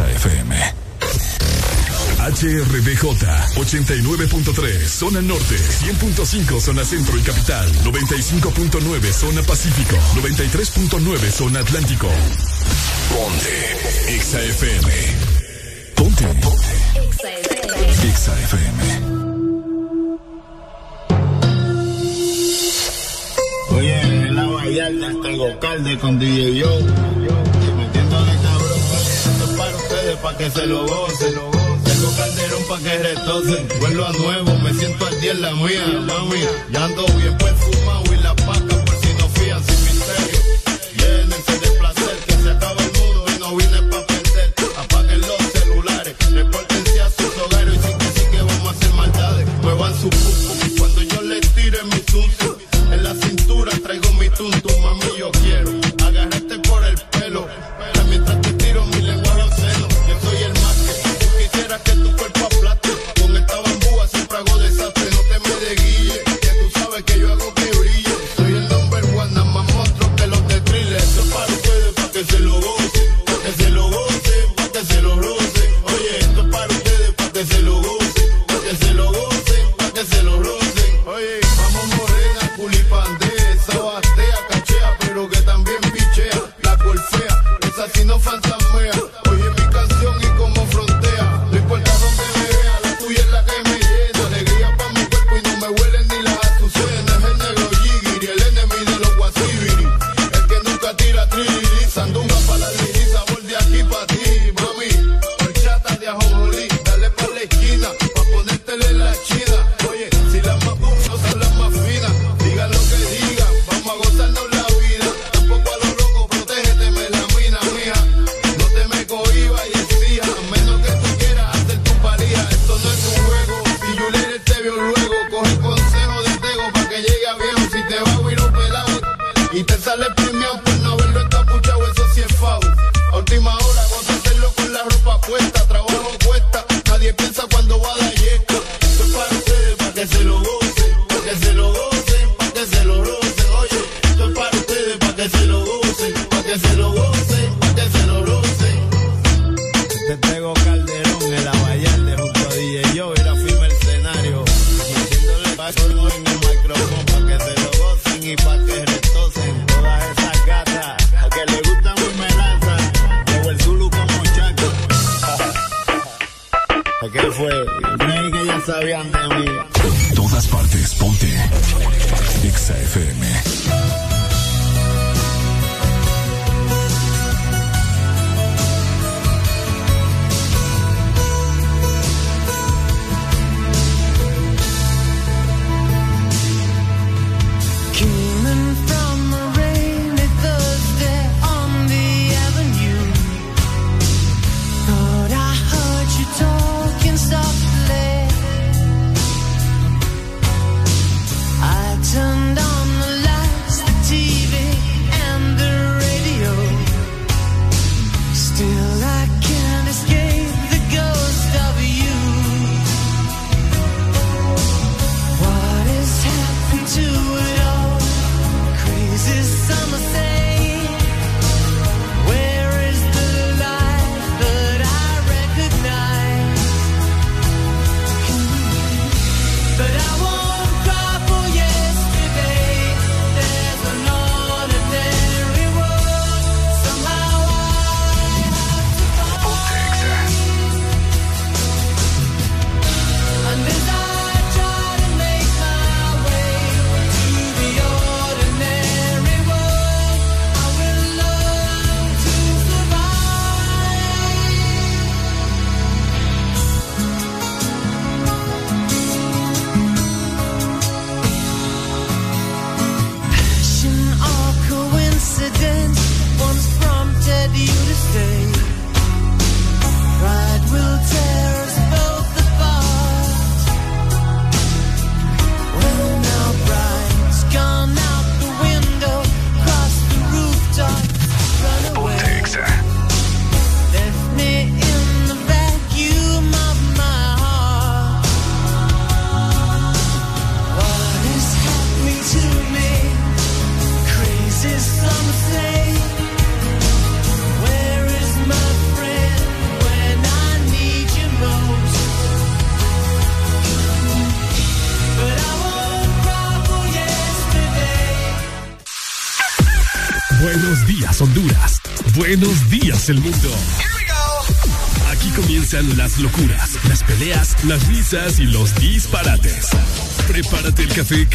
Exa FM. HRBJ 89.3 Zona Norte 100.5 Zona Centro y Capital 95.9 Zona Pacífico 93.9 Zona Atlántico. Ponte Exa FM Ponte. Exa FM Oye, en la Vallarta hasta Gocalde con DJ Yo pa' que se lo goce. Tengo calderón pa' que retocen. Vuelvo a nuevo, me siento al día en la mía, mami. Ya ando bien perfumado y la paca por si no fían sin misterio. Llénense de placer que se acaba el mundo y no vine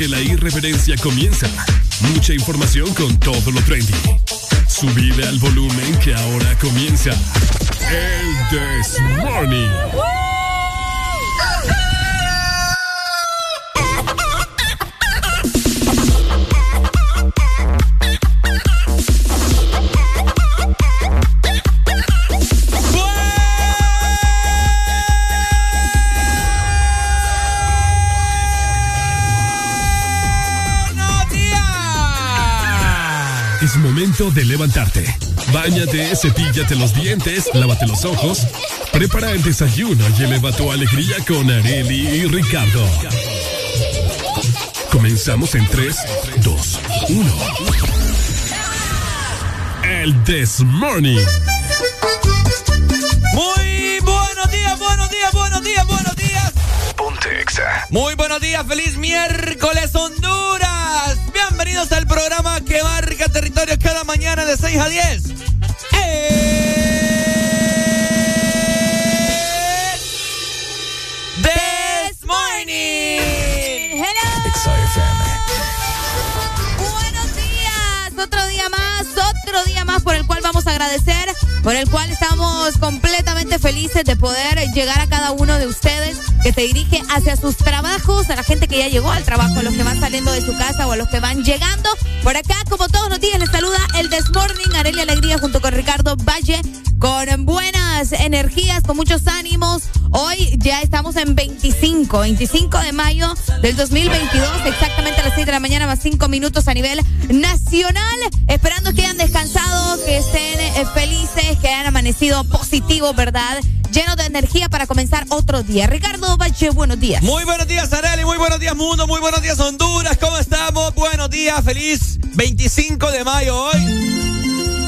la irreverencia comienza. Mucha información con todo lo trendy. Subida al volumen que ahora comienza. El This Morning. De levantarte. Báñate, cepíllate los dientes, lávate los ojos, prepara el desayuno y eleva tu alegría con Areli y Ricardo. Comenzamos en 3, 2, 1. El This Morning. Muy buenos días, buenos días, buenos días, buenos días. Ponte Exa. Muy buenos días, feliz miércoles Honduras. Bienvenidos al programa que marca territorio cada mañana de 6 a 10. El This Morning. Hello. Buenos días. Otro día más, otro día más por el cual vamos a agradecer, por el cual estamos completamente felices de poder llegar a cada uno de ustedes que se dirige hacia sus trabajos, a la gente que ya llegó al trabajo, a los que van saliendo de su casa o a los que van llegando. Por acá, como todos los días, les saluda el Desmorning, Arelia Alegría junto con Ricardo Valle, con buenas energías, con muchos ánimos. Hoy ya estamos en 25, 25 de mayo del 2022, exactamente a las 6 de la mañana, más 5 minutos a nivel nacional. Esperando que hayan descansado, que estén eh, felices, que hayan amanecido positivos, ¿verdad? Llenos de energía para comenzar otro día. Ricardo Valle, buenos días. Muy buenos días, Areli. Muy buenos días, mundo. Muy buenos días, Honduras. ¿Cómo estamos? Buenos días. Feliz 25 de mayo hoy.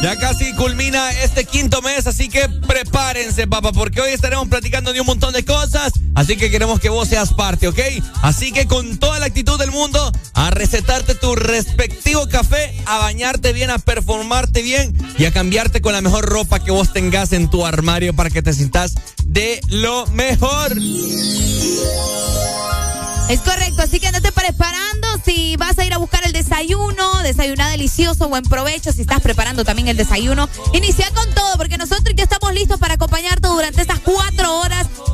Ya casi culmina este quinto mes, así que prepárense, papá, porque hoy estaremos platicando de un montón de cosas. Así que queremos que vos seas parte, ¿ok? Así que con toda la actitud del mundo, a recetarte tu respectivo café, a bañarte bien, a performarte bien y a cambiarte con la mejor ropa que vos tengas en tu armario para que te sientas de lo mejor. Es correcto, así que andate preparando. Si vas a ir a buscar el desayuno, desayunar delicioso, buen provecho. Si estás preparando también el desayuno, inicia con todo, porque nosotros ya estamos listos para acompañarte durante estas cuatro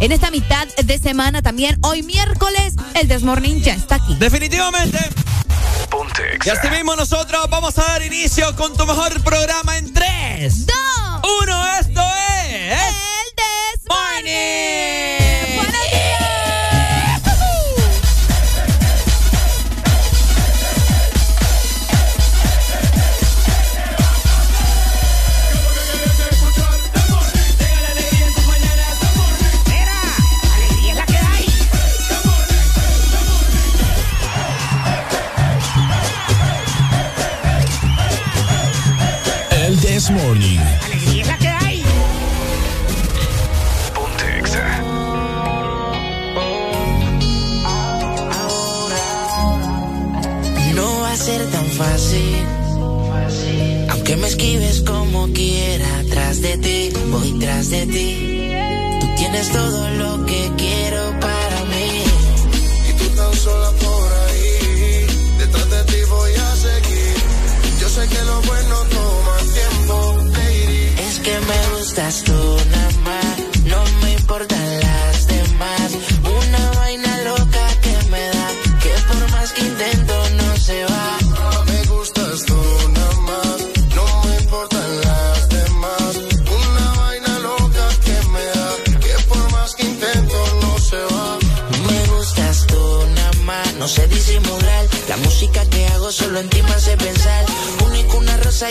en esta mitad de semana. También hoy miércoles, el Desmorning ya está aquí. Definitivamente. Y así mismo nosotros vamos a dar inicio con tu mejor programa en 3, ¡Dos! 1. Esto es... El Desmorning. Fácil. Aunque me esquives como quiera, tras de ti, voy tras de ti. Tú tienes todo lo que quiero para mí. y tú tan sola por ahí. Detrás de ti voy a seguir. Yo sé que lo bueno toma tiempo, lady. Es que me gustas tú nada más,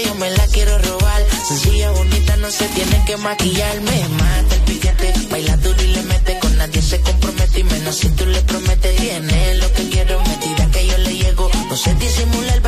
Yo me la quiero robar. Sencilla, bonita, no se tiene que maquillar. Me mata el piquete, baila duro y le mete. Con nadie se compromete y menos si tú le prometes. Tiene lo que quiero, me tira que yo le llego. No sé disimular, bailo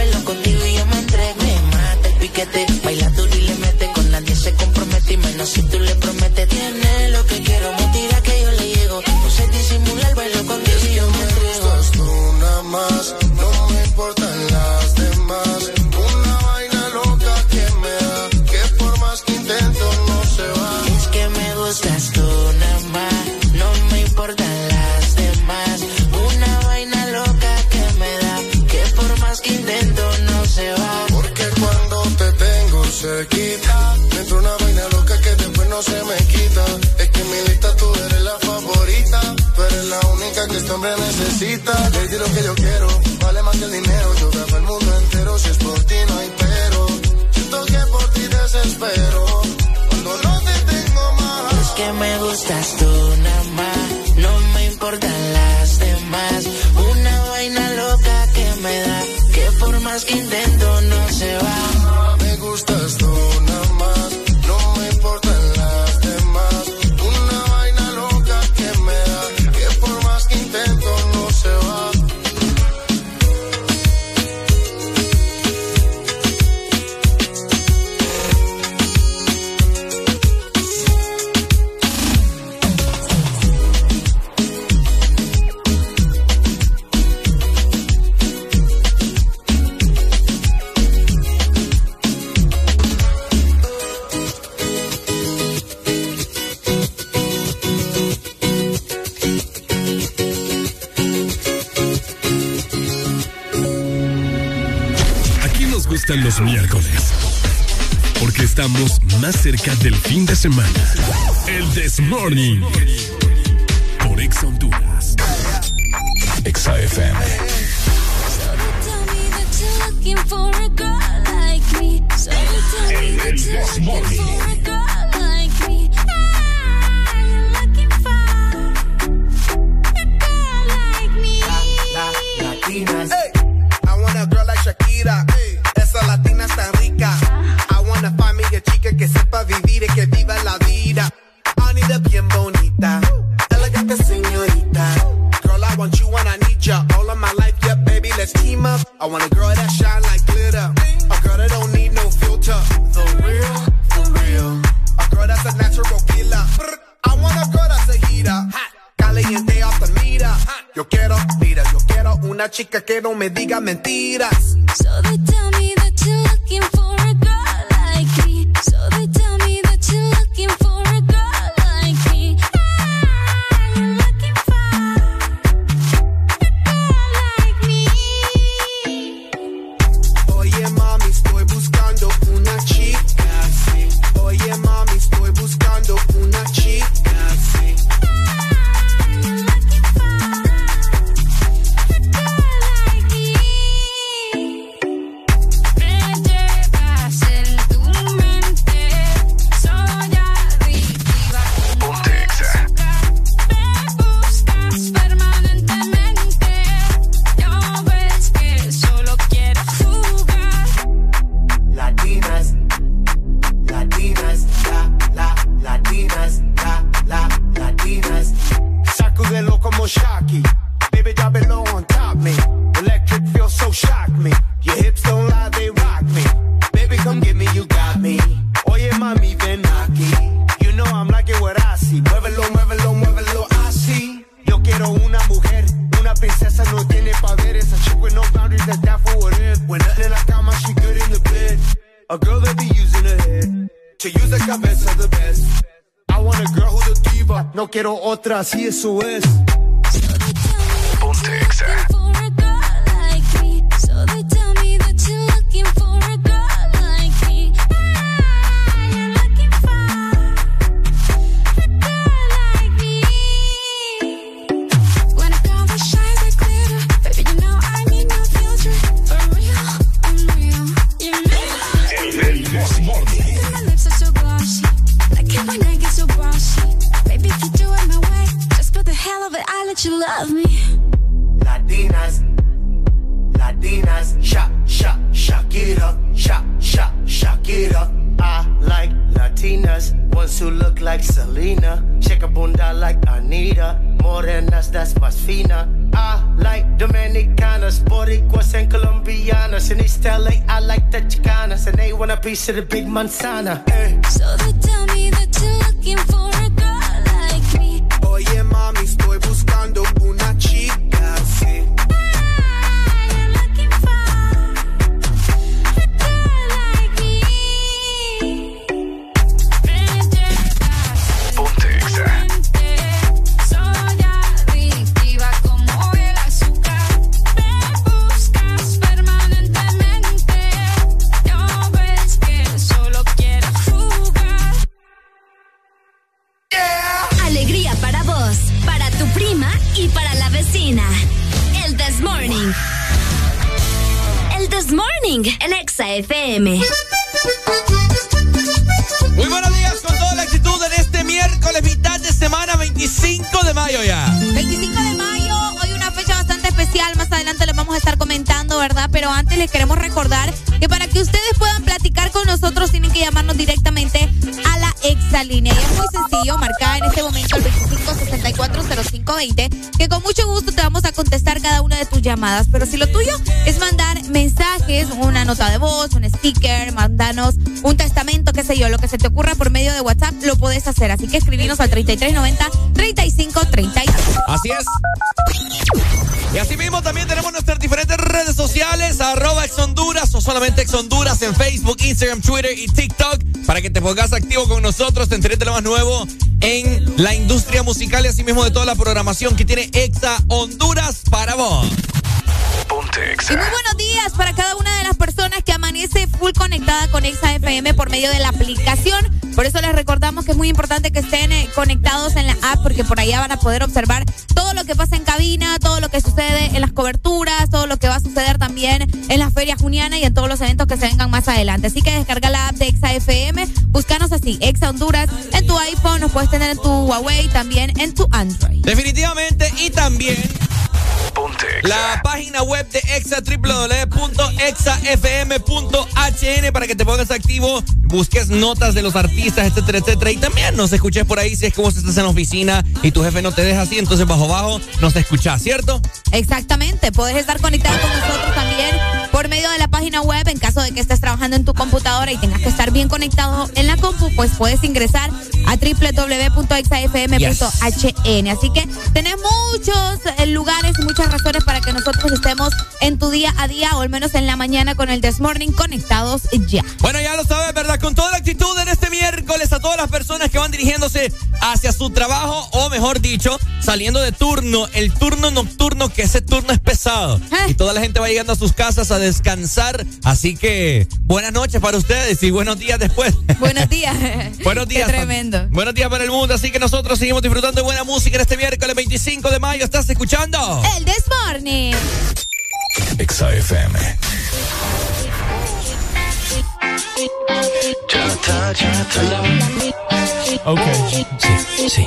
This Morning. Que no me diga mentiras. Of se te ocurra por medio de WhatsApp, lo puedes hacer. Así que escribinos al 3390-3532. Así es. Y asimismo también tenemos nuestras diferentes redes sociales, arroba exhonduras o solamente exhonduras en Facebook, Instagram, Twitter y TikTok, para que te pongas activo con nosotros, te enteres de lo más nuevo en la industria musical y asimismo de toda la programación que tiene Exa Honduras para vos. Y muy buenos días para cada una Exa FM por medio de la aplicación. Por eso les recordamos que es muy importante que estén eh, conectados en la app porque por allá van a poder observar todo lo que pasa en cabina, todo lo que sucede en las coberturas, todo lo que va a suceder también en la feria juniana y en todos los eventos que se vengan más adelante. Así que descarga la app de Exa FM, búscanos así, Exa Honduras, en tu iPhone, nos puedes tener en tu Huawei, también en tu Android. Definitivamente y también la página web de Exa www.exafm.hn para que te pongas activo, busques notas de los artistas, etcétera, etcétera. Y también nos escuches por ahí si es que vos estás en la oficina y tu jefe no te deja así, entonces bajo bajo nos escuchás, ¿cierto? Exactamente, puedes estar conectado con nosotros también por medio de la página web en caso de que estés trabajando en tu computadora y tengas que estar bien conectado en la compu, pues puedes ingresar a www.exafm.hn. Así que tenés muchos eh, lugares muchas razones para que nosotros estemos en tu día a día o al menos en la mañana con el This Morning conectados ya. Bueno, ya lo sabes, ¿verdad? Con toda la actitud en este miércoles a todas las personas que van dirigiéndose hacia su trabajo o mejor dicho, saliendo de turno, el turno nocturno, que ese turno es pesado. Ah. Y toda la gente va llegando a sus casas a descansar. Así que buenas noches para ustedes y buenos días después. Buenos días. Buenos días. Qué tremendo. Buenos días para el mundo. Así que nosotros seguimos disfrutando de buena música en este miércoles 25 de mayo. ¿Estás escuchando? El This Morning. Exa FM. Ok. Sí, sí.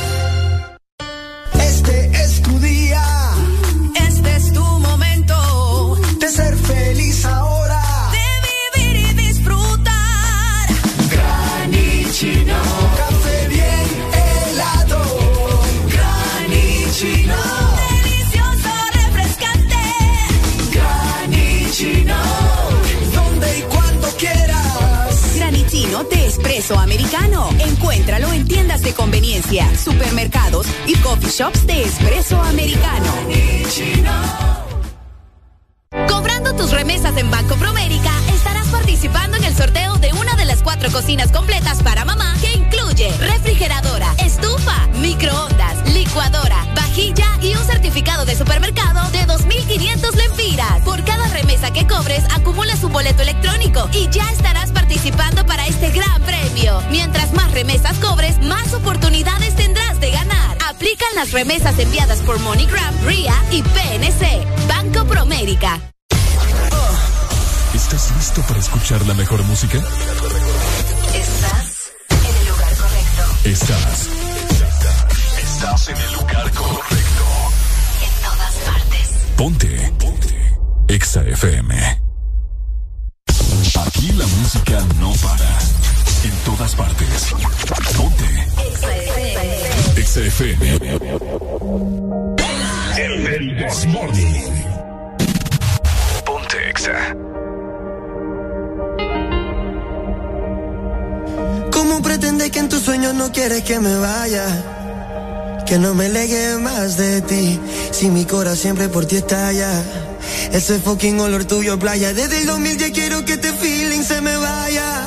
Ese fucking olor tuyo playa. Desde el 2000 ya quiero que este feeling se me vaya.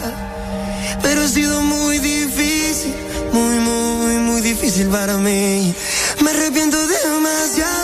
Pero ha sido muy difícil, muy, muy, muy difícil para mí. Me arrepiento demasiado.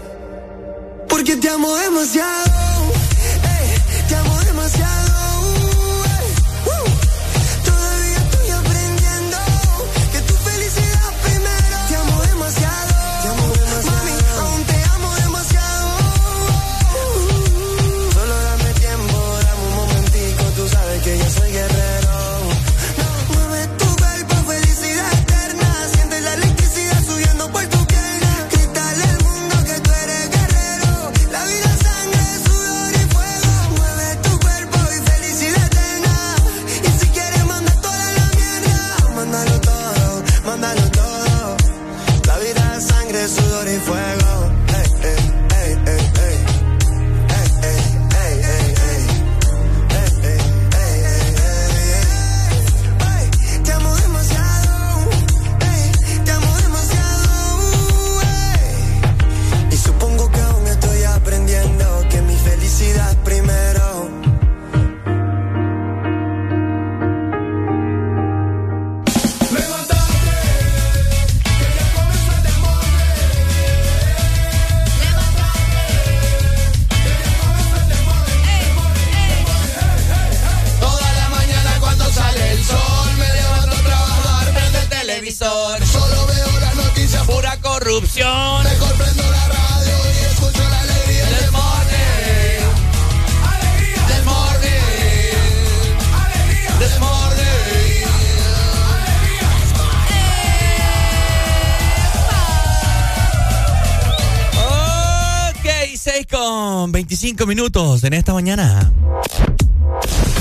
Con 25 minutos en esta mañana.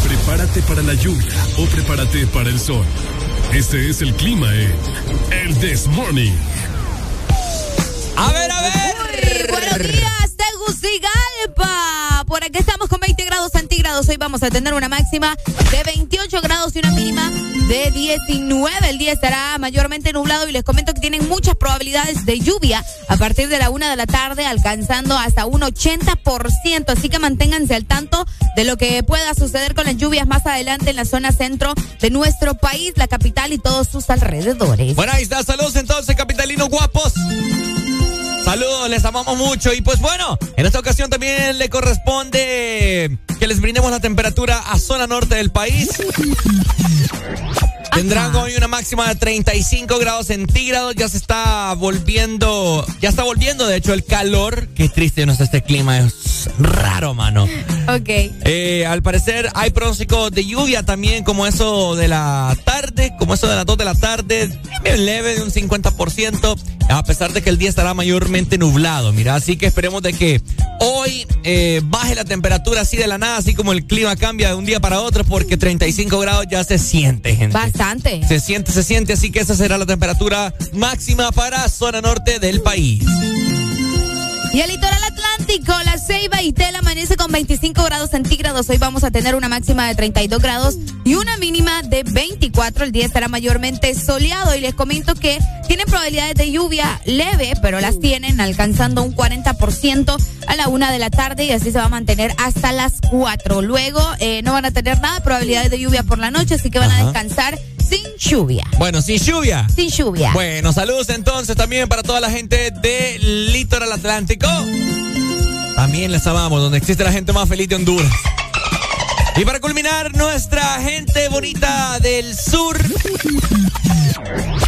Prepárate para la lluvia o prepárate para el sol. Este es el clima en El This Morning. A ver, a ver. Buenos días, Tegucigalpa. Por aquí estamos con 20 grados centígrados. Hoy vamos a tener una máxima de 28 grados y una mínima de 19. El día estará mayormente nublado y les comento que tienen muchas probabilidades de lluvia a partir de la una de la tarde, alcanzando hasta un 80%. Así que manténganse al tanto de lo que pueda suceder con las lluvias más adelante en la zona centro de nuestro país, la capital y todos sus alrededores. Bueno, ahí está. Saludos entonces, capitalinos guapos. Saludos, les amamos mucho. Y pues bueno, en esta ocasión también le corresponde que les brindemos la temperatura a zona norte del país. Tendrán hoy una máxima de 35 grados centígrados. Ya se está volviendo, ya está volviendo de hecho el calor. Qué triste no está este clima, es raro, mano. Ok. Eh, al parecer hay pronóstico de lluvia también, como eso de la tarde, como eso de las 2 de la tarde, bien leve de un 50%, a pesar de que el día estará mayormente nublado. Mira, así que esperemos de que hoy eh, baje la temperatura así de la nada, así como el clima cambia de un día para otro, porque 35 grados ya se siente, gente. Bastante. Se siente, se siente, así que esa será la temperatura máxima para zona norte del país. Y el litoral atlántico, la Ceiba y Tel amanece con 25 grados centígrados. Hoy vamos a tener una máxima de 32 grados y una mínima de 24. El día estará mayormente soleado y les comento que tienen probabilidades de lluvia leve, pero las tienen alcanzando un 40% a la una de la tarde y así se va a mantener hasta las 4. Luego eh, no van a tener nada de probabilidades de lluvia por la noche, así que van a descansar sin lluvia. Bueno, sin lluvia. Sin lluvia. Bueno, saludos entonces también para toda la gente del litoral atlántico. También les amamos, donde existe la gente más feliz de Honduras. Y para culminar, nuestra gente bonita del sur.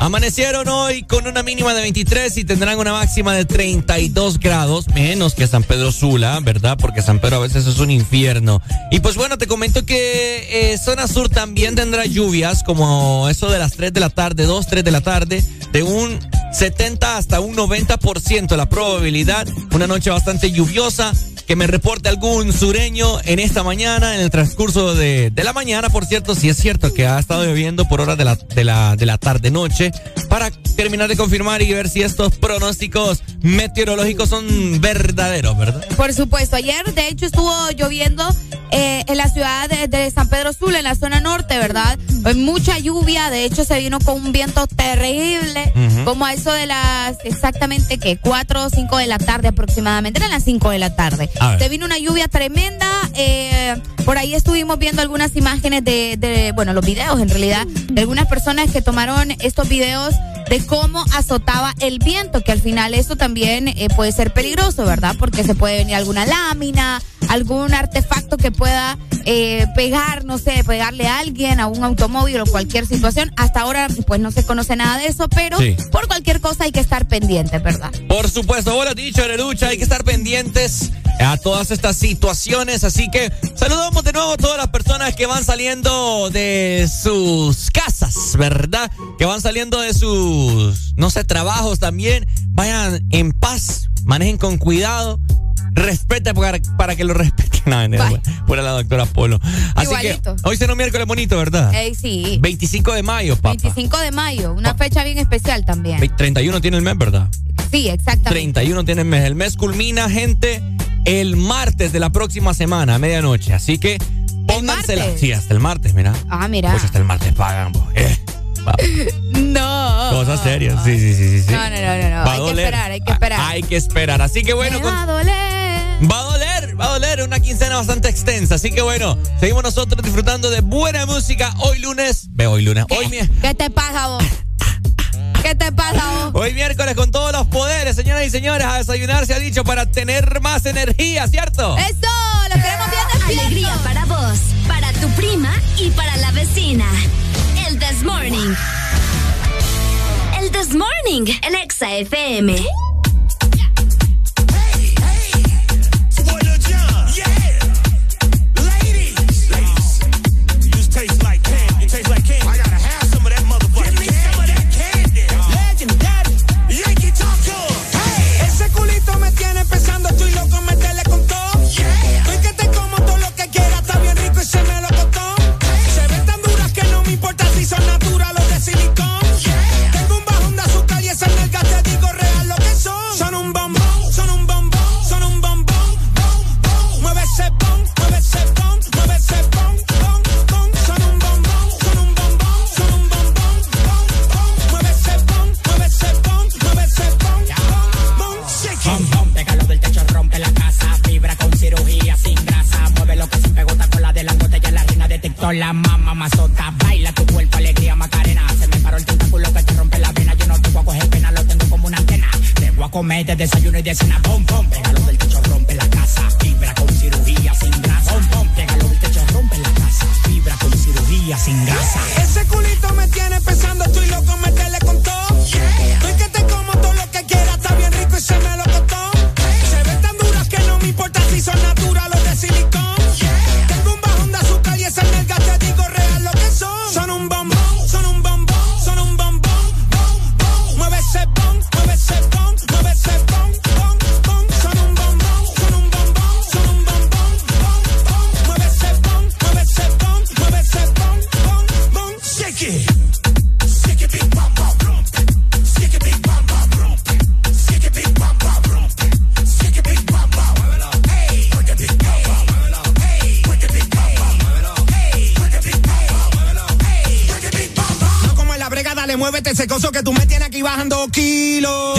Amanecieron hoy con una mínima de 23 y tendrán una máxima de 32 grados, menos que San Pedro Sula, ¿verdad? Porque San Pedro a veces es un infierno. Y pues bueno, te comento que eh, zona sur también tendrá lluvias, como eso de las 3 de la tarde, 2, 3 de la tarde, de un 70 hasta un 90% la probabilidad. Una noche bastante lluviosa. Que me reporte algún sureño en esta mañana, en el transcurso de, de la mañana, por cierto, si es cierto que ha estado lloviendo por horas de la, de la, de la tarde-noche, para terminar de confirmar y ver si estos pronósticos meteorológicos son verdaderos, ¿verdad? Por supuesto, ayer de hecho estuvo lloviendo eh, en la ciudad de, de San Pedro Sula, en la zona norte, ¿verdad? Hay mucha lluvia, de hecho se vino con un viento terrible, como a eso de las exactamente que 4 o 5 de la tarde aproximadamente, eran las 5 de la tarde. Se vino una lluvia tremenda, eh, por ahí estuvimos viendo algunas imágenes de, de, bueno, los videos en realidad, de algunas personas que tomaron estos videos de cómo azotaba el viento, que al final eso también eh, puede ser peligroso, ¿verdad? Porque se puede venir alguna lámina, algún artefacto que pueda eh, pegar, no sé, pegarle a alguien, a un automóvil o cualquier situación. Hasta ahora, pues no se conoce nada de eso, pero Sí. por cualquier cosa hay que estar pendiente, ¿verdad? Por supuesto, vos lo has dicho, Arelucha, hay que estar pendientes a todas estas situaciones. Así que saludamos de nuevo a todas las personas que van saliendo de sus casas, ¿verdad? Que van saliendo de sus, no sé, trabajos también. Vayan en paz, manejen con cuidado. Respete para, para que lo respeten. No, fuera la doctora Polo. Así Igualito. que hoy será un miércoles bonito, ¿verdad? Ey, sí. 25 de mayo, papá. 25 de mayo, una fecha bien especial también. Ve- 31 tiene el mes, ¿verdad? Sí, exactamente. 31 tiene el mes. El mes culmina, gente, el martes de la próxima semana, a medianoche. Así que póngansela. Sí, hasta el martes, mira. Ah, mira. Pues hasta el martes pagan. Eh. No. Cosas serias. Sí, sí, sí, sí. sí. No, no, no, no, no. Va a Hay que doler. esperar, hay que esperar. Ah, Hay que esperar. Así que bueno, Me con- va a doler. va a doler, va a doler. Una quincena bastante extensa. Así que bueno, seguimos nosotros disfrutando de buena música hoy lunes. Ve, hoy lunes. Hoy, mi- ¿Qué te pasa vos? ¿Qué te pasa vos? hoy miércoles con todos los poderes, señoras y señores. A desayunar se ha dicho para tener más energía, ¿cierto? ¡Eso! ¡Lo queremos bien despierto! Alegría para vos, para tu prima y para la vecina. El This Morning. El This Morning, en Exa FM. De la botella, la reina de TikTok, la mamá mazota. Baila tu cuerpo, alegría, macarena. Se me paró el tentáculo que te rompe la vena. Yo no te voy a coger pena, lo tengo como una antena. Te voy a comer de desayuno y de cena. Bom, bom, pégalo del techo, rompe la casa. Fibra con cirugía sin grasa. Bom, bom, pégalo del techo, rompe la casa. Fibra con cirugía sin grasa. Ese culito me tiene pensando, estoy loco en meterle con todo. Estoy que te como todo lo que quiera, está bien rico y se me lo ese coso que tú me tienes aquí bajando kilos.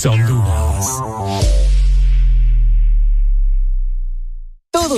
EXA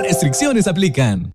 Restricciones aplican.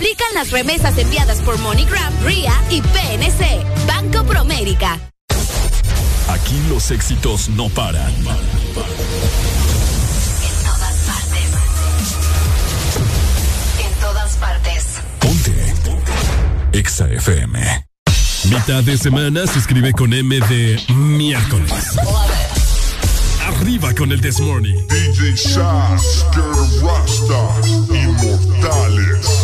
Aplican las remesas enviadas por MoneyGram, RIA y PNC. Banco Promérica. Aquí los éxitos no paran. En todas partes. En todas partes. Ponte. Exa FM. Mitad de semana se escribe con M de miércoles. Arriba con el This Morning. DJ Shaz, Rasta, Inmortales.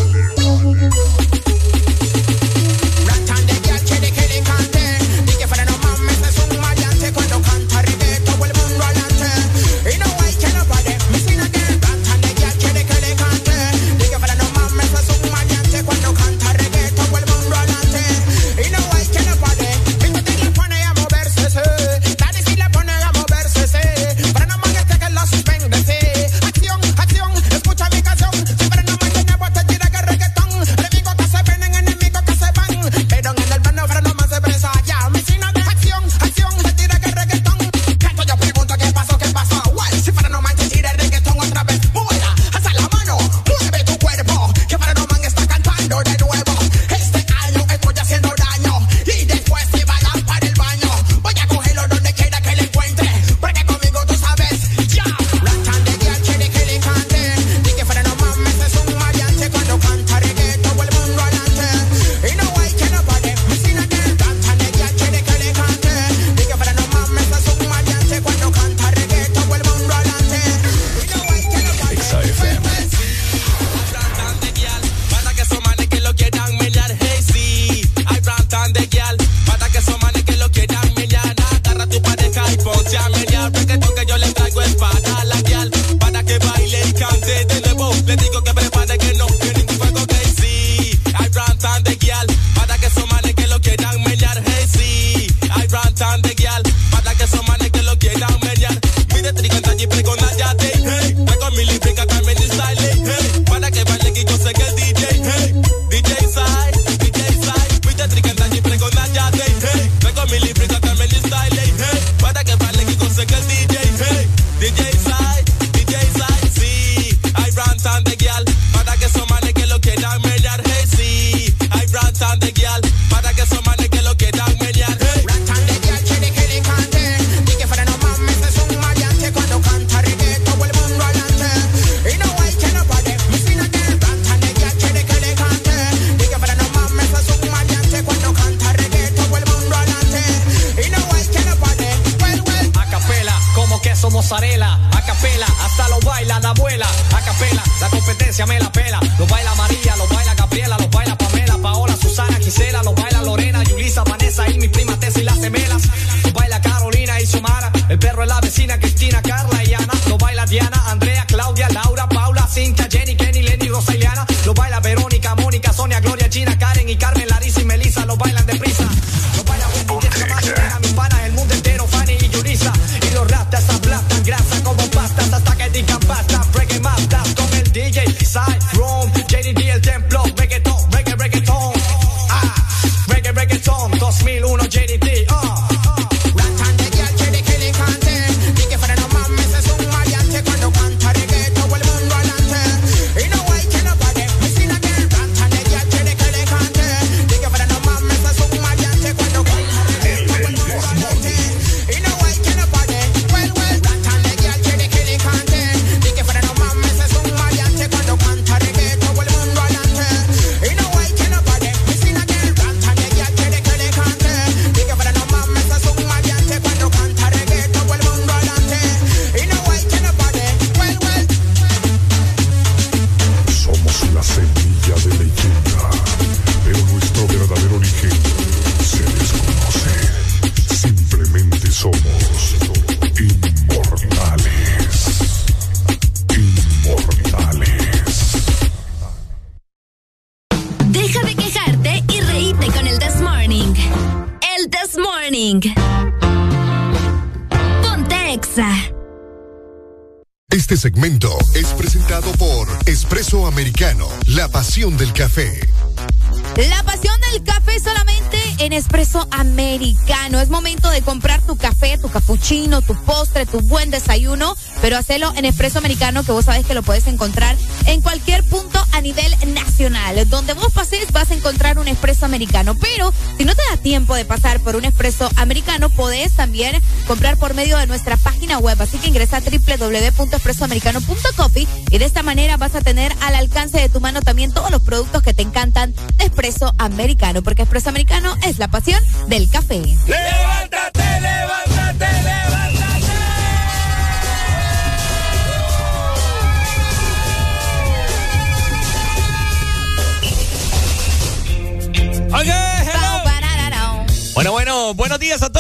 En Espresso Americano, que vos sabés que lo puedes encontrar en cualquier punto a nivel nacional. Donde vos pases vas a encontrar un Espresso Americano. Pero si no te da tiempo de pasar por un Espresso Americano, podés también comprar por medio de nuestra página web. Así que ingresa a www.espressoamericano.coffee y de esta manera vas a tener al alcance de tu mano también todos los productos que te encantan de Espresso Americano, porque Espresso Americano es la pasión del café.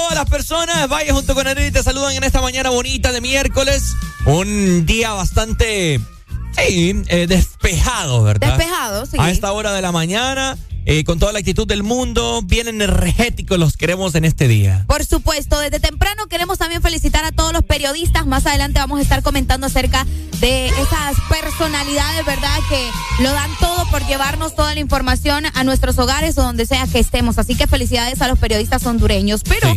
Todas las personas. Vaya junto con Arely te saludan en esta mañana bonita de miércoles. Un día bastante, sí, eh, despejado, ¿verdad? Despejado, sí. A esta hora de la mañana, eh, con toda la actitud del mundo, bien energéticos los queremos en este día. Por supuesto, desde temprano queremos también felicitar a todos los periodistas. Más adelante vamos a estar comentando acerca de esas personalidades, ¿verdad? Que lo dan todo por llevarnos toda la información a nuestros hogares o donde sea que estemos. Así que felicidades a los periodistas hondureños. Pero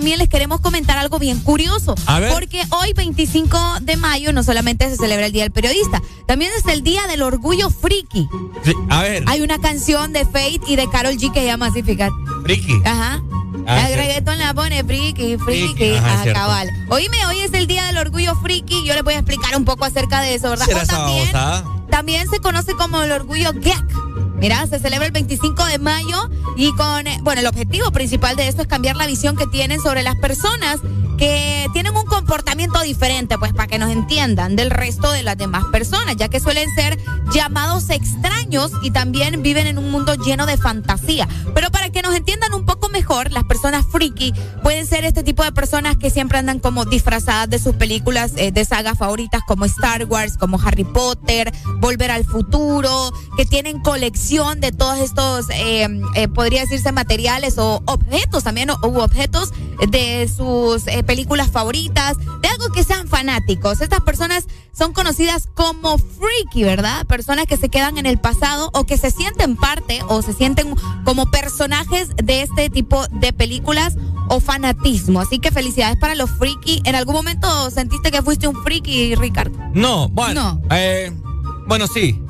también les queremos comentar algo bien curioso. A ver. Porque hoy, 25 de mayo, no solamente se celebra el Día del Periodista, también es el Día del Orgullo Friki. Sí, a ver, Hay una canción de Fate y de Carol G que se llama así, fíjate. Ricky. Ajá. Ah, el reggaetón la pone friki, friki, Friki, ajá, cierto. cabal. Oíme, hoy es el día del orgullo friki. Yo les voy a explicar un poco acerca de eso, ¿verdad? ¿Será O también, también se conoce como el orgullo geek. Mira, se celebra el 25 de mayo y con, eh, bueno, el objetivo principal de esto es cambiar la visión que tienen sobre las personas que tienen un comportamiento diferente, pues para que nos entiendan del resto de las demás personas, ya que suelen ser llamados extraños y también viven en un mundo lleno de fantasía. Pero para que nos entiendan un poco mejor, las personas friki pueden ser este tipo de personas que siempre andan como disfrazadas de sus películas eh, de sagas favoritas como Star Wars, como Harry Potter, Volver al Futuro, que tienen colección de todos estos, eh, eh, podría decirse materiales o objetos también, o, u objetos de sus eh, películas favoritas, de algo que sean fanáticos. Estas personas son conocidas como freaky, ¿verdad? Personas que se quedan en el pasado o que se sienten parte o se sienten como personajes de este tipo de películas o fanatismo. Así que felicidades para los freaky. ¿En algún momento sentiste que fuiste un freaky, Ricardo? No, bueno. eh, bueno, sí.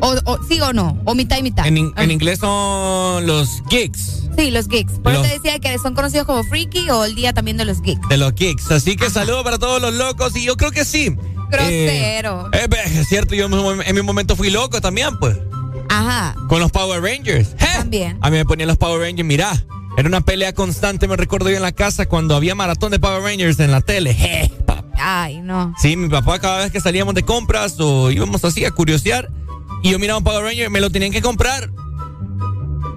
O, o- ¿Sí o no? ¿O mitad y mitad? En, in- en inglés son los geeks. Sí, los geeks. Por eso te decía que son conocidos como freaky o el día también de los geeks. De los geeks. Así que saludo para todos los locos. Y yo creo que sí. Grosero. Eh, eh, es cierto, yo en mi- en mi momento fui loco también, pues. Ajá. Con los Power Rangers. ¿Eh? También. A mí me ponían los Power Rangers, mirá. Era una pelea constante, me recuerdo yo en la casa cuando había maratón de Power Rangers en la tele. Pa- Ay, no. Sí, mi papá cada vez que salíamos de compras o íbamos así a curiosear y yo miraba un Power Ranger, me lo tenían que comprar.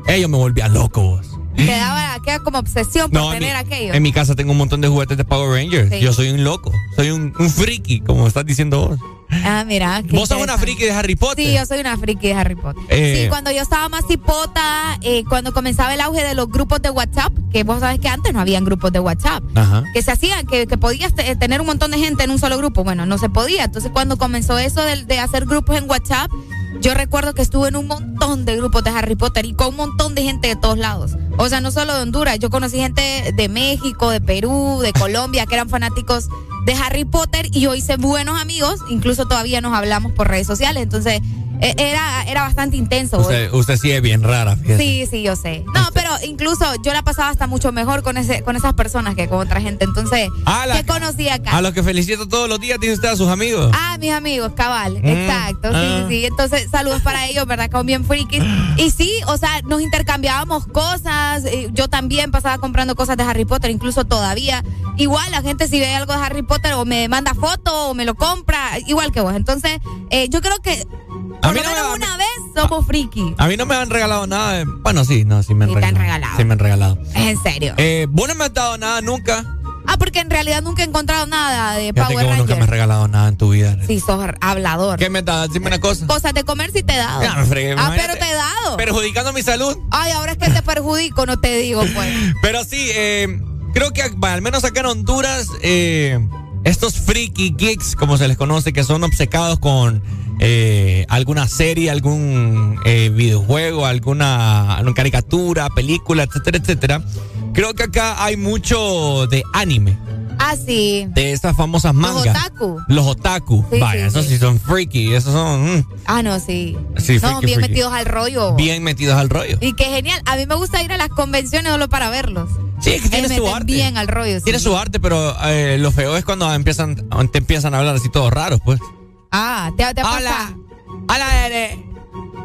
Ellos me volvían loco. vos. Quedaba, queda como obsesión por No, en mi, tener aquello. en mi casa tengo un montón de juguetes de Power Rangers. Sí. Yo soy un loco, soy un, un friki, como estás diciendo vos. Ah, mira. Vos sos una friki de Harry Potter. Sí, yo soy una friki de Harry Potter. Eh. Sí, cuando yo estaba más hipota, eh, cuando comenzaba el auge de los grupos de WhatsApp, que vos sabés que antes no habían grupos de WhatsApp, Ajá. que se hacían, que, que podías te- tener un montón de gente en un solo grupo. Bueno, no se podía. Entonces, cuando comenzó eso de, de hacer grupos en WhatsApp, yo recuerdo que estuve en un montón de grupos de Harry Potter y con un montón de gente de todos lados. O sea, no solo de Honduras, yo conocí gente de México, de Perú, de Colombia, que eran fanáticos de Harry Potter y yo hice buenos amigos, incluso todavía nos hablamos por redes sociales. Entonces, era, era bastante intenso. Usted, usted sí es bien rara, fíjate. Sí, sí, yo sé. No, pero incluso yo la pasaba hasta mucho mejor con ese, con esas personas que con otra gente. Entonces, ¿qué conocí acá? A los que felicito todos los días, dice usted a sus amigos. Ah, mis amigos, cabal, Mm, exacto, sí, ah. sí. Entonces, saludos para ellos, ¿verdad? Que son bien frikis. Y sí, o sea, nos intercambiábamos cosas. eh, Yo también pasaba comprando cosas de Harry Potter, incluso todavía. Igual la gente si ve algo de Harry Potter o me manda foto o me lo compra, igual que vos. Entonces, eh, yo creo que A mí lo no me- una vez somos friki. A mí no me han regalado nada. de- bueno, sí, no, sí me han Sí te han regalado. regalado. Sí me han regalado. En serio. Eh, vos no me has dado nada nunca. Ah, porque en realidad nunca he encontrado nada de Fíjate Power que vos nunca me has regalado nada en tu vida. Sí, sos hablador. ¿Qué me has dado? Dime una cosa. Cosas de comer sí te he dado. Ya me fregué, ah, pero te he dado. Perjudicando mi salud. Ay, ahora es que te perjudico, no te digo, pues. Pero sí, eh, creo que al menos acá en Honduras, eh, estos freaky geeks, como se les conoce, que son obcecados con eh, alguna serie, algún eh, videojuego, alguna, alguna caricatura, película, etcétera, etcétera. Creo que acá hay mucho de anime. Ah, sí. De estas famosas mangas. Los otaku. Los otaku. Sí, Vaya, sí, esos sí. son freaky. Esos son mm, Ah, no, sí. Sí, Son freaky, bien freaky. metidos al rollo. bien metidos al rollo. Y qué genial. A mí me gusta ir a las convenciones solo para verlos. Sí, es que tiene Me su arte. bien al rollo. sí. Tiene su arte, pero eh, lo feo es cuando empiezan, te empiezan a hablar así todos raros, pues. Ah, te, te pasa. Hola. Hola, Ere.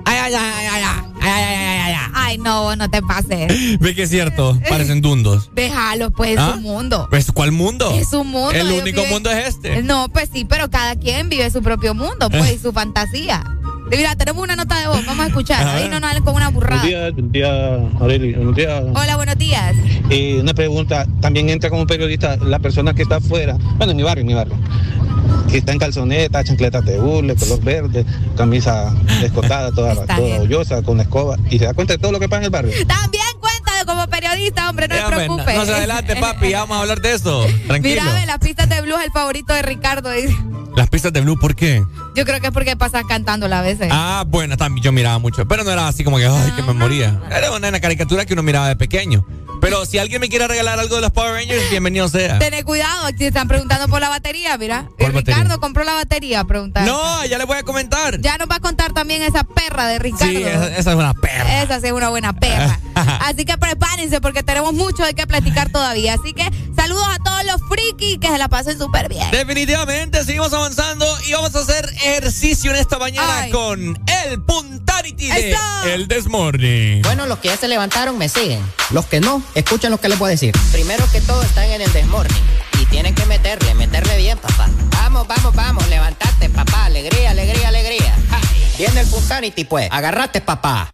Ay, ay, ay, ay, ay, ay, ay, ay, ay, ay. no, no te pases. Ve que es cierto, parecen dundos. Déjalo, pues es ¿Ah? su mundo. ¿Pues cuál mundo? Es su mundo. El único mundo es este. No, pues sí, pero cada quien vive su propio mundo, pues, y su fantasía. Mira, tenemos una nota de voz, vamos a escuchar. Ahí no nos con una burrada. Buenos días, Aurelio. Buenos días. Hola, buenos días. Eh, una pregunta, también entra como periodista la persona que está afuera, bueno, en mi barrio, en mi barrio, que está en calzoneta, chancletas de hule, color verde, camisa escotada, toda, toda hoyosa, con la escoba, y se da cuenta de todo lo que pasa en el barrio. También cuenta como periodista, hombre, no Ya, se hombre, preocupe. No se adelante, papi, ya vamos a hablar de eso. Tranquilo. Mira, ve, las pistas de blues es el favorito de Ricardo. dice. Las pistas de Blue, ¿por qué? Yo creo que es porque pasas cantándola a veces. Ah, bueno, también yo miraba mucho, pero no era así como que, ay, que me moría. Era una, una caricatura que uno miraba de pequeño. Pero si alguien me quiere regalar algo de los Power Rangers, bienvenido sea. Tené cuidado, aquí están preguntando por la batería, mira. ¿Cuál Ricardo batería? compró la batería, preguntar. No, ya le voy a comentar. Ya nos va a contar también esa perra de Ricardo. Sí, esa, esa es una perra. Esa sí es una buena perra. Así que prepárense porque tenemos mucho de qué platicar todavía. Así que saludos a todos los frikis que se la pasen súper bien. Definitivamente, seguimos avanzando y vamos a hacer ejercicio en esta mañana Ay. con el Puntarity de. El Desmorning. Bueno, los que ya se levantaron me siguen. Los que no, escuchen lo que les voy a decir. Primero que todo están en el desmorning. Y tienen que meterle, meterle bien, papá. Vamos, vamos, vamos, levantate, papá. Alegría, alegría, alegría. Viene el Punsanity, pues. Agarrate, papá.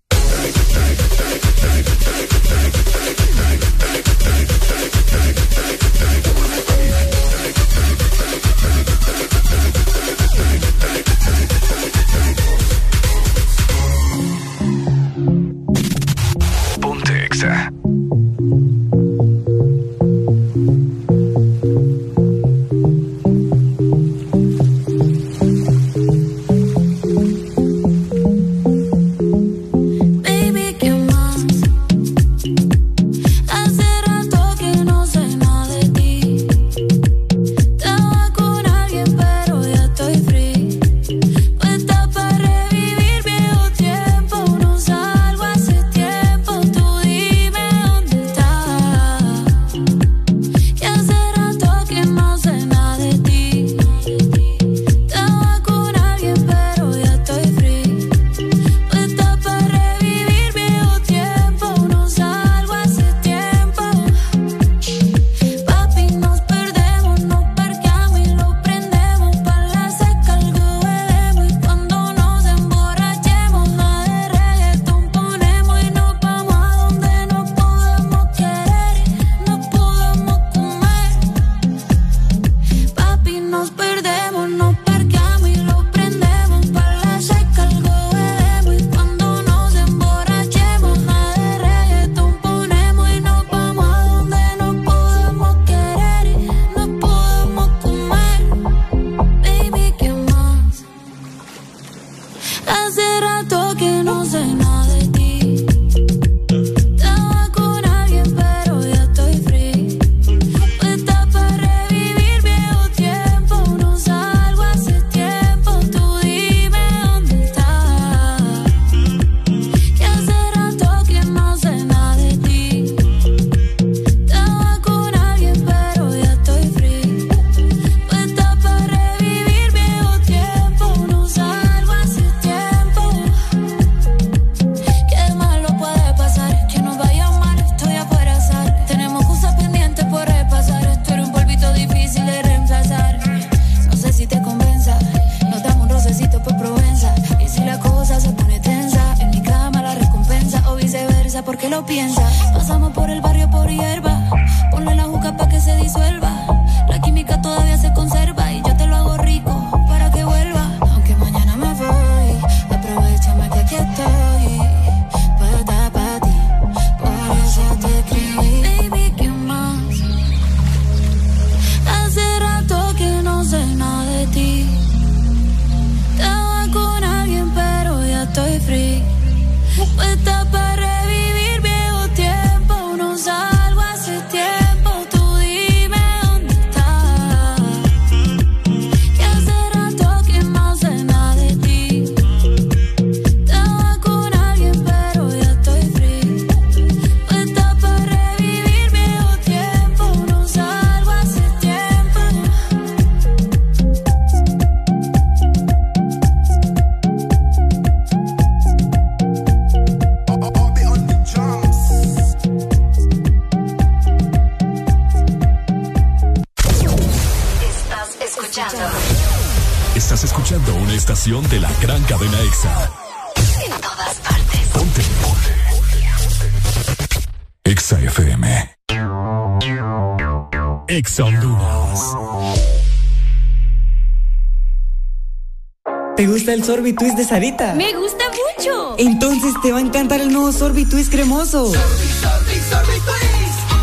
Sorbitwist de Sarita? Me gusta mucho. Entonces te va a encantar el nuevo sorbitwist cremoso.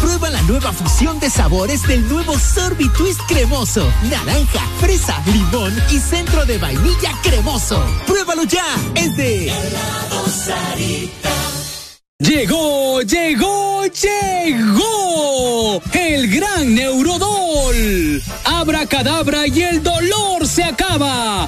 Prueba la nueva fusión de sabores del nuevo Sorbitwist cremoso. Naranja, fresa, limón y centro de vainilla cremoso. ¡Pruébalo ya! Es de Llegó, llegó, llegó el gran Neurodol. Abracadabra y el dolor se acaba.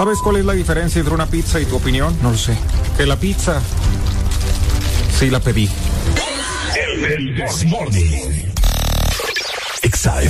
¿Sabes cuál es la diferencia entre una pizza y tu opinión? No lo sé. Que la pizza sí la pedí. El This Morning. EXA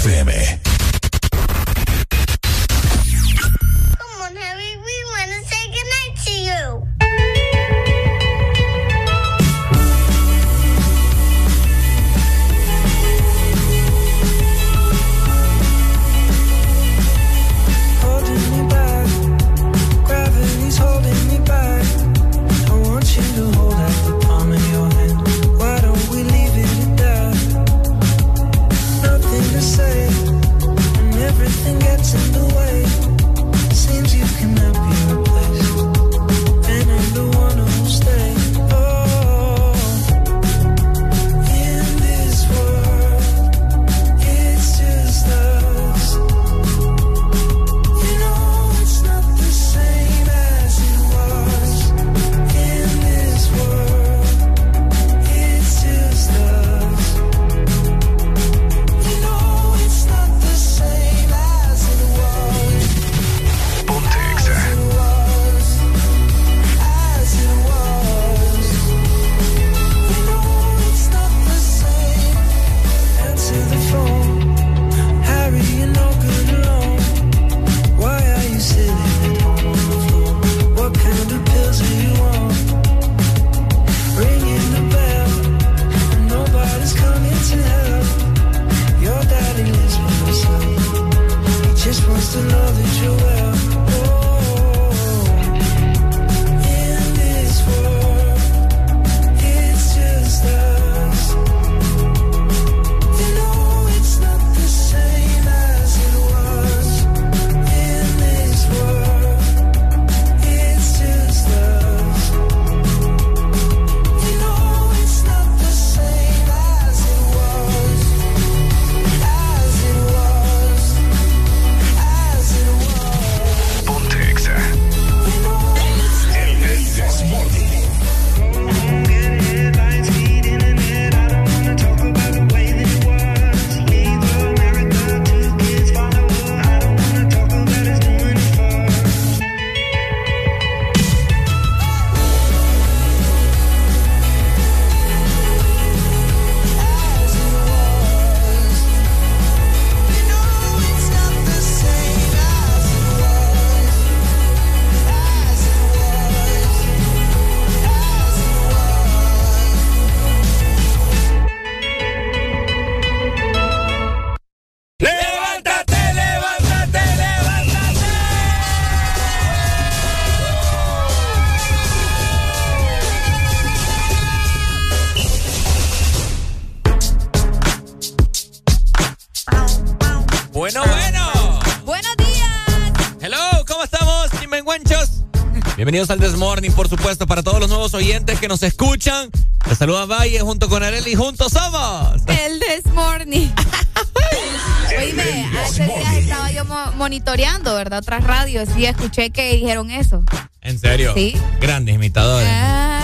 Bienvenidos al Desmorning, por supuesto, para todos los nuevos oyentes que nos escuchan. Les saluda Valle junto con Areli, juntos somos. El This Morning. Oíme, hace días estaba yo mo- monitoreando, ¿verdad? Otras radios y escuché que dijeron eso. ¿En serio? Sí. Grandes imitadores. Ah,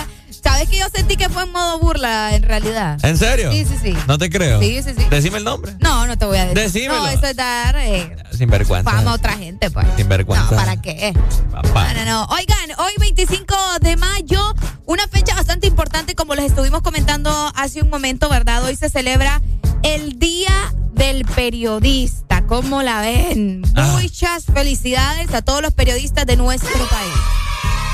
¿Sabes que yo sentí que fue en modo burla en realidad? ¿En serio? Sí, sí, sí. No te creo. Sí, sí, sí. Decime el nombre. No, no te voy a decir. Decímelo. No, eso es dar eh, Sinvergüenza. fama a otra gente, pues. Sinvergüenza. No, ¿para qué? Papá. No, no, no. Oigan, hoy 25 de mayo, una fecha bastante importante, como les estuvimos comentando hace un momento, ¿verdad? Hoy se celebra el Día del Periodista. ¿Cómo la ven? Ah. Muchas felicidades a todos los periodistas de nuestro país.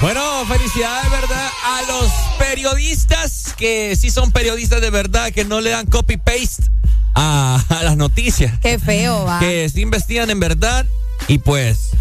Bueno, felicidades, ¿verdad? A los periodistas que sí son periodistas de verdad, que no le dan copy-paste a, a las noticias. Qué feo, va. Que sí investigan en verdad y pues,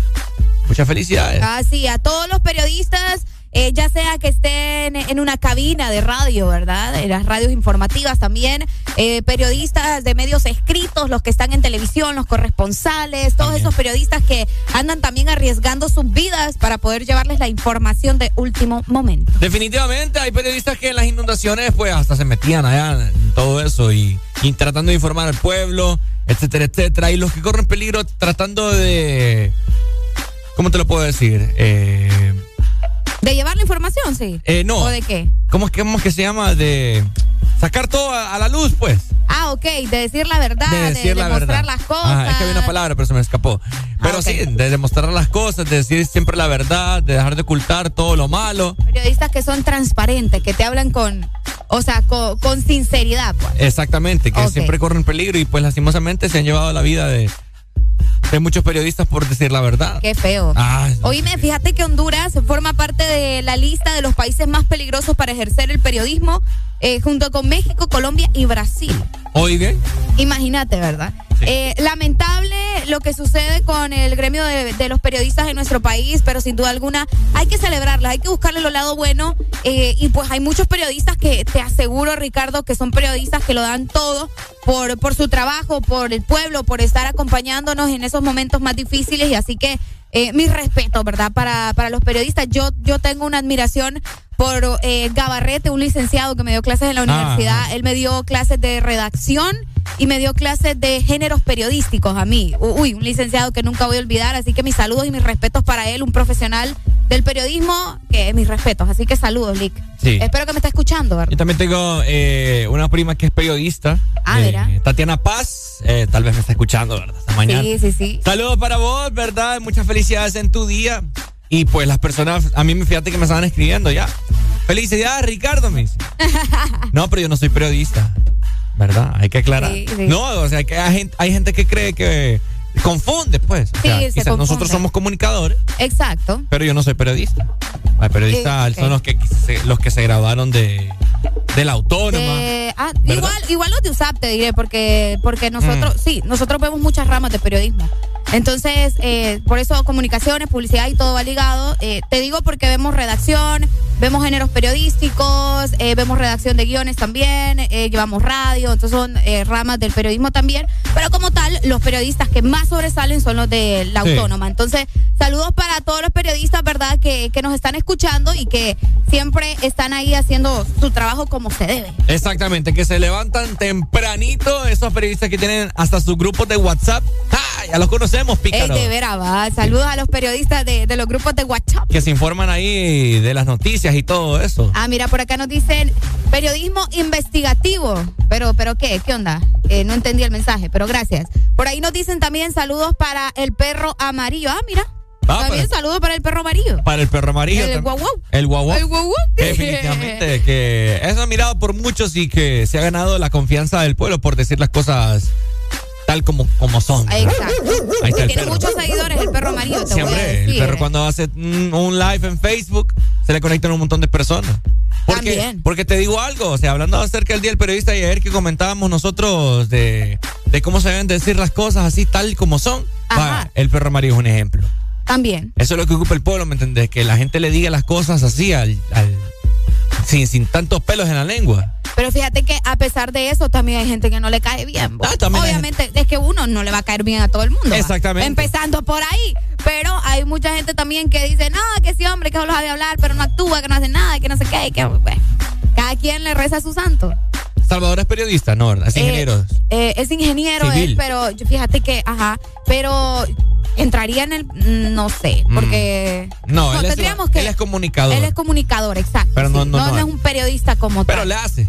muchas felicidades. Ah, sí, a todos los periodistas, eh, ya sea que estén en una cabina de radio, ¿verdad? En las radios informativas también, eh, periodistas de medios escritos, los que están en televisión, los corresponsales, todos esos periodistas que andan también arriesgando sus vidas para poder llevarles la información de último momento. Definitivamente hay periodistas que en las inundaciones pues hasta se metían allá en todo eso y, y tratando de informar al pueblo, etcétera, etcétera. Y los que corren peligro tratando de... ¿Cómo te lo puedo decir? Eh, ¿De llevar la información, sí? Eh, no. ¿O de qué? ¿cómo, es que- ¿Cómo es que se llama? De sacar todo a, a la luz, pues. Ah, ok, de decir la verdad, De de, decir la demostrar verdad. las cosas. Ajá, es que había una palabra, pero se me escapó. Pero ok. sí, de demostrar las cosas, de decir siempre la verdad, de dejar de ocultar todo lo malo. Periodistas que son transparentes, que te hablan con, o sea, con, con sinceridad, pues. Exactamente, que siempre corren peligro y pues lastimosamente se han llevado la vida de, de muchos periodistas por decir la verdad. Qué feo. No, Oíme, fíjate que Honduras forma parte de la lista de los países más peligrosos para ejercer el periodismo, eh, junto con México, Colombia y Brasil. Oigan, Imagínate, ¿verdad? Eh, lamentable lo que sucede con el gremio de, de los periodistas en nuestro país, pero sin duda alguna hay que celebrarlas, hay que buscarle lo lado bueno. eh, y pues hay muchos periodistas que te aseguro, Ricardo, que son periodistas que lo dan todo por, por su trabajo, por el pueblo, por estar acompañándonos en esos momentos más difíciles. Y así que eh, mi respeto, ¿verdad? Para, para los periodistas. Yo, yo tengo una admiración por eh, Gabarrete, un licenciado que me dio clases en la Ah, universidad. Él me dio clases de redacción y me dio clases de géneros periodísticos a mí. Uy, un licenciado que nunca voy a olvidar. Así que mis saludos y mis respetos para él, un profesional del periodismo, que mis respetos. Así que saludos, Lick. Sí. Espero que me esté escuchando, ¿verdad? yo también tengo eh, una prima que es periodista. Ah, eh. Tatiana Paz, eh, tal vez me está escuchando, ¿verdad? Esta mañana. Sí, sí, sí. Saludos para vos, ¿verdad? Muchas felicidades en tu día. Y pues las personas, a mí me fíjate que me estaban escribiendo ya. Felicidades, Ricardo, me dice. No, pero yo no soy periodista. ¿Verdad? Hay que aclarar. Sí, sí. No, o sea, que hay gente, hay gente que cree que confunde, pues. O Sí, sea, se quizás confunde. nosotros somos comunicadores, Exacto. pero yo no soy periodista. Los periodistas son los que, se- los que se graduaron de, de la autónoma. Ah, igual, igual los de USAP te diré, porque, porque nosotros, Mm. sí, nosotros vemos muchas ramas de periodismo. Entonces, eh, por eso comunicaciones, publicidad y todo va ligado. Eh, te digo porque vemos redacción, vemos géneros periodísticos, eh, vemos redacción de guiones también, llevamos radio, entonces son ramas del periodismo también. Pero como tal, los periodistas que más sobresalen son los de la Sí. autónoma. Entonces, saludos para todos los periodistas, ¿verdad? Que, que nos están escuchando y que siempre están ahí haciendo su trabajo como se debe. Exactamente, que se levantan tempranito esos periodistas que tienen hasta sus grupos de WhatsApp. ¡Ah! Ya los conocemos, Ey, pícaro. de veras, va. Saludos a los periodistas de, de los grupos de WhatsApp. Que se informan ahí de las noticias y todo eso. Ah, mira, por acá nos dicen periodismo investigativo. Pero, pero ¿qué? ¿Qué onda? Eh, no entendí el mensaje, pero gracias. Por ahí nos dicen también saludos para el perro amarillo. Ah, mira. Ah, también para- saludos para el perro amarillo. Para el perro amarillo. El guau guau. El guau guau. El guau guau. Definitivamente, que es admirado por muchos y que se ha ganado la confianza del pueblo por decir las cosas tal como, como son. Exacto. Ahí está Tiene perro. muchos seguidores el perro amarillo, te voy a Siempre, el perro cuando hace un, live en Facebook se le conectan un montón de personas. Porque, También. porque te digo algo, o sea, hablando acerca del Día del Periodista y ayer que comentábamos nosotros de, de cómo se deben decir las cosas así tal como son, va, el perro amarillo es un ejemplo. También. Eso es lo que ocupa el pueblo, ¿me entendés? Que la gente le diga las cosas así, al, al- sin, sin tantos pelos en la lengua. Pero fíjate que a pesar de eso, también hay gente que no le cae bien. Ah, Obviamente, es que uno no le va a caer bien a todo el mundo. va. Exactamente. Empezando por ahí. Pero hay mucha gente también que dice, no, que sí, hombre, que solo sabe hablar, pero no actúa, que no hace nada, que no sé qué. Que, bueno, cada quien le reza a su santo. Salvador es periodista, no, ¿verdad? Es Eh, ingeniero. Eh, es ingeniero Civil. él, pero yo- fíjate que, ajá, pero entraría en el, mm, no sé, porque No, él, es, tendríamos que él es comunicador. él es comunicador, exacto. Pero no, sí. no, no, es un periodista como Pero tal. le hace. Eh,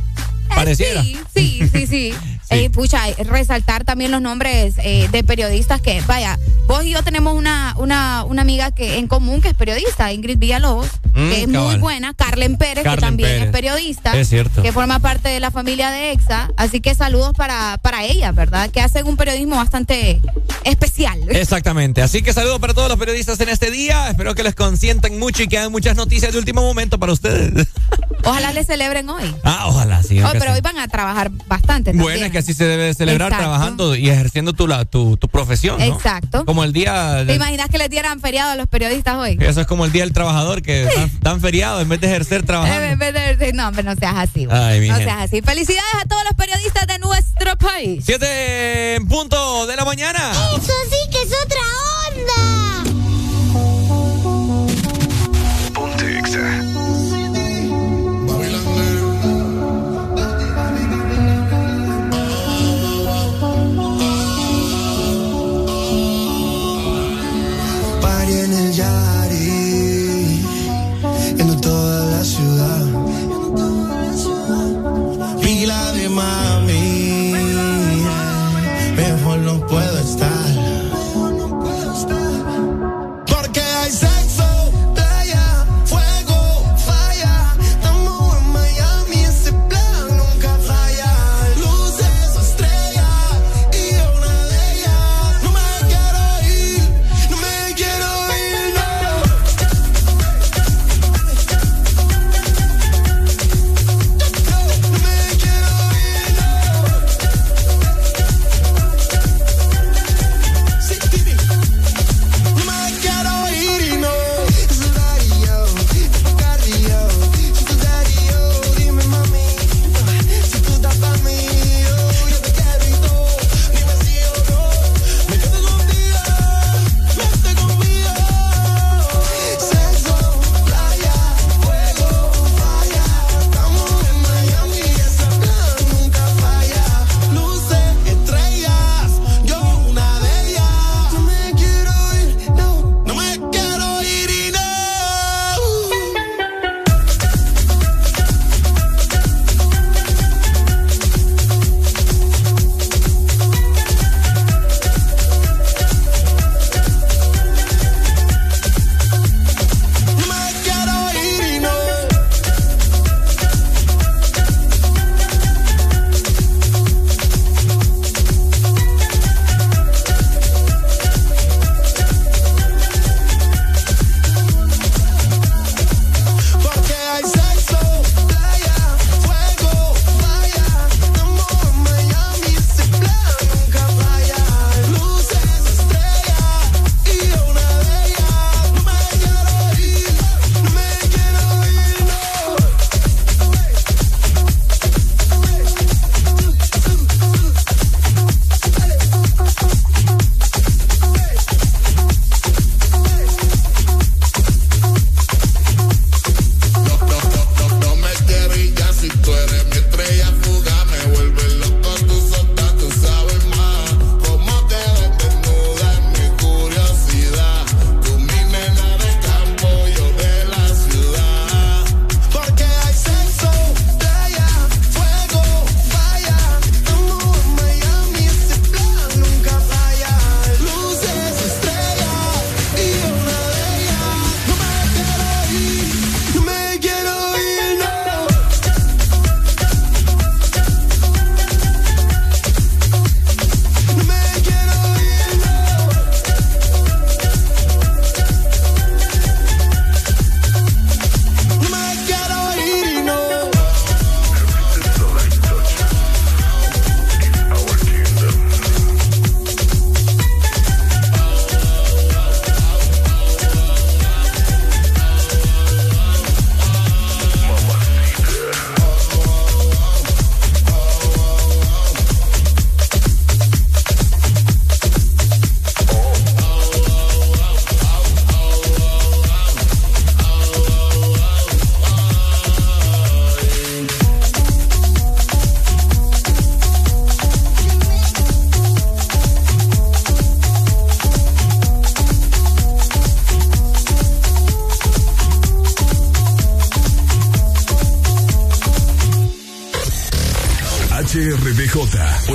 Pareciera. Sí, sí, sí, sí. Eh, pucha, eh, resaltar también los nombres eh, de periodistas que, vaya, vos y yo tenemos una, una, una amiga que en común que es periodista, Ingrid Villalobos, Mm, que es muy buena, Carlen Pérez, Carlen que también Pérez. es periodista, Es cierto. que forma parte de la familia de EXA, así que saludos para, para ella, ¿verdad? Que hacen un periodismo bastante especial. Exactamente. Así que saludos para todos los periodistas en este día. Espero que les consientan mucho y que hagan muchas noticias de último momento para ustedes. Ojalá le celebren hoy. Ah, ojalá, sí. Oh, pero hoy van a trabajar bastante también. Bueno, es que así se debe de celebrar Exacto. trabajando y ejerciendo tu, la, tu, tu profesión. ¿no? Exacto. Como el día. ¿Te del- imaginas que les dieran feriado a los periodistas hoy? Eso es como el día del trabajador que dan, dan feriado en vez de ejercer trabajando. en vez de- de- no, hombre, no seas así. Ay, no gente. seas así. Felicidades a todos los periodistas de nuestro país. Siete en punto de la mañana. Eso sí que es otra onda. Puedo estar.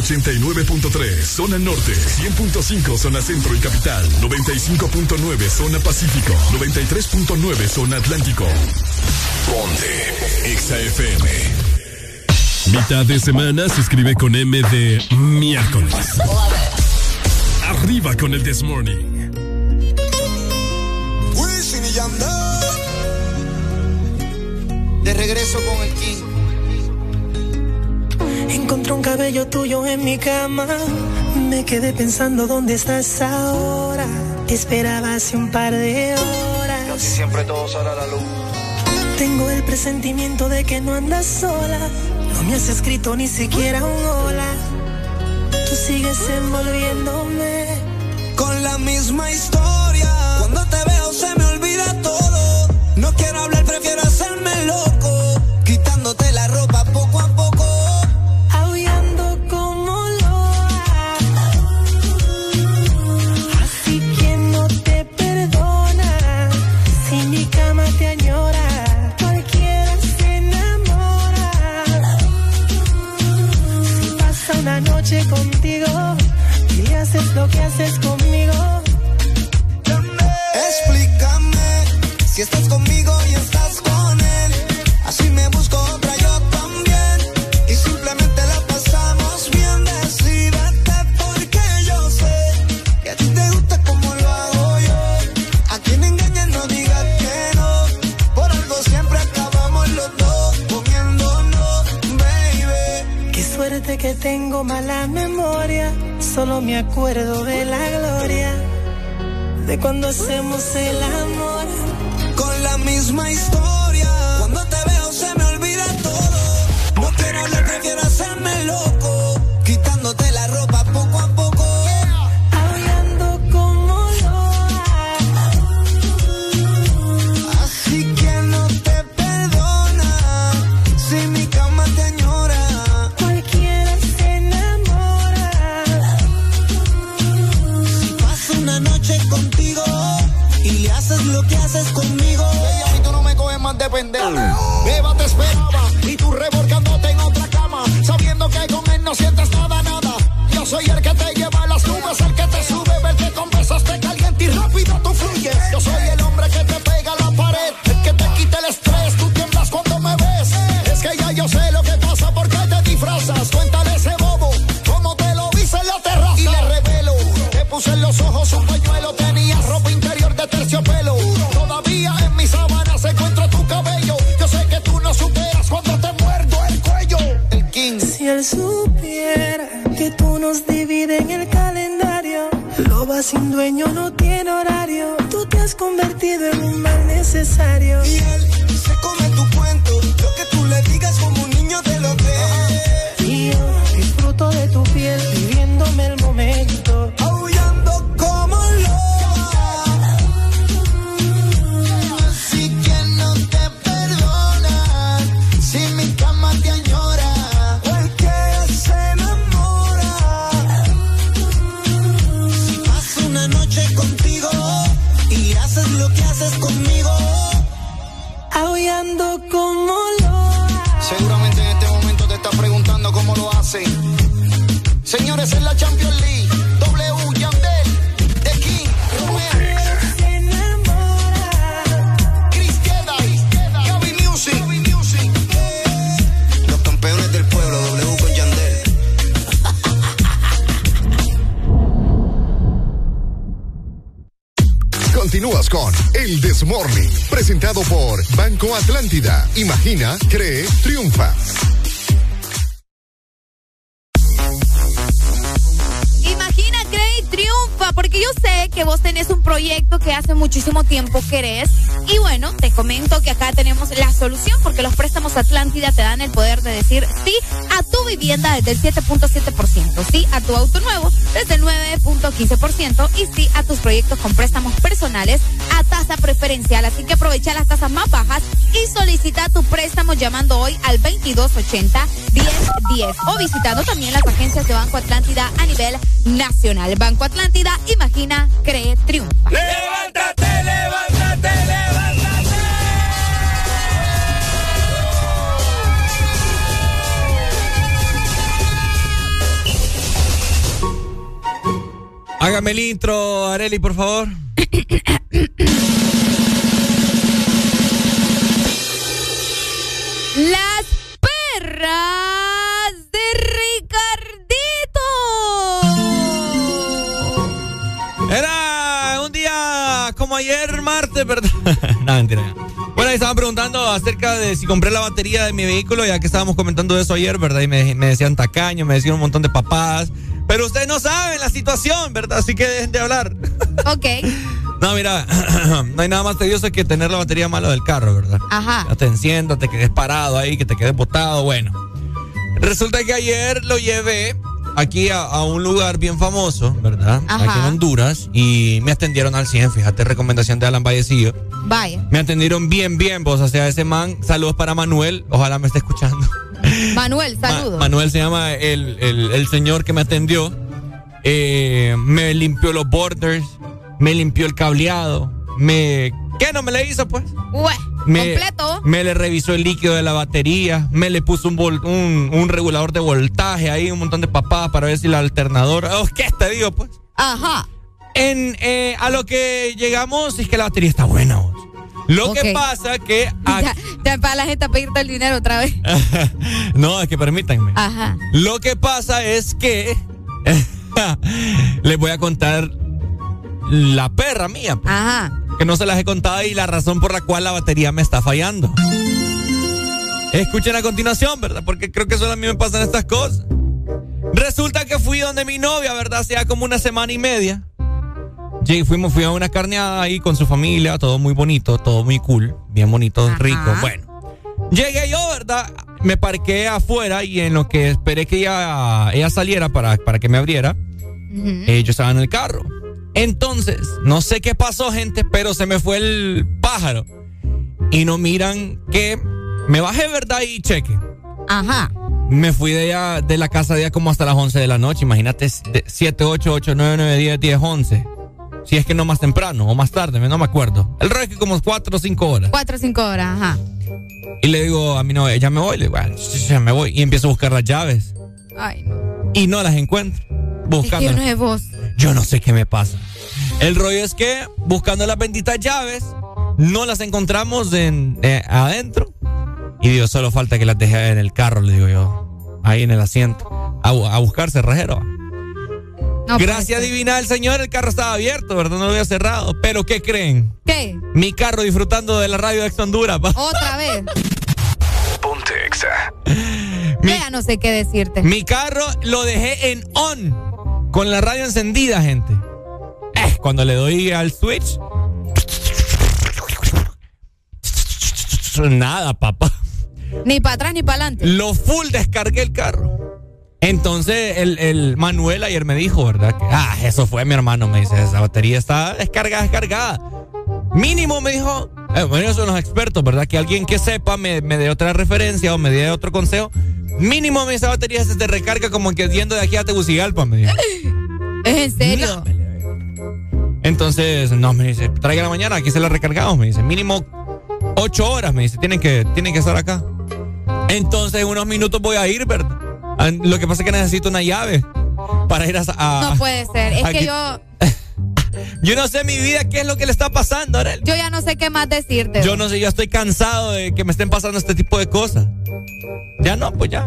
89.3 zona norte, 100.5 zona centro y capital, 95.9 zona pacífico, 93.9 zona atlántico. Ponte XAFM. Mitad de semana se escribe con M de miércoles. Arriba con el This Morning. De regreso con el King encuentro un cabello tuyo en mi cama. Me quedé pensando dónde estás ahora. Te esperaba hace un par de horas. Casi siempre todo sale a la luz. Tengo el presentimiento de que no andas sola. No me has escrito ni siquiera un hola. Tú sigues envolviéndome con la misma historia a tasa preferencial. Así que aprovecha las tasas más bajas y solicita tu préstamo llamando hoy al 2280-1010 o visitando también las agencias de Banco Atlántida a nivel nacional. Banco Atlántida, imagina, cree, triunfa. ¡Levántate, levántate, levántate! Hágame el intro, Areli, por favor. Estaban preguntando acerca de si compré la batería de mi vehículo, ya que estábamos comentando eso ayer, ¿verdad? Y me, me decían tacaño, me decían un montón de papás. Pero ustedes no saben la situación, ¿verdad? Así que dejen de hablar. Ok. No, mira, no hay nada más tedioso que tener la batería mala del carro, ¿verdad? Ajá. Ya te enciendas, te quedes parado ahí, que te quedes botado, bueno. Resulta que ayer lo llevé aquí a, a un lugar bien famoso, ¿verdad? Ajá. Aquí en Honduras y me atendieron al 100, fíjate, recomendación de Alan Vallecillo. Vaya. Me atendieron bien, bien, vos, o sea, ese man, saludos para Manuel, ojalá me esté escuchando. Manuel, Ma- saludos. Manuel se llama el, el- el señor que me atendió. Eh, me limpió los borders, me limpió el cableado, me... ¿Qué no me le hizo, pues? Ue, Me, completo. me le revisó el líquido de la batería, me le puso un, vol- un, un regulador de voltaje ahí, un montón de papadas para ver si la alternadora... Oh, ¿Qué te digo, pues? Ajá. En, eh, a lo que llegamos es que la batería está buena, Lo que pasa que... Ya, ya para la gente a pedirte el dinero otra vez. no, es que permítanme. Ajá. Lo que pasa es que les voy a contar la perra mía, pues, Ajá. que no se las he contado y la razón por la cual la batería me está fallando. Escuchen a continuación, ¿verdad? Porque creo que solo a mí me pasan estas cosas. Resulta que fui donde mi novia, ¿verdad? Hacía como una semana y media. Llegué, fuimos, fui a una carneada ahí con su familia, todo muy bonito, todo muy cool, bien bonito, rico. Bueno, Llegué yo, ¿verdad? Me parqué afuera y en lo que esperé que ella, ella saliera para, para que me abriera, eh, yo estaba en el carro. Entonces, no sé qué pasó, gente, pero se me fue el pájaro. Y no miran que me bajé, ¿verdad? Y cheque. Ajá. Me fui de, ella, de la casa de ella como hasta las 11 de la noche. Imagínate, 7, 8, 8, 9, 9, 10, 10, 11. Si es que no más temprano o más tarde, no me acuerdo. El rollo es que como 4 o 5 horas. Cuatro o cinco horas, ajá. Y le digo a mi novia, ya me voy. Le digo, "Bueno, ya me voy. Y empiezo a buscar las llaves. Ay, no. Y no las encuentro. Es Buscando. que es vos. Yo no sé qué me pasa. El rollo es que buscando las benditas llaves, no las encontramos en, eh, adentro. Y digo, solo falta que las deje en el carro, le digo yo. Ahí en el asiento. A, a buscar cerrajero. No puede Gracias ser. divina del Señor, el carro estaba abierto, ¿verdad? No lo había cerrado. Pero ¿qué creen? ¿Qué? Mi carro disfrutando de la radio de Ex Honduras. pa. Otra vez. Ponte Exa. Ya no sé qué decirte. Mi carro lo dejé en on. Con la radio encendida, gente. Eh, cuando le doy al switch. Nada, papá. Ni para atrás ni para adelante. Lo full descargué el carro. Entonces el, el Manuel ayer me dijo, ¿verdad? Que, ah, eso fue mi hermano, me dice, esa batería está descargada, descargada. Mínimo me dijo, eh, bueno, ellos son los expertos, ¿verdad? Que alguien que sepa me, me dé otra referencia o me dé otro consejo. Mínimo me dice, esa batería se te recarga como que yendo de aquí a Tegucigalpa, me dijo. ¿Es en serio? Entonces, no, me dice, traiga la mañana, aquí se la recargamos, me dice, mínimo ocho horas, me dice, tienen que, tienen que estar acá. Entonces, en unos minutos voy a ir, ¿verdad? Lo que pasa es que necesito una llave para ir a... a- No puede ser. Es que yo, Yo no sé mi vida qué es lo que le está pasando, yo ya no sé qué más decirte. Yo no sé, yo estoy cansado de que me estén pasando este tipo de cosas. Ya no, pues ya.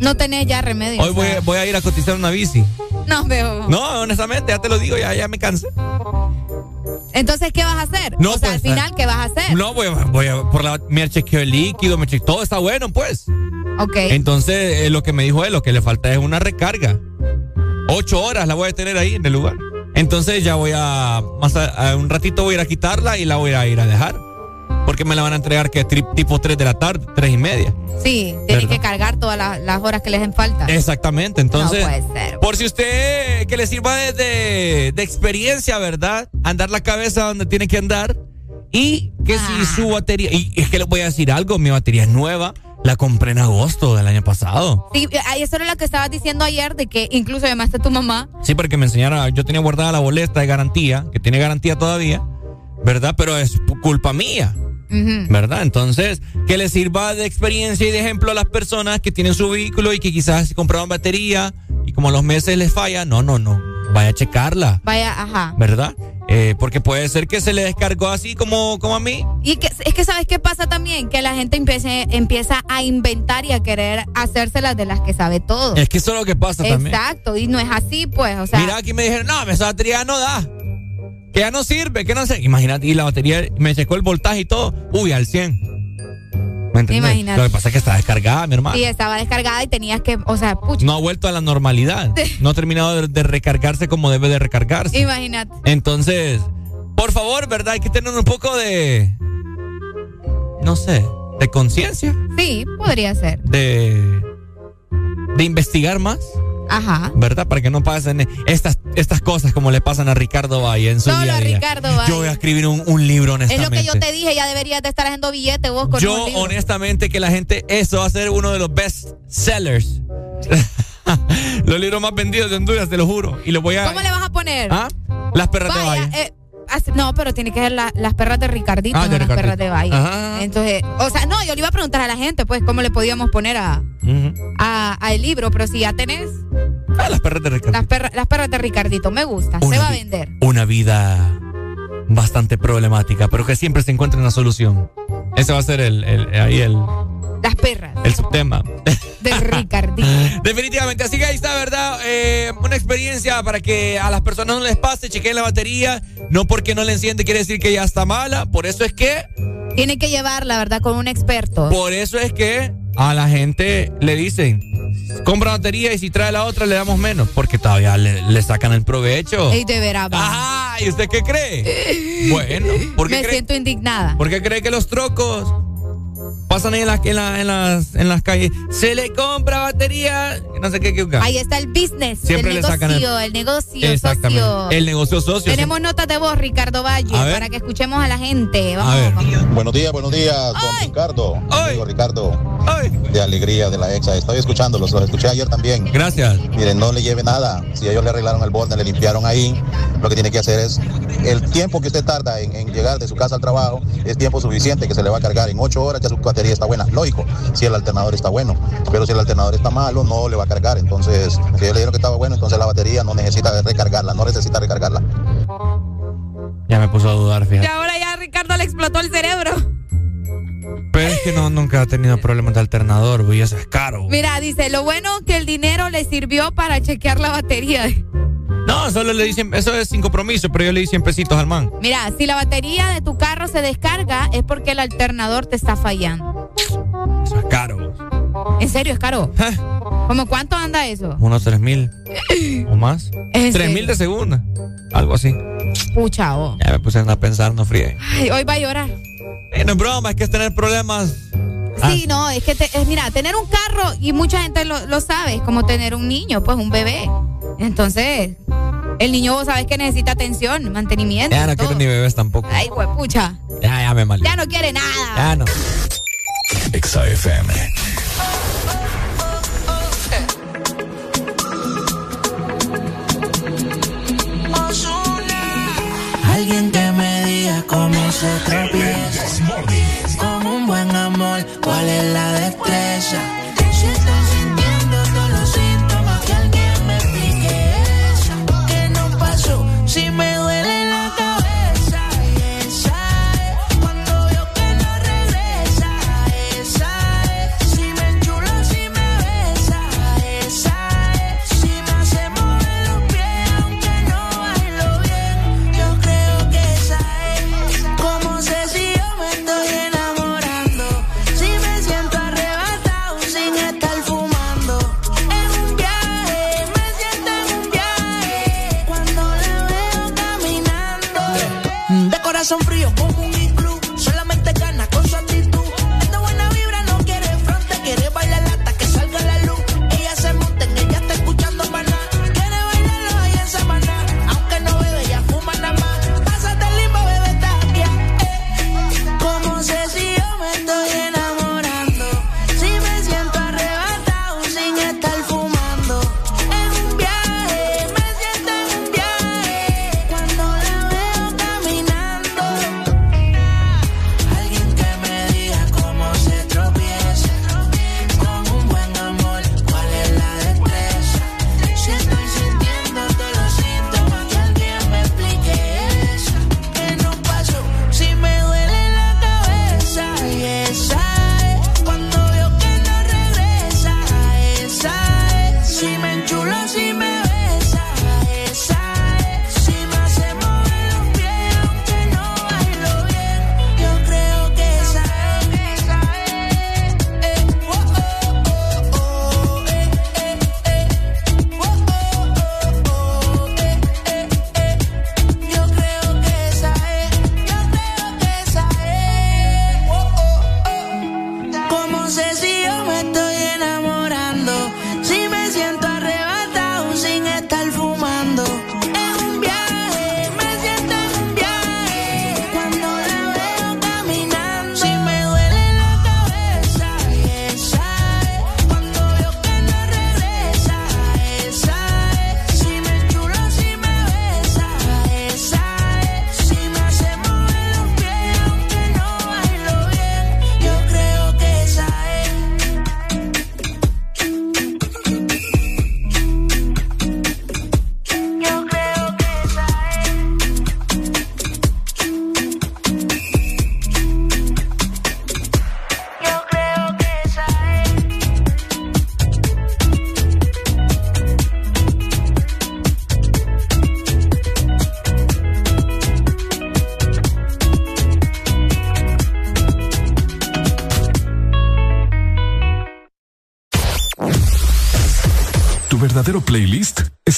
No tenés ya remedio. Hoy voy, voy a ir a cotizar una bici. No veo. No, honestamente, ya te lo digo, ya, ya me cansé. Entonces, ¿qué vas a hacer? No, o sea, pues, al final, ¿qué vas a hacer? No, voy, a- voy a, por la, me chequeo el líquido, me chequeo, todo está bueno, pues. Ok. Entonces, eh, lo que me dijo él, lo que le falta es una recarga. Ocho horas la voy a tener ahí en el lugar. Entonces ya voy a, más a, a un ratito voy a ir a quitarla y la voy a ir a dejar. Porque me la van a entregar que tri- tipo 3 de la tarde, tres y media. Sí, tienen que cargar todas las, las horas que les den falta. Exactamente, entonces. No puede ser. Por si usted que le sirva de, de- de experiencia, ¿verdad? Andar la cabeza donde tiene que andar. Y que Ah. si su batería. Y es que les voy a decir algo, mi batería es nueva. La compré en agosto del año pasado. Sí, eso era lo que estabas diciendo ayer, de que incluso llamaste a tu mamá. Sí, porque me enseñaron, yo tenía guardada la boleta de garantía, que tiene garantía todavía, ¿verdad? Pero es culpa mía. ¿verdad? Entonces, que le sirva de experiencia y de ejemplo a las personas que tienen su vehículo y que quizás compraron batería y como a los meses les falla, no, no, no. vaya a checarla. Vaya, ajá. ¿Verdad? Eh, porque puede ser que se le descargó así como, como a mí. Y que, es que sabes qué pasa también, que la gente empiece, empieza a inventar y a querer hacérselas de las que sabe todo. Es que eso es lo que pasa también. Exacto, y no es así, pues, o sea. Mira, aquí me dijeron, no, esa batería no da. Que ya no sirve, que no sé. Imagínate, y la batería me checó el voltaje y todo. Uy, al 100. ¿Me entiendes? Imagínate. Lo que pasa es que está descargada, mi hermano. Sí, estaba descargada y tenías que, o sea, pucha. No ha vuelto a la normalidad. No ha terminado de, de recargarse como debe de recargarse. Imagínate. Entonces, por favor, ¿verdad? Hay que tener un poco de. No sé, de conciencia. Sí, podría ser. De. De investigar más. Ajá. ¿Verdad? Para que no pasen estas, estas cosas como le pasan a Ricardo Valle en su Solo día a día. Ricardo Valle. Yo voy a escribir un, un libro, Es honestamente. lo que yo te dije, ya deberías de estar haciendo billete vos con Yo, honestamente, que la gente, eso va a ser uno de los best sellers. los libros más vendidos de Honduras, te lo juro. Y lo voy a. ¿Cómo le vas a poner? ¿Ah? Las perras de Valle. eh, no, pero tiene que ser la- las perras de Ricardito, Ah, no las Ricardito. perras de Valle. Entonces, o sea, no, yo le iba a preguntar a la gente, pues, cómo le podíamos poner a, a, a el libro, pero si ya tenés Ah, las perras de Ricardo. las, perra- las perras de Ricardito, me gusta, se va a vender. Una vida bastante problemática, pero que siempre se encuentra una solución. Ese va a ser el, el- ahí el, Las perras el subtema. De Ricardito. Definitivamente, así que ahí está, ¿verdad? Eh, una experiencia para que a las personas no les pase, chequeen la batería. No porque no le enciende quiere decir que ya está mala. Por eso es que, Tiene que llevarla, ¿verdad? Con un experto. por eso es que a la gente le dicen, compra batería y si trae la otra le damos menos. Porque todavía le, le sacan el provecho. Ey, de veras. Ajá, ¿y usted qué cree? bueno, ¿por qué Me cree? siento indignada. ¿Por qué cree que los trocos pasan ahí en, las en, la- en las, en las calles? Se le compra batería, no sé qué, qué. qué. Ahí está el business, Siempre el le sacan el- negocio, el, negocio, Exactamente. socio. El negocio socio. Tenemos notas de voz, Ricardo Valle, para que escuchemos a la gente. Vamos, A ver. vamos. Buenos días, buenos días, don Ricardo. Amigo Ricardo, de Alegría de la Exa. Estoy escuchándolos, los escuché ayer también. Gracias. Miren, no le lleve nada. Si ellos le arreglaron el borde, le limpiaron ahí, lo que tiene que hacer es el tiempo que usted tarda en, en llegar de su casa al trabajo es tiempo suficiente que se le va a cargar. En ocho horas ya su batería está buena. Lógico, si el alternador está bueno. Pero si el alternador está malo, no le va a cargar. Entonces, si ellos le dijeron que estaba bueno, entonces la batería no necesita recargarla, no necesita recargarla. Ya me puso a dudar, Y fíjate. ahora ya a Ricardo le explotó el cerebro. Pero es que no, nunca ha tenido problemas de alternador, güey, eso es caro. güey. Mira, dice, lo bueno que el dinero le sirvió para chequear la batería. No, solo le dicen, eso es sin compromiso, pero yo le di 100 pesitos al man. Mira, si la batería de tu carro se descarga es porque el alternador te está fallando. Eso es caro. ¿En serio es caro? ¿Cómo cuánto anda eso? Unos 3 mil o más. ¿En 3 mil de segunda. Algo así. Pucha, oh. Ya me puse a pensar, no fríe. Ay, hoy va a llorar. Eh, no es broma, es que es tener problemas. Sí, no, es que, te- es, mira, tener un carro, y mucha gente lo, lo sabe, es como tener un niño, pues un bebé. Entonces, el niño vos sabes que necesita atención, mantenimiento. Ya no todo. quiero ni bebés tampoco. Ay, pucha, Ya, ya me mal. ya no quiere nada. Ya no. Exa FM. Alguien que me diga cómo se tropieza. Con un buen amor, cuál es la destreza.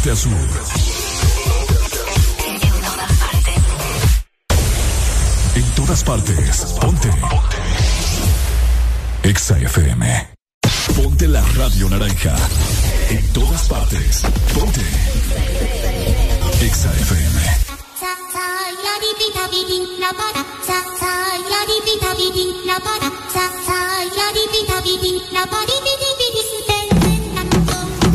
Norte a sur. En todas partes. Ponte. Exa FM. Ponte la radio naranja. En todas partes. Ponte. Exa FM.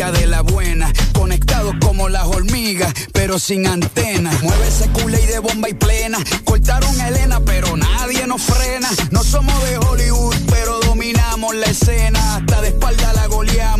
De la buena, conectados como las hormigas, pero sin antena. Mueve ese culé de bomba y plena. Cortaron Elena, pero nadie nos frena. No somos de Hollywood, pero dominamos la escena hasta después espalda la goleamos,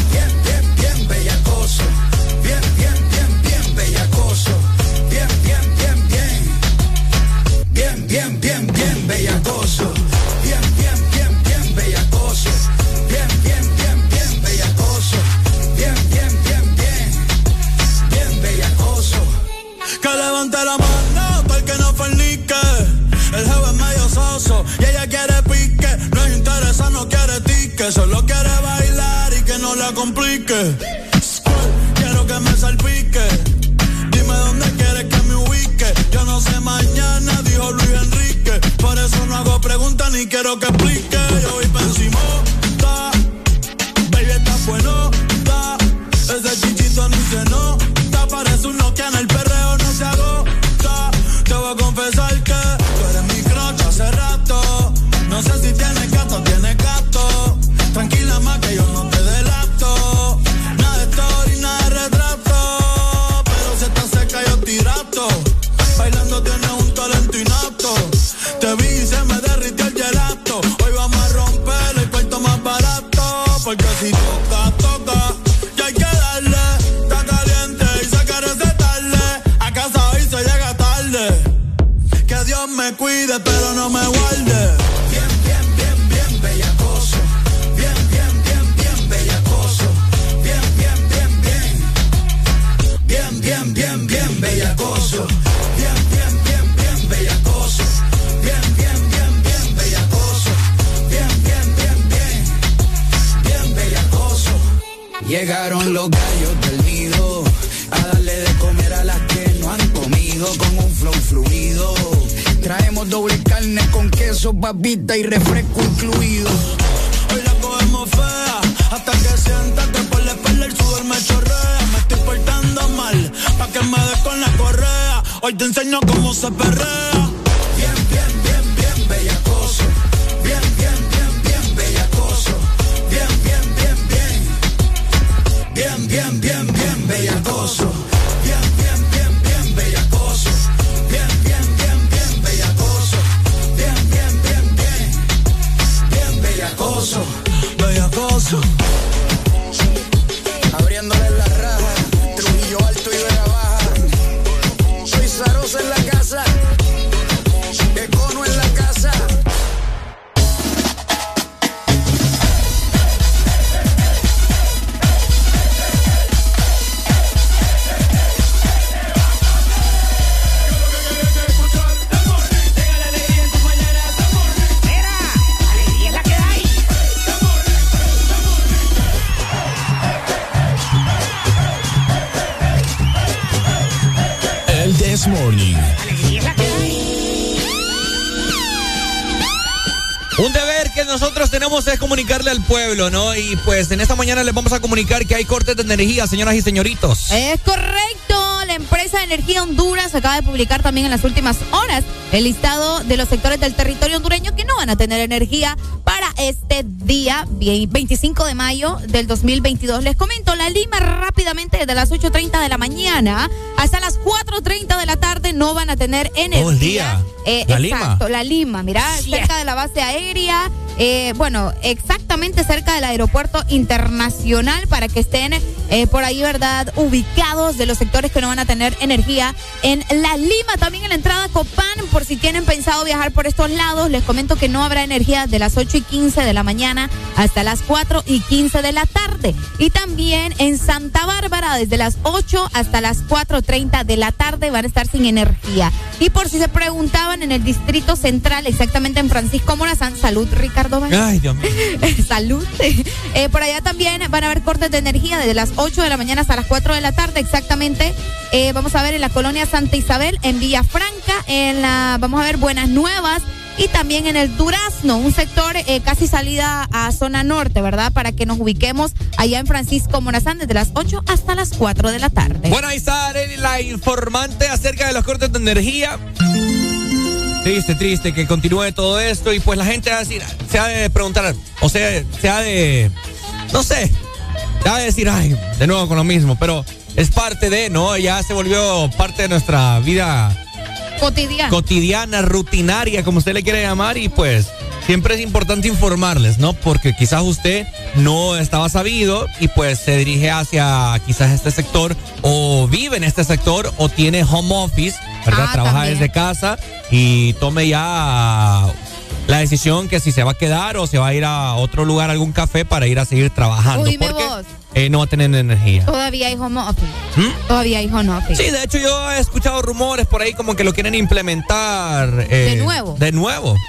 Bellacoso. Bien, bien, bien, bien bellacoso. Bien, bien, bien, bien bellacoso. Bien, bien, bien, bien. Bien bellacoso. Que levante la mano para que no fornique. El jefe es medio soso y ella quiere pique. No es interesa, no quiere tique. Solo quiere bailar y que no la complique. Quiero que me salpique. Dime dónde quieres que me ubique. Yo no sé mañana, dijo Luis Enrique. Por eso no hago preguntas ni quiero que explique. Yo voy pa'. Baby, está bueno, Llegaron los gallos del nido a darle conmigo con un flow fluido. Traemos doble carne con queso, babita y refresco incluido. Hoy la cogemos fea, hasta que sienta que por la espalda el sudor me chorrea. Me estoy portando mal, pa' que me des con la correa. Hoy te enseño cómo se perrea. Bien. Bien, bien, bellacoso. Comunicarle al pueblo, ¿no? Y pues en esta mañana les vamos a comunicar que hay cortes de energía, señoras y señoritos. Es correcto. La empresa de energía Honduras acaba de publicar también en las últimas horas el listado de los sectores del territorio hondureño que no van a tener energía para este día, bien, 25 de mayo del 2022. Les comento, la Lima rápidamente desde las 8.30 de la mañana hasta las 4.30 de la tarde no van a tener energía. Todo el día. Eh, La Lima. la Lima, mira, cerca de la base aérea, eh, bueno, exactamente cerca del aeropuerto internacional para que estén eh, por ahí, ¿verdad? Ubicados de los sectores que no van a tener energía en la Lima, también en la entrada Copán, por si tienen pensado viajar por estos lados, les comento que no habrá energía de las 8 y 15 de la mañana hasta las 4 y 15 de la tarde. Y también en Santa Bárbara, desde las 8 hasta las 4.30 de la tarde van a estar sin energía. Y por si se preguntaban, en el Distrito Central, exactamente en Francisco Morazán, salud Ricardo Ay, Dios mío. Salud. Eh, por allá también van a haber cortes de energía desde las 8 de la mañana hasta las 4 de la tarde, exactamente. Eh, vamos a ver en la colonia Santa Isabel, en Villafranca, en la, vamos a ver Buenas Nuevas. Y también en el Durazno, un sector eh, casi salida a zona norte, ¿verdad? Para que nos ubiquemos allá en Francisco Morazán desde las 8 hasta las 4 de la tarde. Bueno, ahí está la informante acerca de los cortes de energía. Triste, triste que continúe todo esto y pues la gente va a decir, se ha de preguntar, o sea, se ha de, no sé, se ha de decir, ay, de nuevo con lo mismo, pero es parte de, ¿no? Ya se volvió parte de nuestra vida Cotidiano. cotidiana, rutinaria, como usted le quiere llamar, y pues siempre es importante informarles, ¿no? Porque quizás usted no estaba sabido y pues se dirige hacia quizás este sector o vive en este sector o tiene home office, ¿verdad? Ah, Trabaja también. desde casa y tome ya la decisión que si se va a quedar o se va a ir a otro lugar, a algún café para ir a seguir trabajando. Uy, porque vos. Eh, no va a tener energía. Todavía hay home office. ¿Mm? Todavía hay home office. Sí, de hecho yo he escuchado rumores por ahí como que lo quieren implementar. eh, ¿De nuevo? De nuevo.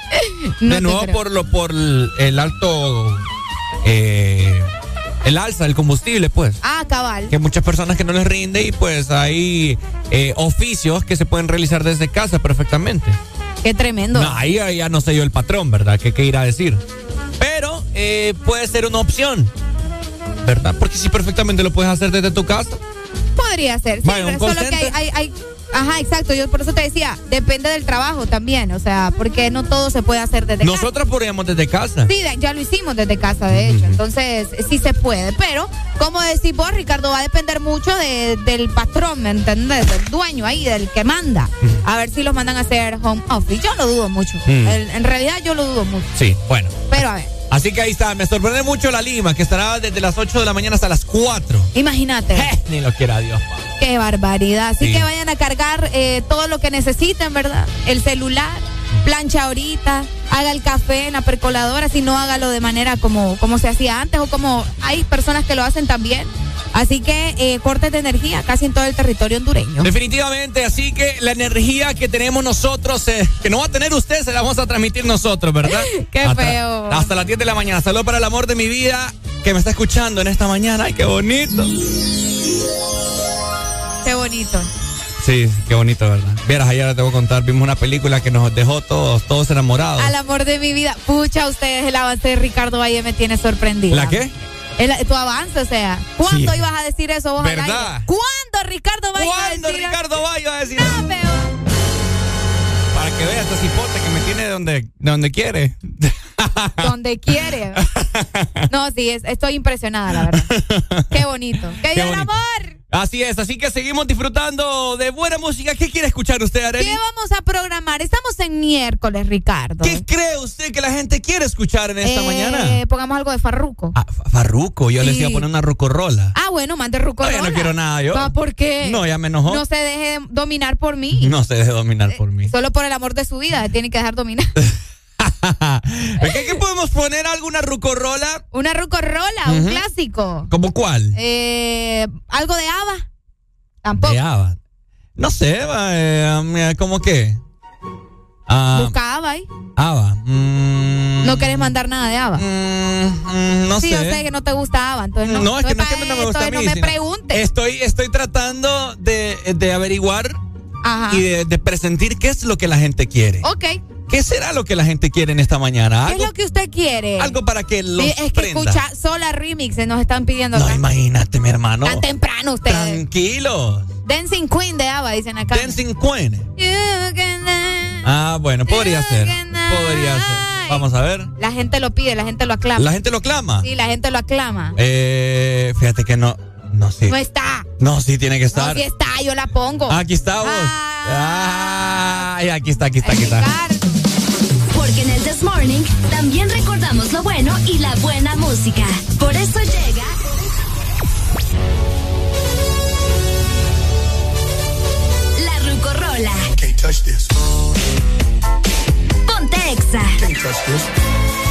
No de nuevo por lo por el alto eh, el alza del combustible, pues. Ah, cabal. Que muchas personas que no les rinde y pues hay eh, oficios que se pueden realizar desde casa perfectamente. Qué tremendo. No, ahí ahí ya no sé yo el patrón, ¿verdad? ¿Qué, qué irá a decir? Pero eh, puede ser una opción, ¿verdad? Porque si perfectamente lo puedes hacer desde tu casa. Podría ser. Sí, Vaya, call solo que hay, hay, hay- Ajá, exacto. Yo por eso te decía, depende del trabajo también. O sea, porque no todo se puede hacer desde casa. Nosotros podríamos desde casa. Sí, ya lo hicimos desde casa, de hecho. Entonces, sí se puede. Pero, como decís vos, Ricardo, va a depender mucho de- del patrón, ¿me entendés? Del dueño ahí, del que manda. A ver si los mandan a hacer home office. Yo lo dudo mucho. Mm. En realidad, yo lo dudo mucho. Sí, bueno. Pero, a ver, Así que ahí está, me sorprende mucho la Lima, que estará desde las 8 de la mañana hasta las 4. imagínate. Ni lo quiera Dios. Qué barbaridad. Así Sí. que vayan a cargar eh, todo lo que necesiten, ¿verdad? El celular, plancha ahorita, haga el café en la percoladora, si no hágalo de manera como, como se hacía antes o como hay personas que lo hacen también. Así que eh, cortes de energía casi en todo el territorio hondureño. Definitivamente, así que la energía que tenemos nosotros, eh, que no va a tener usted, se la vamos a transmitir nosotros, ¿verdad? Qué Hasta- feo. Hasta las 10 de la mañana. Saludos para el amor de mi vida que me está escuchando en esta mañana. ¡Ay, qué bonito! Qué bonito. Sí, qué bonito, ¿verdad? Vieras, ayer te voy a contar, vimos una película que nos dejó todos, todos enamorados. Al amor de mi vida. Pucha, ustedes, el avance de Ricardo Valle me tiene sorprendida. ¿La qué? El- tu avance, o sea. ¿Cuándo ibas a decir eso vos ¿Verdad? ¿Cuándo Ricardo Valle iba a ¿Cuándo decir Ricardo Valle va a decir pero- Para que veas este cipote que me tiene de donde, de donde quiere. Donde quiere. No, sí, es- estoy impresionada, la verdad. Qué bonito. ¡Que Qué viva el amor! Así es, así que seguimos disfrutando de buena música. ¿Qué quiere escuchar usted, Arely? ¿Qué vamos a programar? Estamos en miércoles, Ricardo. ¿Qué cree usted que la gente quiere escuchar en esta Eh, mañana? Pongamos algo de Farruco. Ah, Fa- Farruco, yo les sí. iba a poner una rucorola. Ah, bueno, mande Ruco. No, no quiero nada yo. ¿por qué? No, ya me enojó. No se deje dominar por mí. No se deje dominar por mí. Solo por el amor de su vida, tiene que dejar dominar. ¿Qué, qué podemos poner alguna rucorola? Una rucorola, un Ujú. clásico. ¿Como cuál? Eh, ¿Algo de Ava? Tampoco. De Ava. No sé, eh, mira, ¿cómo qué? Ah, Busca Ava ahí. Ava. mm, No querés mandar nada de Ava. mm, no sí, sé. yo sé que no te gusta Ava, entonces no. No, es que no es que no me gusta a mí. no me preguntes. Estoy, estoy tratando de, de averiguar Ajá. y de, de presentir qué es lo que la gente quiere. Ok. ¿Qué será lo que la gente quiere en esta mañana? ¿Qué es Algo, lo que usted quiere? algo para que los Sí, es que prenda. escucha Sola Remix, se nos están pidiendo No, acá. imagínate, mi hermano. Tan temprano ustedes. Tranquilo. Dancing Queen de Ava, dicen acá. Dancing Queen. You can dance. Ah, bueno, podría ser. Podría ser. Vamos a ver. La gente lo pide, la gente lo aclama. La gente lo clama. Sí, la gente lo aclama. Eh, fíjate que no. No, sí. No está. No, sí tiene que No, estar. si está, yo la pongo. Ah, aquí está vos. Ay, aquí está, aquí está, aquí está. Porque en el This Morning también recordamos lo bueno y la buena música. Por eso llega. La Rucorola. Can't touch this. Ponte Exa. Can't touch this.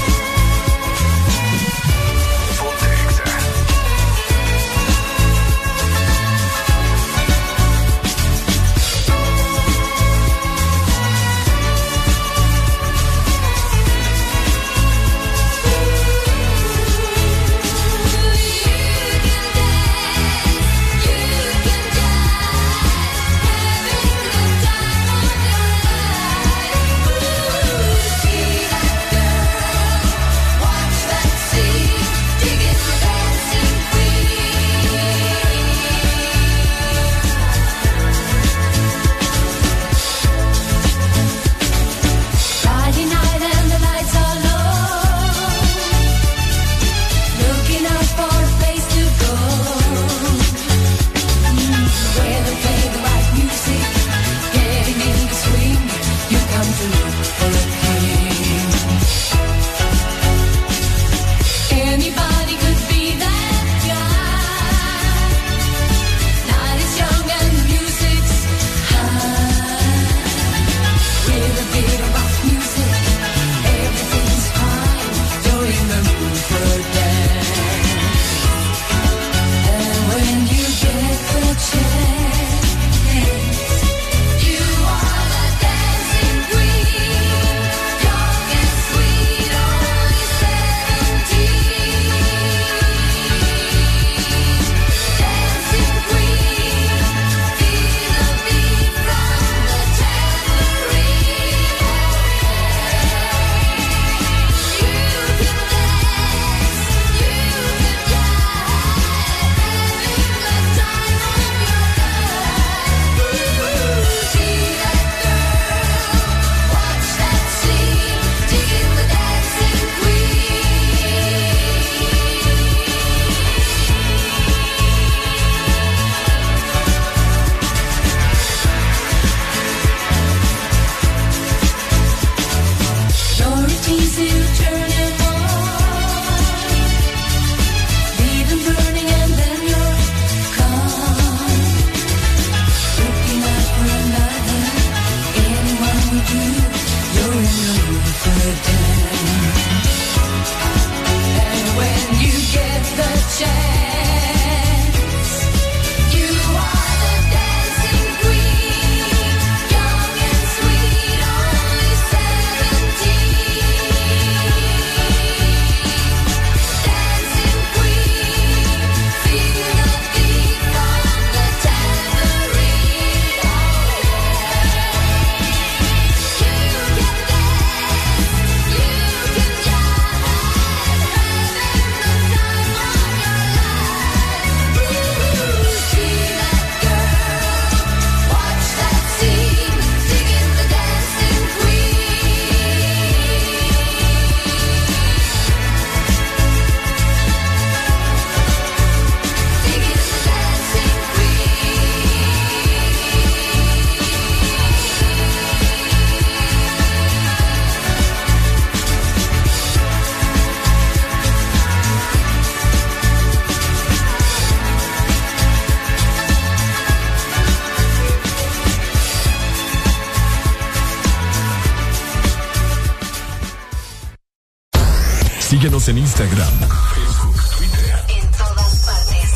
En Instagram, Facebook, Twitter. En todas partes.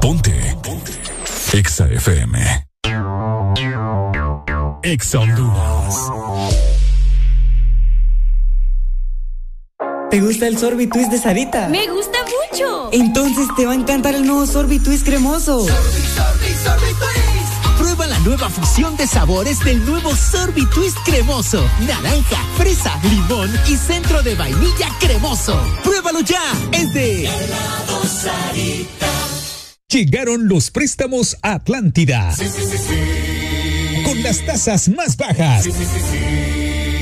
Ponte. Ponte. Exa FM. Exa Honduras. ¿Te gusta el sorbitwist de Sarita? Me gusta mucho. Entonces te va a encantar el nuevo sorbitwist cremoso. Prueba la nueva fusión de sabores del nuevo Sorbitwist cremoso. Naranja, fresa, limón y centro de vainilla cremoso. ¡Pruébalo ya! Es de Llegaron los préstamos a Atlántida. Con las tasas más bajas.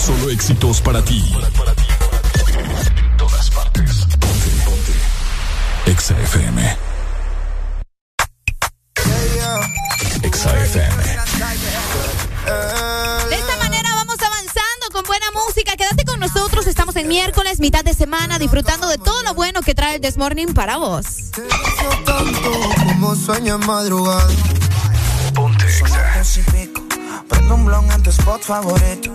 Solo éxitos para ti. En todas partes. Ponte, ponte. Exa FM. Exa FM. De esta manera vamos avanzando con buena música. Quédate con nosotros. Estamos en miércoles, mitad de semana, disfrutando de todo lo bueno que trae el This Morning para vos. Como sueño en madrugada. Ponte pico. Prendo un blon en tu spot favorito.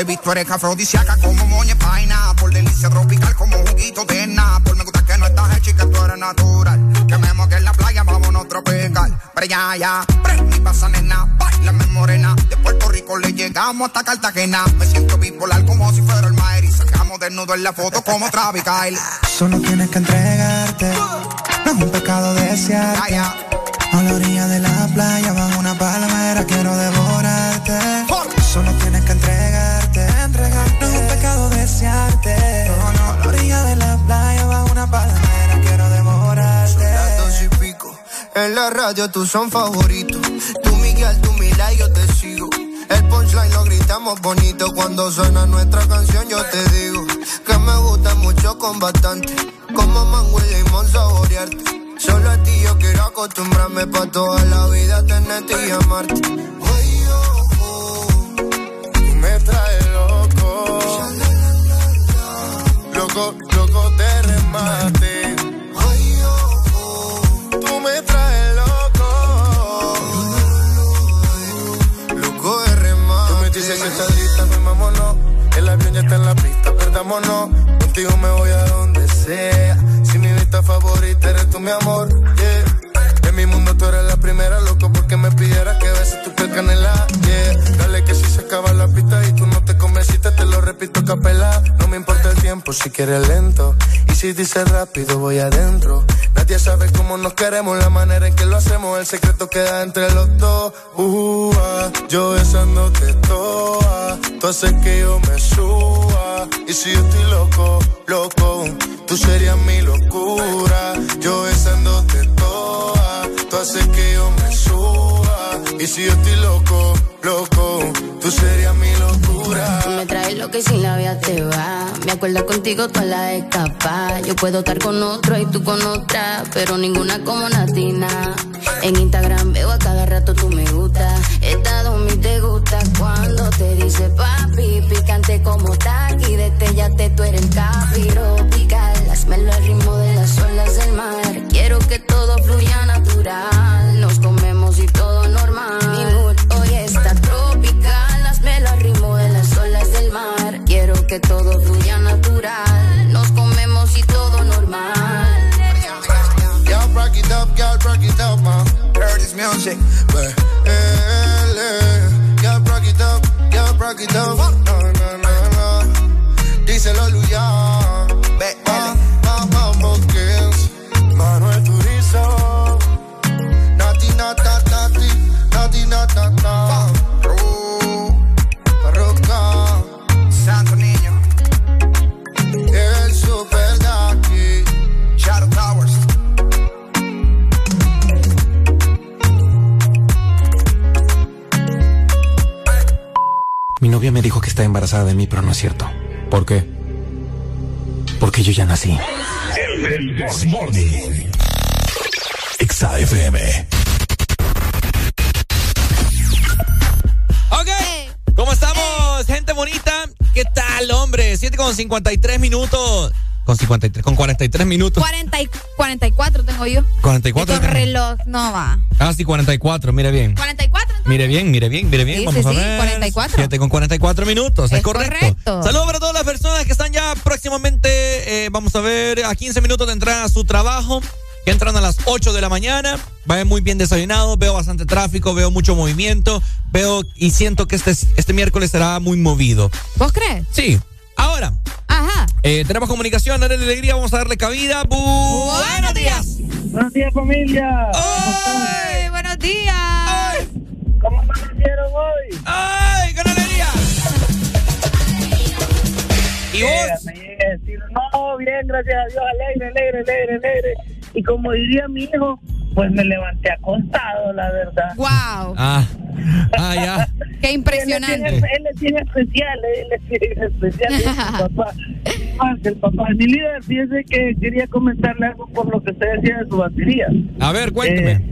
Baby, tú eres afrodisíaca como moña paina. Por delicia tropical como juguito de Por me gusta que no estás hecha y que tú eres natural. Que me moque en la playa, vámonos tropical. Allá, ya. Prende y pasa nena, bailame morena. De Puerto Rico le llegamos hasta Cartagena. Me siento bipolar como si fuera el Maer. Y sacamos desnudo en la foto como Travis Kyle. Solo tienes que entregarte. No es un pecado desearte. A la orilla de la playa, bajo una palmera, quiero devorarte. En la radio tú son favoritos. Tú Miguel, tú Mila yo te sigo. El punchline lo gritamos bonito cuando suena nuestra canción. Yo te digo que me gusta mucho con bastante. Como mango y limón saborearte. Solo a ti yo quiero acostumbrarme pa' toda la vida tenerte y amarte. Oh, me traes loco. Loco, loco de remate. Dices que estás lista, pues vámonos. El avión ya está en la pista, perdámonos. Contigo me voy a donde sea. Si mi vista favorita eres tú, mi amor. Yeah. En mi mundo tú eres la primera, loco, porque me pidieras que beses tu piel canela. Yeah. Dale que si se acaba la pista y tú no te lo repito capela. No me importa el tiempo si quieres lento. Y si dices rápido, voy adentro. Nadie sabe cómo nos queremos, la manera en que lo hacemos. El secreto queda entre los dos. Uh, yo besándote toa. Tú haces que yo me suba. Y si yo estoy loco, loco, tú serías mi locura. Yo besándote toa. Tú haces que yo me suba. Y si yo estoy loco, loco, tú serías mi locura. Lo que sin la vida te va. Me acuerdo contigo toda la escapa. Yo puedo estar con otro y tú con otra, pero ninguna como Natina. En Instagram veo a cada rato tú me gusta. Estado mi te gusta cuando te dice papi, picante como taqui. Detellate, tú eres el capiropical. Hazmelo al ritmo de las olas del mar. que todo fluya natural. Nos comemos y todo normal. Y'all rock it up, y'all rock it up, ma. Heard this music, but eh, eh. Y'all rock it up, y'all rock it up. No, no, no, no. Díselo, Luya. Novia me dijo que está embarazada de mí, pero no es cierto. ¿Por qué? Porque yo ya nací. El Desmorning. Exa FM. Ok. ¿Cómo estamos, gente bonita? ¿Qué tal, hombre? 7 con 53 minutos. Con 53, con 43 minutos. 40 y 44 tengo yo. 44. Estos reloj, no va. Ah, sí, 44, mire bien. 44. Mire bien, mire bien, mire bien. Sí, Vamos sí, a sí, ver. 44. 7 con 44 minutos, es, Es correcto. correcto. Saludos para todas las personas que están ya próximamente, eh, vamos a ver, a 15 minutos de entrar a su trabajo, que entran a las 8 de la mañana. Vayan muy bien desayunados, veo bastante tráfico, veo mucho movimiento, veo y siento que este, este miércoles será muy movido. ¿Vos crees? Sí. Ahora, Ajá. eh, tenemos comunicación, Arely Alegría, vamos a darle cabida. Bu- Buenos días. Buenos días, familia. ¡Ay, buenos días! ¿Cómo amanecieron hoy? ¡Ay, con alegría! ¿Y vos? No, bien, gracias a Dios, alegre, alegre, alegre, alegre. Y como diría mi hijo, pues me levanté acostado, la verdad. ¡Wow! Ah, ah, ya. ¡Qué impresionante! Él es bien especial, él es bien especial. es mi papá. Más el papá. Mi líder, fíjese que quería comentarle algo por lo que usted decía de su batería. A ver, cuénteme. Eh,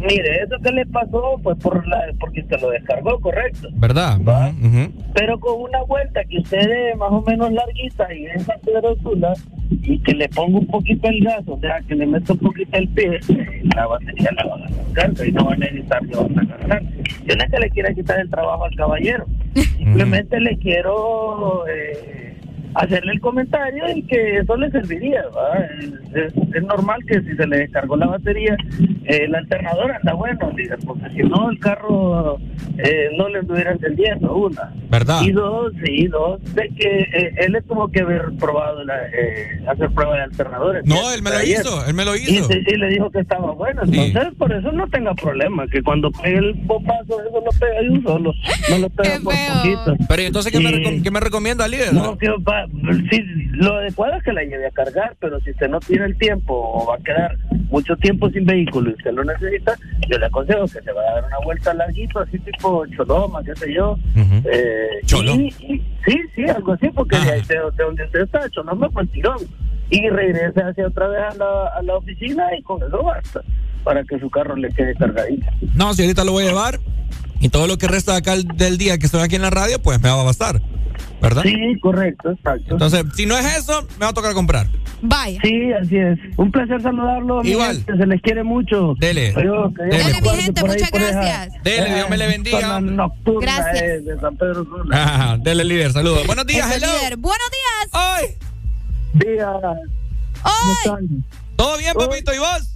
mire, eso que le pasó fue por la, porque se lo descargó, correcto. ¿Verdad? Ujú, ujú. Pero con una vuelta que usted dé más o menos larguita y en San Pedro Sula y que le ponga un poquito el gas, o sea, que le meta un poquito el pie, la batería la va a cargar y no va a necesitar que otra cargar. Yo no es que le quiera quitar el trabajo al caballero, simplemente le quiero eh, hacerle el comentario y que eso le serviría. ¿va? Es, es- es normal que si se le descargó la batería, eh, el alternador anda bueno, líder, porque si no el carro eh, no le estuviera entendiendo, una. ¿Verdad? Y dos, sí, dos, de que eh, él le tuvo que haber probado la, eh, hacer prueba de alternadores. No, él me lo Ayer. hizo, él me lo Y, hizo. se- y le dijo que estaba bueno, entonces por eso no tenga problema, que cuando pegue el bombazo eso lo pega de un solo, no lo pega por poquito. Pero ¿y entonces, ¿qué, me, Y- recom- qué me recomienda, líder? no, que va, sí, lo adecuado es que la lleve a cargar, pero si usted no tiene el tiempo o va a quedar mucho tiempo sin vehículo y usted lo necesita, yo le aconsejo que se vaya a dar una vuelta larguito, así tipo Choloma, qué sé yo. eh, Cholo. y- y- sí, sí, algo así, porque de, ahí, de- de donde usted está, Choloma fue el tirón. Y regrese hacia otra vez a la, a la oficina y con eso basta, para que su carro le quede cargadito. No, si ahorita lo voy a llevar y todo lo que resta acá el- del día que estoy aquí en la radio, pues me va a bastar. ¿Verdad? Sí, correcto, exacto. Entonces, si no es eso, me va a tocar comprar. Vaya. Sí, así es. Un placer saludarlo. mi Igual. gente, se les quiere mucho. Dele. Adiós, Dele, los mi gente, muchas gracias. Dele, Dios me le eh, bendiga. nocturna, Gracias. eh, de San Pedro Sula. Ajá, dele, líder, saludos. Buenos días, hello. líder. Buenos días. ¡Ay! Diga, ¡Ay! ¿Todo bien, papito? ¿Y vos?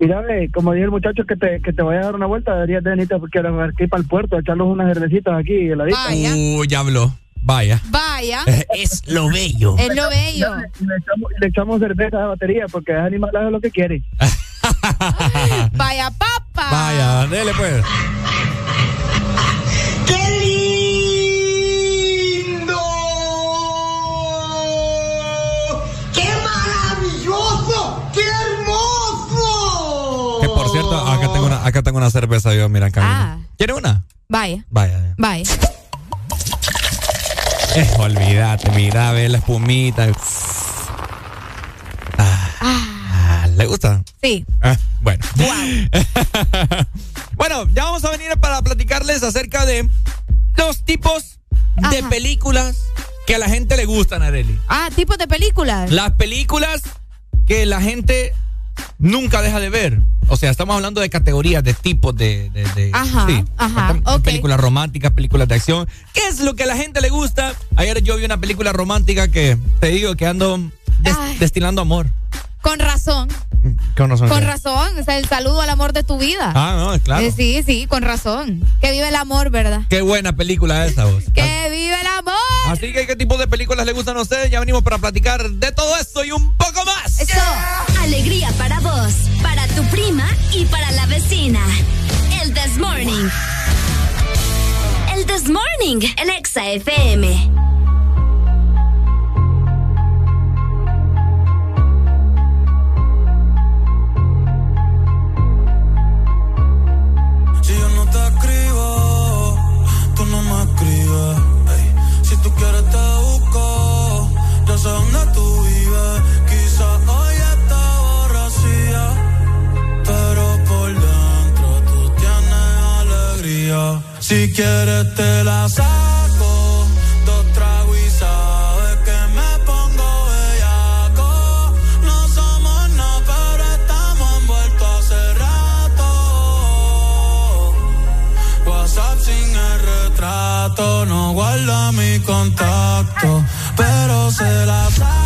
Mira, ve, como dijo el muchacho que te, que te vaya a dar una vuelta, deberías de venirte porque ahora aquí para el puerto, a echarlos unas cervecitas aquí, heladitas. Vaya. Uy, ya habló. Vaya. Vaya. Es lo bello. Es lo bello. Y le echamos, le echamos cerveza a la batería porque es animal hace lo que quiere. Vaya, papa. Vaya, dele pues. Acá tengo una, cerveza yo, mira, en camino. Ah. ¿Quiere una? Vaya. Vaya. Vaya. Eh, olvídate, mira, ve la espumita. Ah, ah, ¿Le gusta? Sí. Ah, bueno. bueno, ya vamos a venir para platicarles acerca de los tipos de películas que a la gente le gustan, Areli. Ah, tipos de películas. Las películas que la gente nunca deja de ver. O sea, estamos hablando de categorías, de tipos de... de- de- Ajá, ajá, Estamos- ok. Películas románticas, películas de acción. ¿Qué es lo que a la gente le gusta? Ayer yo vi una película romántica que te digo que ando des- Ay. destilando amor. Con razón. Con razón. Con razón. O el saludo al amor de tu vida. Ah, no, claro. Eh, sí, sí, con razón. Que vive el amor, ¿verdad? Qué buena película esa, vos. que vive el amor. Así que, ¿qué tipo de películas le gustan a ustedes? Ya venimos para platicar de todo esto y un poco más. Eso. Alegría para vos, para tu prima y para la vecina. El This Morning. El This Morning, el Exa FM. donde tú vives. Quizás hoy está borracía, pero por dentro tú tienes alegría. Si quieres te la saco, dos tragos y sabes que me pongo bellaco. No somos nada, pero estamos envueltos hace rato. WhatsApp sin el retrato, no guarda mi contacto pero se la sabe.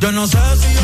Yo no sé si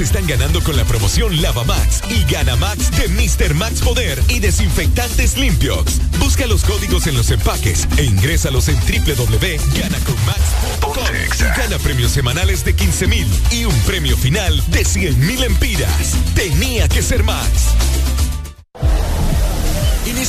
Están ganando con la promoción Lava Max y Gana Max de Mr. Max Poder y Desinfectantes Limpios. Busca los códigos en los empaques e ingrésalos en www.ganaconmax.com y gana premios semanales de 15 mil y un premio final de 100 mil empiras. Tenía que ser Max.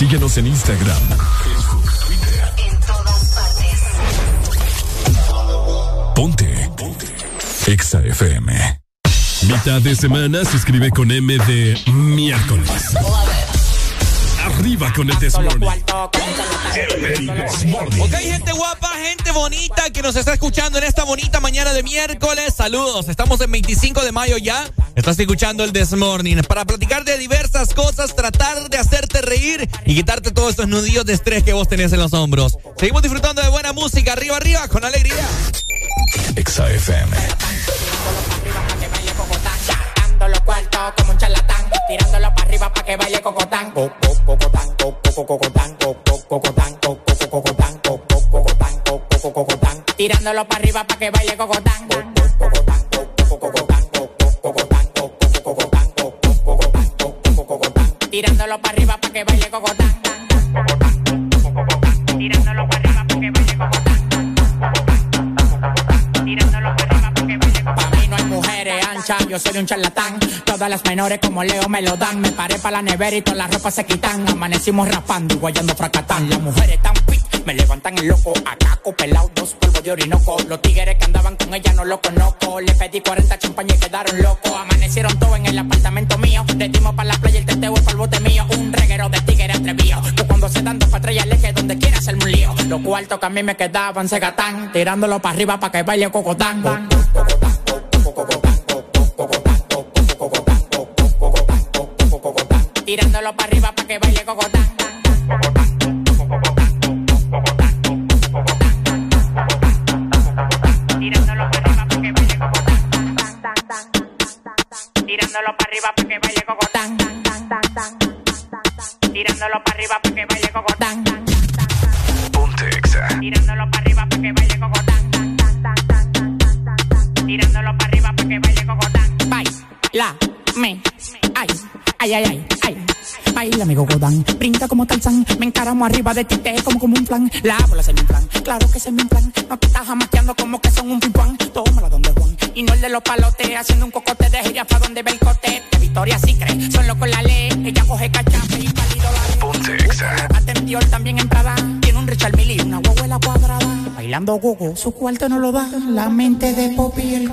Síguenos en Instagram, Facebook, Twitter. En todas partes. Ponte. Ponte. Exa FM. Mitad de semana se escribe con M de miércoles. Arriba con el Desmorning. Ok, gente guapa, gente bonita que nos está escuchando en esta bonita mañana de miércoles. Saludos, estamos en 25 de mayo ya. Estás escuchando el Desmorning para platicar de diversas cosas, tratar de hacerte reír y quitarte todos estos nudillos de estrés que vos tenés en los hombros. Seguimos disfrutando de buena música, arriba, arriba, con alegría. Exa FM. Dando los cuartos como un charlatán, tirándolo para arriba para que baile cocotán. Co- co- Cocotán, co- co- cocotán, co- co- cocotán, co- co- cocotán, co- co- cocotán, co- co- cocotán. Tirándolo para arriba para que baile cocotán. Co- co- cocotán, co- co- cocotán, co- co- cocotán, co- co- cocotán, co- co- cocotán, co- co- cocotán. Tirándolo para arriba para que baile cocotán. Tirándolo para arriba yo soy un charlatán. Todas las menores como Leo me lo dan. Me paré para la nevera y todas las ropas se quitan. Amanecimos raspando y guayando fracatán. Las mujeres tan fit, me levantan el loco. Acá pelado, dos polvos de orinoco. Los tigres que andaban con ella no lo conozco. Le pedí 40 champañas y quedaron locos. Amanecieron todos en el apartamento mío. Le dimos para la playa el teteo para el bote mío. Un reguero de tigres atrevido. Que cuando se dan dos patrullas le que donde quiera hacerme un lío. Los cuartos que a mí me quedaban se gatán. Tirándolo para arriba para que baile cocotán. Tirándolo para arriba para que baile cocotán. Tirándolo para arriba para que baile cocotán. Tirándolo para arriba para que baile cocotán. Tirándolo para arriba para que baile cocotán. Ponte Exa. Tirándolo para arriba para que baile cocotán. Tirándolo para arriba para que baile cocotán. Baila, me, ay, ay, ay, ay, ay. Baila mi cocotán, brinda como Tarzán, me encaramo arriba de ti, te como como un plan, la bola se me plan, claro que se me plan, no te estás jamaqueando como que son un pimpán, tómala donde Juan, y no el de los palotes, haciendo un cocote de gira pa' donde ve el cote, de Victoria sí cree, son locos la ley, ella coge cachape y pálido la Ponte Exa. Atendió también en Prada. Tiene un Richard Mille una huevuela cuadrada. Bailando gogo, su cuarto no lo da. La mente de Poppy y el.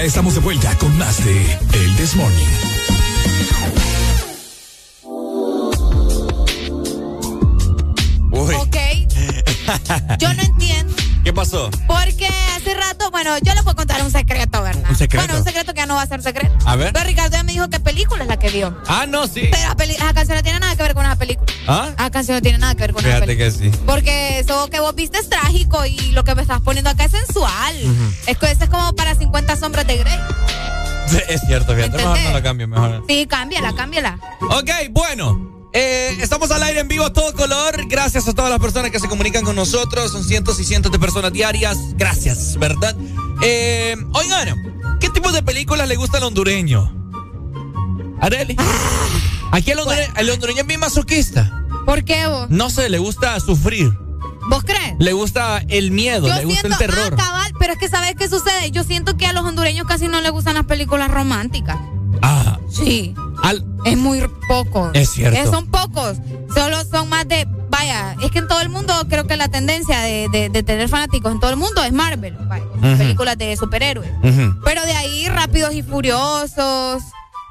Ya estamos de vuelta con más de El This Morning. Uy. Ok. Yo no entiendo. ¿Qué pasó? Rato, bueno, yo le puedo contar un secreto, ¿verdad? ¿Un secreto? Bueno, un secreto que ya no va a ser secreto. A ver. Pero Ricardo ya me dijo qué película es la que vio. Ah, no, sí. Pero esa canción no tiene nada que ver con esa película. ¿Ah? Esa canción no tiene nada que ver con esa Fíjate película. que sí. Porque eso que vos viste es trágico y lo que me estás poniendo acá es sensual. Es que eso es como para 50 sombras de Grey. Es cierto, fíjate. Mejor ¿Entendés? no la cambio, mejor. Sí, cámbiala, cámbiala. Ok, bueno. eh, estamos al aire en vivo a todo color. Gracias a todas las personas que se comunican con nosotros. Son cientos y cientos de personas diarias. Gracias, ¿verdad? Eh, oigan, ¿qué tipo de películas le gusta al hondureño? Areli. Aquí el hondureño, el hondureño es bien masoquista. ¿Por qué vos? No sé, le gusta sufrir. ¿Vos crees? Le gusta el miedo, Yo le gusta siento, el terror. ah, cabal, pero es que ¿sabes qué sucede? Yo siento que a los hondureños casi no les gustan las películas románticas. Ah, Sí. Es muy poco. Es cierto. Son pocos. Solo son más de. Vaya, es que en todo el mundo creo que la tendencia de, de- de tener fanáticos en todo el mundo es Marvel. vaya. Películas de superhéroes. Pero de ahí, Rápidos y Furiosos.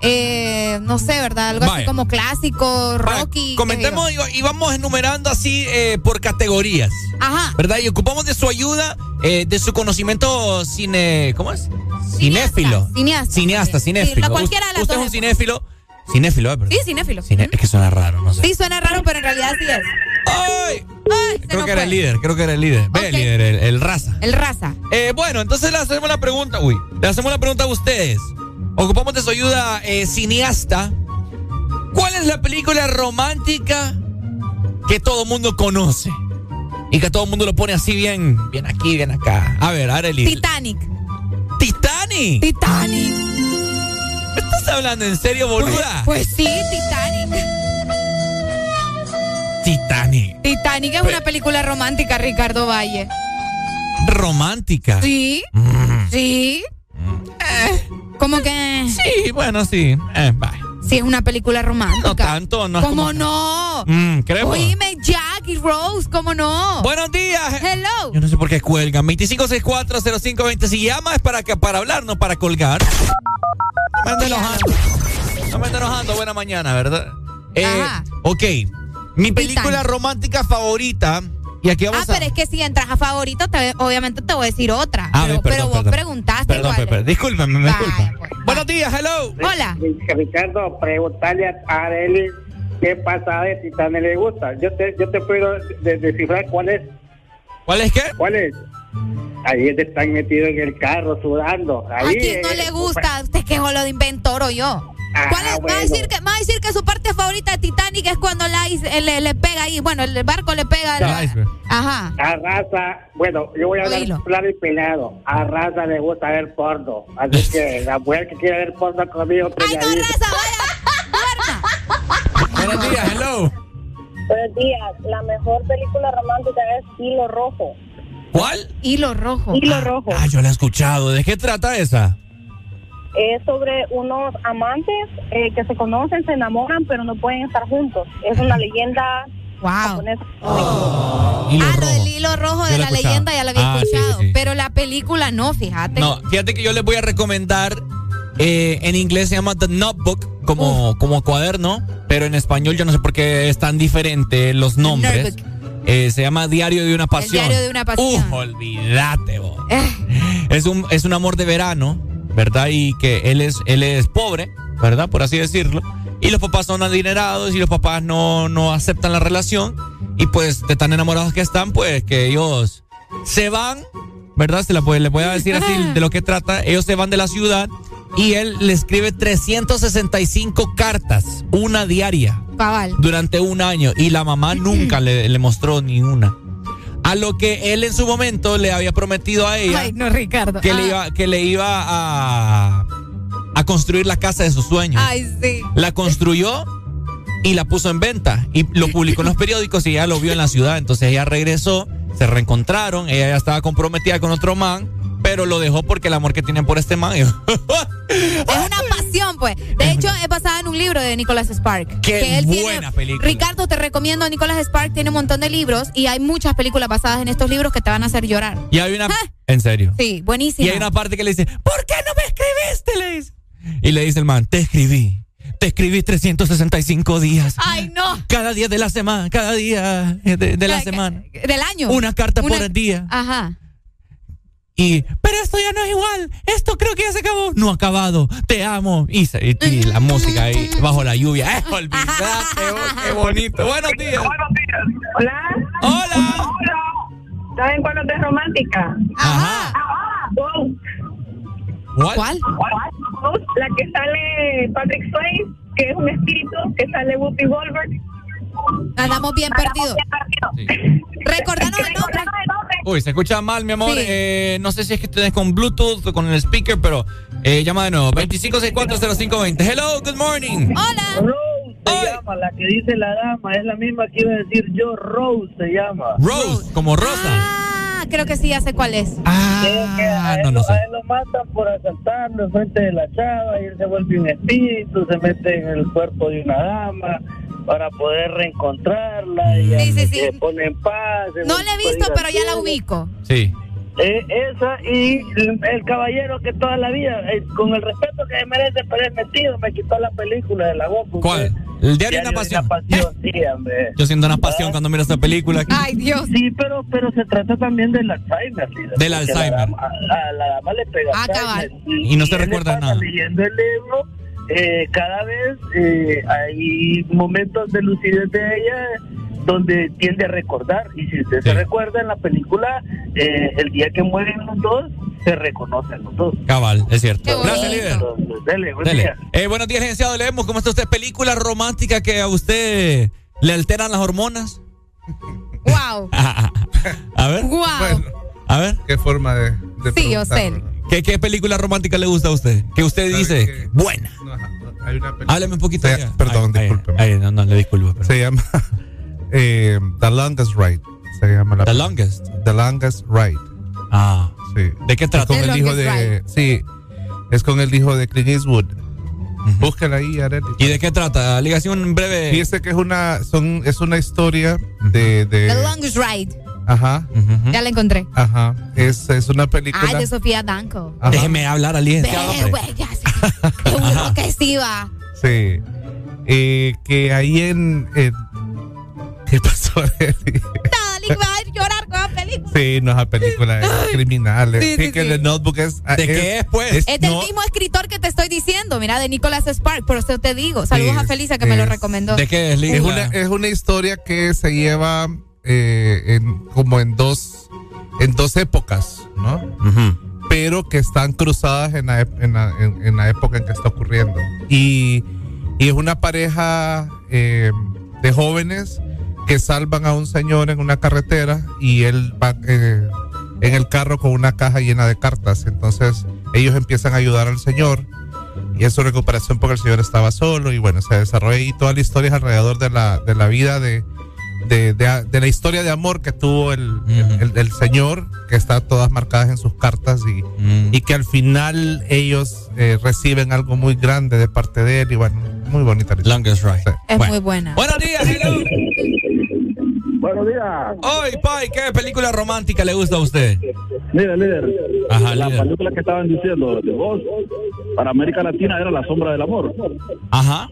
eh, no sé, ¿verdad? Algo así como clásico, Rocky. Comentemos y, vamos enumerando así eh, por categorías. Ajá. ¿Verdad? Y ocupamos de su ayuda, eh, de su conocimiento cine. ¿Cómo es? Cinéfilo. Cineasta. Cineasta, cinéfilo. cualquiera de las Usted dos es un cinéfilo. Cinéfilo, ¿eh? Perdón. Sí, cinéfilo. Cine- es que suena raro, no sé. Sí, suena raro, pero en realidad sí es. ¡Ay! Creo que era el líder, creo que era el líder. Ve, el líder, el, el raza. El raza. Eh, bueno, entonces le hacemos la pregunta, uy, le hacemos la pregunta a ustedes. Ocupamos de su ayuda eh, cineasta. ¿Cuál es la película romántica que todo mundo conoce? Y que todo el mundo lo pone así bien, bien aquí, bien acá. A ver, Arely. Titanic. ¿Titanic? Titanic. ¿Me estás hablando en serio, boluda? Pues sí, Titanic. Titanic. Titanic es una película romántica, Ricardo Valle. Romántica. Sí. Mm. Sí. Eh, ¿Cómo que? Sí, bueno, sí. Eh, bye. Sí, es una película romántica. No tanto, no ¿Cómo como- no? Mm, creo. Oíme, Jack y Rose, ¿cómo no? Buenos días. Hello. Yo no sé por qué cuelgan. 25640520. Si llama es para que para hablar, no para colgar. No me enojando. No me enojando. Buena mañana, ¿verdad? Eh, Ajá. ok. Mi película romántica favorita. Y aquí Ah, a. pero es que si entras a favorito, te- obviamente te voy a decir otra. Ah, pero, ve, perdón, pero vos perdón. preguntaste Perdón, cuál perdón, me disculpa. pues, Buenos días, hello. Hola. Ricardo, preguntarle a Areli qué pasada de Titanic le gusta. Yo te, yo te puedo de- descifrar cuál es. ¿Cuál es qué? ¿Cuál es? Ahí es de están metidos en el carro sudando. Ahí ¿A quién no eh, le gusta? Usted que es lo de inventor o yo. ¿Cuál es? va, a decir que, va a decir que su parte favorita de Titanic es cuando la is- eh, le, le pega ahí. Bueno, el barco le pega. la- Ajá. A raza, bueno, yo voy a hablar claro y pelado. A raza le gusta ver porno. Así que la mujer que quiere ver porno conmigo, ¡Ay, no, raza! ¡Vaya! Buenos días, hello. Buenos días. La mejor película romántica es Hilo Rojo. ¿Cuál? Hilo rojo. Hilo Rojo. Ah, yo la he escuchado. ¿De qué trata esa? Es sobre unos amantes eh, que se conocen, se enamoran, pero no pueden estar juntos. Es una leyenda Wow. Hilo ah, lo del hilo rojo Yo de la escuchado. leyenda ya lo había Ah, sí, escuchado. sí. Pero la película no, fíjate. No, fíjate que yo les voy a recomendar. eh, en inglés se llama The Notebook, como, como cuaderno, pero en español yo no sé por qué es tan diferente los nombres. Eh, se llama Diario de una Pasión. Diario de una Pasión. Uh, olvídate, vos. Eh, Es un, es un amor de verano, ¿verdad? Y que él es, él es pobre, ¿verdad? Por así decirlo. Y los papás son adinerados y los papás no, no aceptan la relación. Y pues de tan enamorados que están, pues que ellos se van, ¿verdad? Se la puede, le voy a decir así de lo que trata. Ellos se van de la ciudad y él le escribe 365 cartas, una diaria cabal. durante un año y la mamá nunca le, le mostró ni una. A lo que él en su momento le había prometido a ella Ay, no, Ricardo. que, le Ah. iba, que le iba a, a construir la casa de sus sueños. Ay, sí. La construyó y la puso en venta y lo publicó en los periódicos y ella lo vio en la ciudad. Entonces ella regresó, se reencontraron, ella ya estaba comprometida con otro man, pero lo dejó porque el amor que tienen por este man. Es una pasión, pues. De hecho, es basada en un libro de Nicholas Spark. Qué que él tiene- buena película. Ricardo, te recomiendo. Nicholas Spark tiene un montón de libros y hay muchas películas basadas en estos libros que te van a hacer llorar. Y hay una... Ah. En serio. Sí, buenísimo. Y hay una parte que le dice, ¿por qué no me escribiste? Le dice. Y le dice el man, te escribí. Te escribí 365 días. Ay, no. Cada día de la semana, cada día de, de la semana. Del año. Una carta por el día. Ajá. Y, pero esto ya no es igual. Esto creo que ya se acabó. No ha acabado. Te amo. Y, se- y- y la música ahí bajo la lluvia. Eh, olvídate, oh, qué bonito. Buenos días. Hola. Hola. ¿Saben cuál es romántica? Ajá. Ghost. ¿Cuál? Ghost, La que sale Patrick Swayze, que es un espíritu, que sale Whoopi Goldberg. Andamos bien perdidos. Recordanos el nombre. Uy, se escucha mal, mi amor. Sí. Eh, no sé si es que tenés con Bluetooth o con el speaker, pero eh, llama de nuevo. 25640520. Hello, good morning. Hola. Rose se llama, la que dice la dama, es la misma que iba a decir yo, Rose se llama. Rose, como Rosa. Ah, creo que sí, ya sé cuál es. Ah, a, no, él, no sé. a él lo matan por asaltarlo en frente de la chava y él se vuelve un espíritu, se mete en el cuerpo de una dama para poder reencontrarla y Sí, sí, sí. se pone en paz. No la he visto, pero ya la ubico. Sí. Eh, esa y el, el caballero que toda la vida, eh, con el respeto que merece, pero es metido, me quitó la película de la boca. ¿Cuál? El diario de una pasión. sí, hombre. Yo siento una pasión cuando miro esta película. Ay, Dios. Sí, pero, pero se trata también del Alzheimer. ¿sí? Del Porque Alzheimer. La dama, a, a la dama le pega Ah, cabal. Y no se recuerda nada. Leyendo el libro, eh, cada vez eh, hay momentos de lucidez de ella donde tiende a recordar. Y si usted se recuerda en la película, eh, el día que mueren los dos, se reconocen los dos. Cabal, es cierto. Gracias, Entonces, líder. Dele, buen Dele. día. Eh, buenos días, licenciado. Leemos. ¿Cómo está usted? ¿Película romántica que a usted le alteran las hormonas? Wow. A ver. Wow. A ver. ¿Qué forma de, de Sí, yo sé. ¿Qué, ¿Qué película romántica le gusta a usted? Que usted dice, buena. No, ajá, hay una película- Hábleme un poquito. Se- perdón, Ay, discúlpeme. ay, no, no, le disculpo. pero- Se llama eh, The Longest Ride. Se llama la The película. Longest. The Longest Ride. Ah. Sí. ¿De qué Es trata? con The el hijo de. Sí. Es con el hijo de Clint Eastwood. Búsquela ahí, Arely. ¿Y de qué trata? Ligación un breve. Fíjese que es una, son, es una historia de. de The Longest Ride. Ajá. Ya la encontré. Ajá. Es, es una película. Ay, de Sofía Danko. Ajá. Déjeme hablar al. Ve, güey, ya que sí va. Sí. Eh, que ahí en. en- ¿Qué pasó, Arely? Llorar con la película. Sí, no es la película es criminal. Sí, Sí, sí, que sí. The Notebook es. ¿De qué es, pues? Es del no- mismo escritor que te estoy diciendo, mira, de Nicholas Spark, por eso te digo. Saludos a Felisa que me lo es- recomendó. ¿De qué es, Es Liga? una, es una historia que se lleva eh, en, como en dos, en dos épocas, ¿no? Pero que están cruzadas en la, en la- en- en la época en que está ocurriendo. Y, y es una pareja eh, de jóvenes que salvan a un señor en una carretera y él va eh, en el carro con una caja llena de cartas. Entonces ellos empiezan a ayudar al señor y es su recuperación porque el señor estaba solo y bueno, se desarrolla y toda la historia es alrededor de la, de la vida de, de, de- de la historia de amor que tuvo el, el- el- el señor, que está todas marcadas en sus cartas y, Mm. y que al final ellos eh, reciben algo muy grande de parte de él y bueno, muy bonita la historia. Longest Ride. Sí. Es Bueno. muy buena. Buenos días, hello. Buenos días. Hoy, Pai, ¿qué película romántica le gusta a usted? Mira, líder. Ajá, la líder. película que estaban diciendo de vos para América Latina era La Sombra del Amor. Ajá.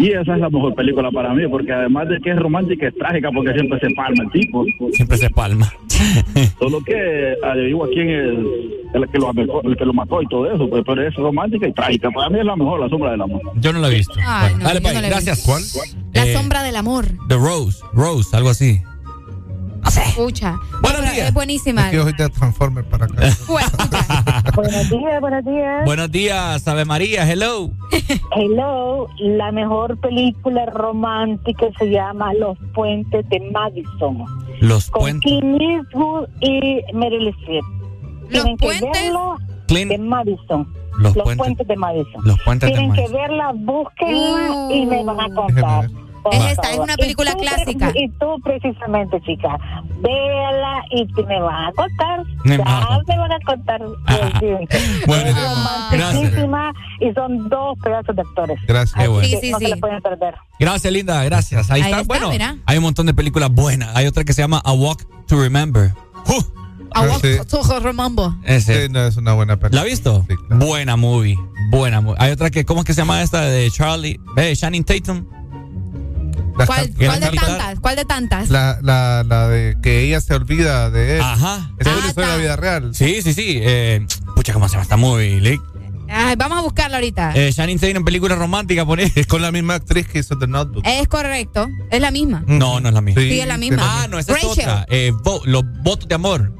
Y esa es la mejor película para mí, porque además de que es romántica, es trágica, porque siempre se palma el tipo. Siempre se palma. Solo que averigua quién es el que, lo, el que lo mató y todo eso, pues, pero es romántica y trágica. Para mí es la mejor, La Sombra del Amor. Yo no la he visto. Ay, Bueno, no, dale, no la he gracias. visto. ¿Cuál? La Eh, sombra del amor. The Rose. Rose, algo así. Escucha. Buenos días. Es buenísima. Es que hoy de Transformer para acá. Bueno, Buenos días, buenos días. Buenos días, Ave María, hello. Hello, la mejor película romántica se llama Los Puentes de Madison. Los Con puentes. Clint Eastwood y Meryl Streep. ¿Los Tienen que puentes? verla Clint- de Madison. Los Los, puentes- puentes, de Madison. Los puentes de Tienen que Madison. verla, búsquenla y me van a contar. Déjeme ver. por Es esta, es una película Y tú, clásica. Y tú precisamente, chica, véala y te me van a contar. Me ya van a contar. me van a contar. Ah. Sí. Bueno, es gracias. y son dos pedazos de actores. Gracias. Qué bueno. Sí, sí, no sí. se le pueden perder. Gracias, linda, gracias. Ahí, Ahí está. está, Bueno, mira. hay un montón de películas buenas. Hay otra que se llama A Walk to Remember. ¡Uh! A walk Sí. to remember. Ese. Sí, no, es una buena película. ¿La ha visto? Sí, claro. Buena movie. Buena movie. Hay otra que, ¿cómo es que se llama esta de Charlie? Eh, Shannon Tatum. ¿Cuál, de tantas? ¿Cuál de tantas? La, la, la de que ella se olvida de él. Ajá. Esa es Ah, la está. vida real. Sí, sí, sí. Eh, pucha, ¿cómo se llama esta movie? Lick? Ay, vamos a buscarla ahorita. Eh, Shannon Tatum, película romántica, pone. Es con la misma actriz que hizo The Notebook. Es correcto. Es la misma. No, no es la misma. Sí, es la misma. Ah, no, esa es Rachel. otra. Eh, vo- los votos de amor.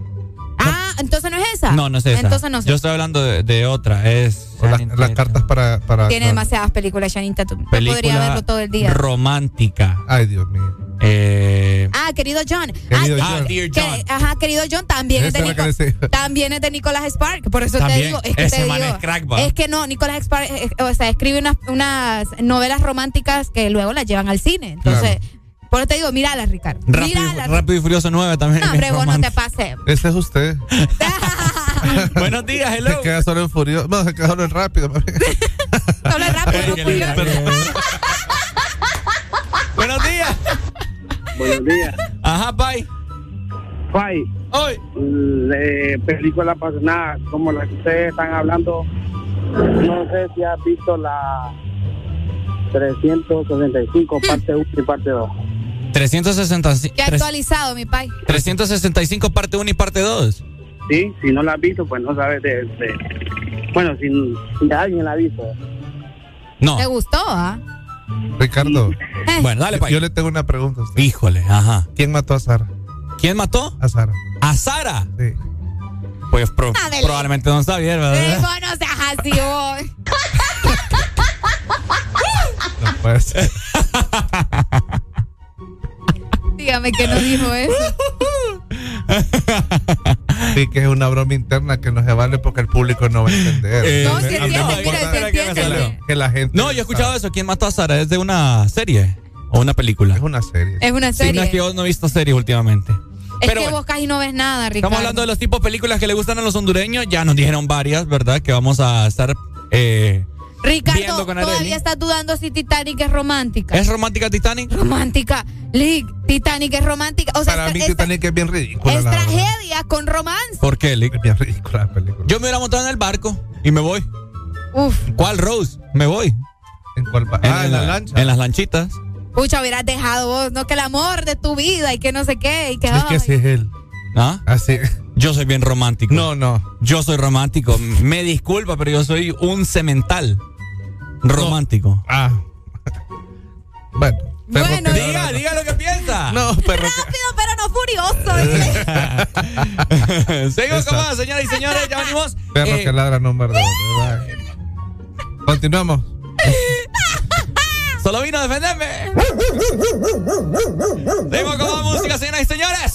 Ah, entonces no es esa. No, no es esa. Entonces no sé. Yo estoy hablando de, de otra. Es. O las, cartas para. para Tiene demasiadas películas, Channing Tatum. Yo Película podría verlo todo el día. Romántica. Ay, Dios mío. Eh, Ah, querido John. Querido ah, John. Dear que- John. ajá, querido John también es, de Nico- también es de Nicolas Spark. Por eso te digo, es que Ese te man digo, es crack, va. es que no, Nicolas Spark, eh, o sea, escribe unas, unas novelas románticas que luego las llevan al cine. Entonces, Por eso te digo, mírala, Ricardo. Rápido, Mírala. Rápido y Furioso 9 también. No, hombre, vos no te pases. Ese es usted. Buenos días, hello. Se queda solo en furioso. No, se queda solo en rápido. Solo es rápido, no furioso. Buenos días. Buenos días. Ajá, bye. Pai, Hoy. de película apasionada como la que ustedes están hablando, no sé si has visto la 365 parte 1 y parte 2. 365, Ya actualizado, mi pai. 365 parte 1 y parte 2. Sí, si no la has visto, pues no sabes de... de- bueno, si, alguien la ha visto. No. ¿Te gustó, ah? Ricardo. Bueno, dale, pai. yo le tengo una pregunta a usted. Híjole, ajá. ¿Quién mató a Sara? ¿Quién mató? A Sara. ¿A Sara? Sí. Pues pro- probablemente Don Xavier, Eh, ¿verdad? vos no seas así, vos. No puede ser. Dígame que no dijo eso. Sí, que es una broma interna que no se vale porque el público no va a entender. Eh, No, entiende, mira, entiende. que la gente. No, yo he escuchado eso. ¿Quién mató a Sara? ¿Es de una serie? ¿O una película? Es una serie. Es una Sí, no serie. es que yo no he visto series últimamente. Es Pero que bueno, vos casi no ves nada, Ricardo. estamos hablando de los tipos de películas que le gustan a los hondureños. Ya nos dijeron varias, ¿verdad? Que vamos a estar. eh, Ricardo, todavía estás dudando si Titanic es romántica. ¿Es romántica Titanic? romántica. Lick, Titanic es romántica. O sea, Para es, mí es- Titanic es bien ridícula. es la verdad. tragedia con romance. ¿Por qué, Lick? Es bien ridícula la película. Yo me hubiera montado en el barco y me voy. Uf, ¿Cuál Rose? Me voy. ¿En cuál pa- Ah, en la lancha. En las lanchitas. pucha, hubieras dejado vos, no que el amor de tu vida y que no sé qué. Y que, Es que así es él. ¿Ah? Así. Yo soy bien romántico. No, no. Yo soy romántico. Me disculpa, pero yo soy un cemental romántico. Ah. Bueno. perro Bueno, que Diga, diga lo que piensa. No, perro que- Rápido, pero no furioso. Seguimos con más, señoras y señores. Ya venimos. Perro Eh, que ladra no muerde. ¿verdad? Continuamos. Solo vino a defenderme. Seguimos con más música, señoras y señores.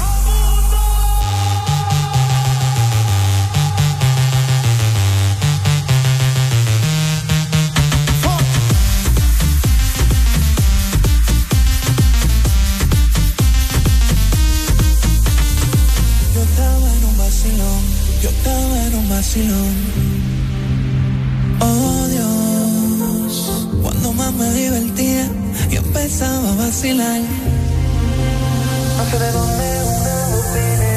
Yo estaba en un vacilón. Oh Dios, cuando más me divertía y empezaba a vacilar. No sé de dónde una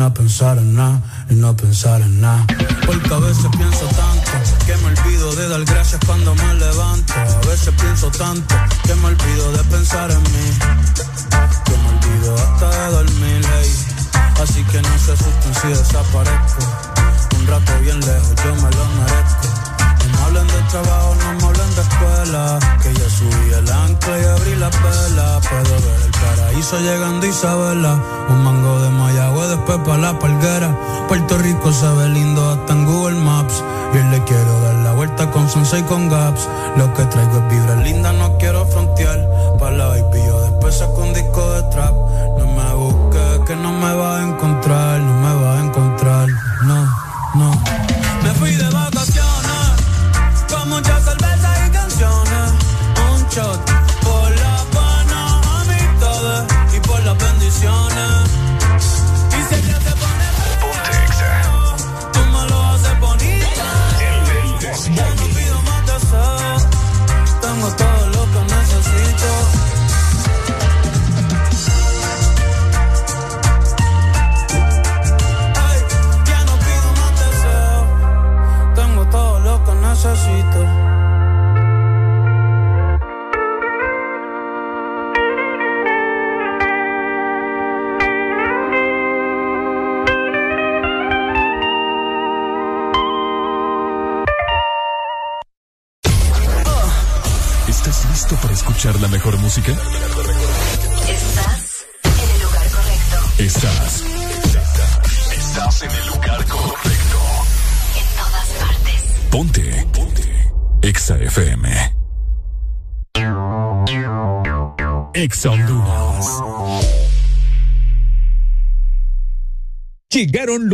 no pensar en nada, y no pensar en nada. Lo que traigo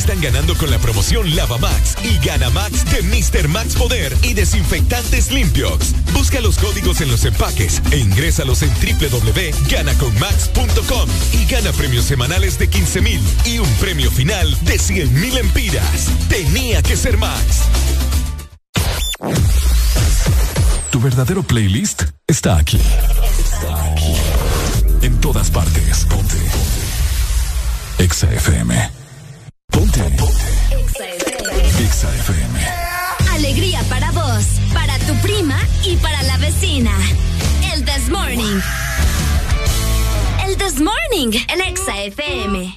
Están ganando con la promoción Lava Max y Gana Max de Mr. Max Poder y Desinfectantes Limpiox. Busca los códigos en los empaques e ingrésalos en www.ganaconmax.com y gana premios semanales de 15 mil y un premio final de 100 mil empiras. Tenía que ser Max. Tu verdadero playlist está aquí. Está aquí. En todas partes. Ponte. Morning en Exa FM.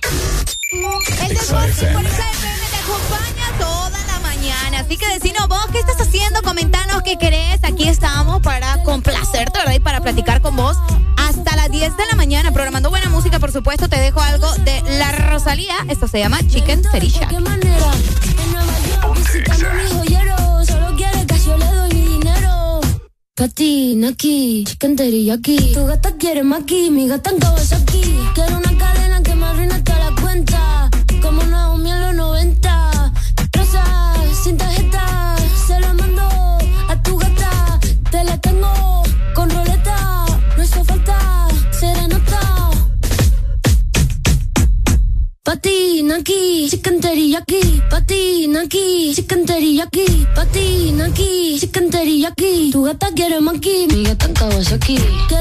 El Desmorning por Exa FM te acompaña toda la mañana. Así que decinos vos, ¿qué estás haciendo? Comentanos qué querés. Aquí estamos para complacerte, ¿verdad? Y para platicar con vos hasta las 10 de la mañana. Programando buena música, por supuesto. Te dejo algo de La Rosalía. Esto se llama Chicken Teriyaki. ¿Qué manera? En Nueva York, visitando a mi joyero. Solo quiere que yo le doy mi dinero. Patina aquí, chicken aquí. Tu gata quiere maki, mi gata en aquí. En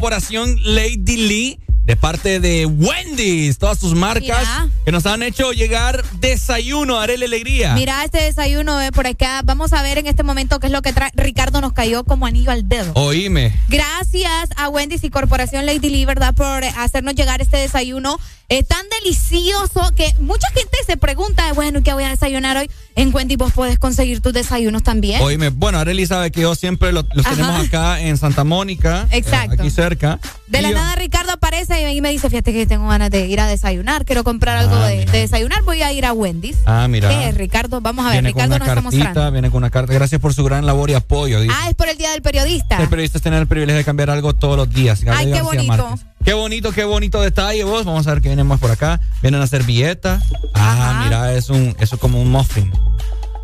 Corporación Lady Lee de parte de Wendy's, todas sus marcas que nos han hecho llegar desayuno, Arele Alegría. Mira este desayuno eh, por acá. Vamos a ver en este momento qué es lo que trae. Ricardo nos cayó como anillo al dedo. Oíme. Gracias a Wendy's y Corporación Lady Lee, ¿verdad? Por hacernos llegar este desayuno eh, tan delicioso que mucha gente se pregunta, bueno, ¿qué voy a desayunar hoy? En Wendy vos podés conseguir tus desayunos también. Oíme, bueno, Areli sabe que yo siempre lo- los tenemos acá en Santa Mónica. eh, Exacto. aquí cerca. De la nada Ricardo aparece y me dice, fíjate que tengo ganas de ir a desayunar, quiero comprar algo Ah, de, mira. de desayunar, voy a ir a Wendy's. Ah, mira. ¿Qué es, Ricardo? Vamos a ver, Viene con Ricardo una nos está cartita, mostrando. viene con una carta. Gracias por su gran labor y apoyo. dice. Ah, es por el Día del Periodista. El periodista es tener el privilegio de cambiar algo todos los días. Gabriel Ay, qué García bonito. Márquez. Qué bonito, qué bonito detalle vos. Vamos a ver qué viene más por acá. Vienen a servilleta. Ah, mira, es un, eso es como un muffin.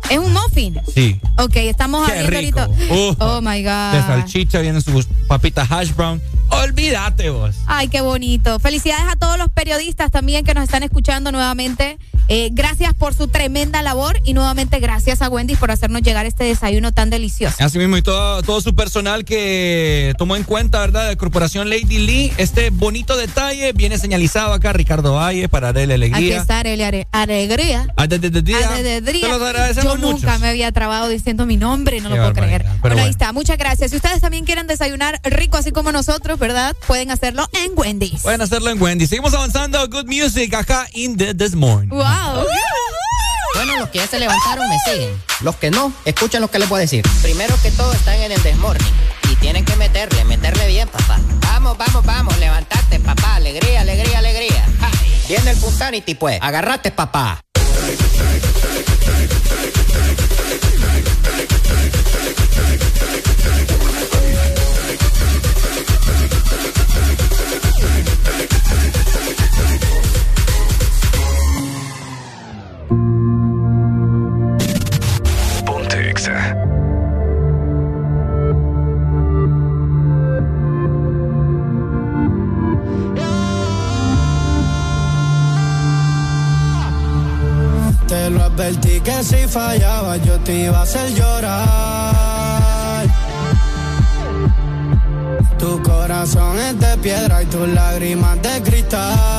Es un muffin. Sí. Ok, estamos Qué abriendo rico. ahorita. Uh, oh my God. De salchicha, vienen sus papitas hash brown. Olvídate vos. Ay, qué bonito. Felicidades a todos los periodistas también que nos están escuchando nuevamente. Eh, gracias por su tremenda labor y nuevamente gracias a Wendy por hacernos llegar este desayuno tan delicioso. Así mismo, y todo, todo su personal que tomó en cuenta, ¿verdad? De Corporación Lady Lee. Este bonito detalle viene señalizado acá, Ricardo Valle, para darle Aquí alegría. está Arelia Are- Alegría. Yo nunca me había trabado diciendo mi nombre, no lo puedo creer. Pero Bueno, ahí bueno. está. Muchas gracias. Si ustedes también quieren desayunar rico así como nosotros, ¿verdad? Pueden hacerlo en Wendy's. Pueden hacerlo en Wendy. Seguimos avanzando. Good music acá in the This Morning. Wow. Bueno, los que ya se levantaron me siguen. Los que no, escuchen lo que les voy a decir. Primero que todo están en el desmorning. Y tienen que meterle, meterle bien, papá. Vamos, vamos, vamos, levantate, papá. Alegría, alegría, alegría. Ja. Viene el Punsanity, pues. Agarrate, papá. Que si fallaba yo te iba a hacer llorar. Tu corazón es de piedra y tus lágrimas de cristal.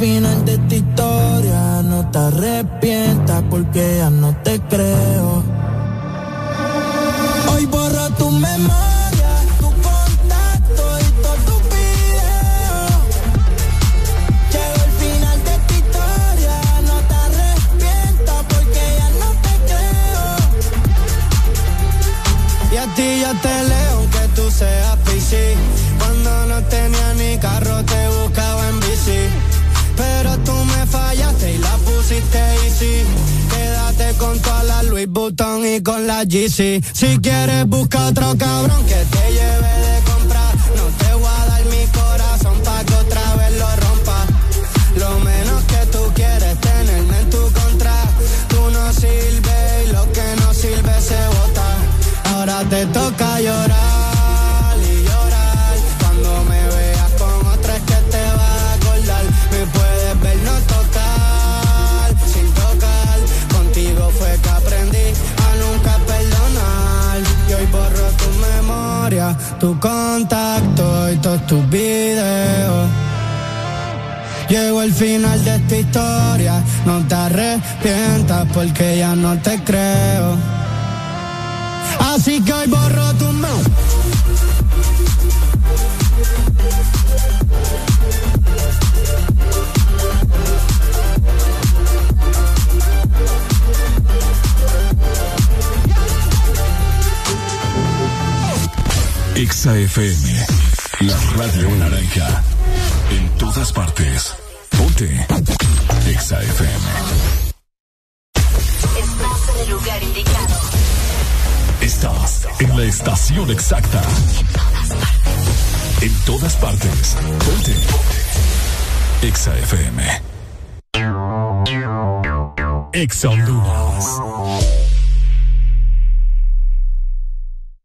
Final de esta historia, no te arrepientas porque ya no te creo. Quédate con toda la Louis Vuitton y con la GC. Si quieres busca otro cabrón que te lleve tu contacto y todos tus videos. Llegó el final de esta historia, no te arrepientas porque ya no te creo. Así que hoy borro tu memoria. Exa FM, la radio naranja. En todas partes. Ponte. Exa FM. Estás en el lugar indicado. Estás en la estación exacta. En todas partes. Ponte. Exa FM. Exa Honduras.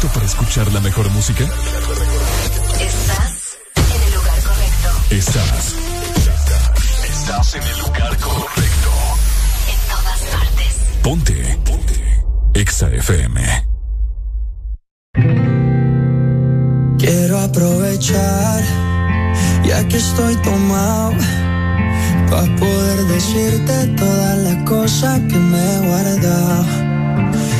Listo para escuchar la mejor música? Estás en el lugar correcto. Estás. Estás en el lugar correcto. En todas partes. Ponte. Ponte. Exa FM. Quiero aprovechar, ya que estoy tomado, para poder decirte todas las cosas que me he guardado.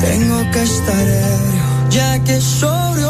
tengo que estar ebrio, ya que sobrio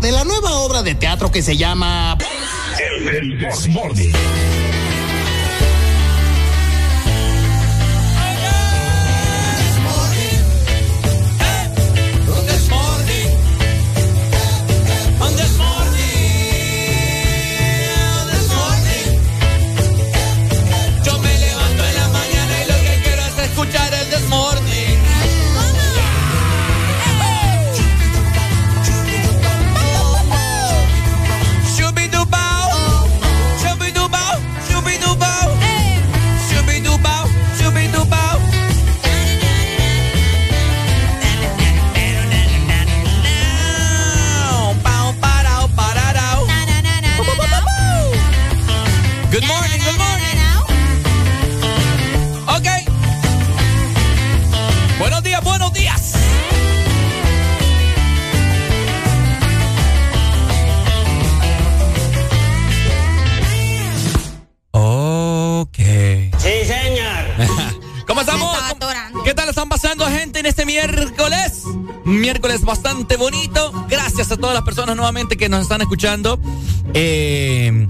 De la nueva obra de teatro que se llama... El Desmorning. Bastante bonito. Gracias a todas las personas nuevamente que nos están escuchando. Eh,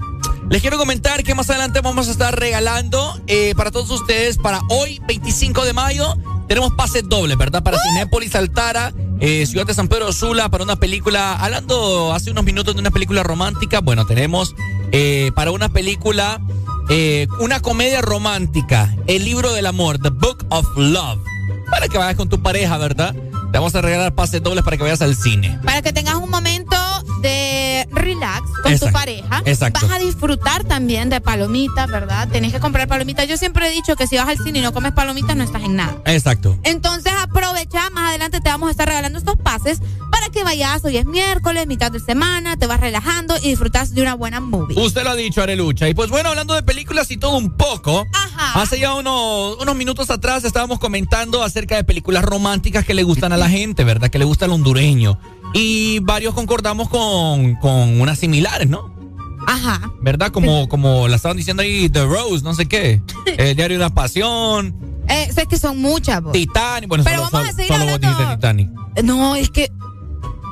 les quiero comentar que más adelante vamos a estar regalando eh, para todos ustedes, para hoy, 25 de mayo, tenemos pases dobles, ¿verdad? Para Cinépolis Altara, eh, Ciudad de San Pedro Sula, para una película, hablando hace unos minutos de una película romántica, bueno, tenemos para una película, una comedia romántica, El libro del amor, The Book of Love, para que vayas con tu pareja, ¿verdad? Te vamos a regalar pases dobles para que vayas al cine. Para que tengas un momento de relax con Exacto, tu pareja. exacto. Vas a disfrutar también de palomitas, ¿verdad? Tenés que comprar palomitas. Yo siempre he dicho que si vas al cine y no comes palomitas, no estás en nada. Exacto. Entonces aprovecha, más adelante te vamos a estar regalando estos pases para que vayas, hoy es miércoles, mitad de semana, te vas relajando y disfrutas de una buena movie. Usted lo ha dicho, Arelucha. Y pues bueno, hablando de películas y todo un poco, hace ya unos, unos minutos atrás estábamos comentando acerca de películas románticas que le gustan a la gente, ¿verdad? Que le gusta al hondureño. Y varios concordamos con, con unas similares, ¿no? Ajá. ¿Verdad? Como, como la estaban diciendo ahí, The Rose, no sé qué. El diario de la pasión, Eh, sé que son muchas, vos. Titanic. Bueno, Pero solo, vamos a seguir solo vos hablando. dijiste Titanic. No, es que.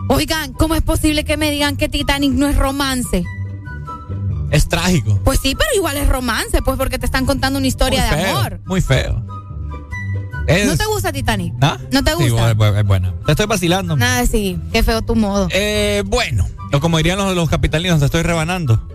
Oigan, ¿cómo es posible que me digan que Titanic no es romance? Es trágico. Pues sí, pero igual es romance, pues porque te están contando una historia Muy de feo, amor. Muy feo. Es- ¿No te gusta Titanic? ¿Ah? ¿No te gusta? bu- bu- es buena. Te estoy vacilando. Nada, sí, qué feo tu modo. Eh, bueno, o como dirían los, los capitalinos, te estoy rebanando.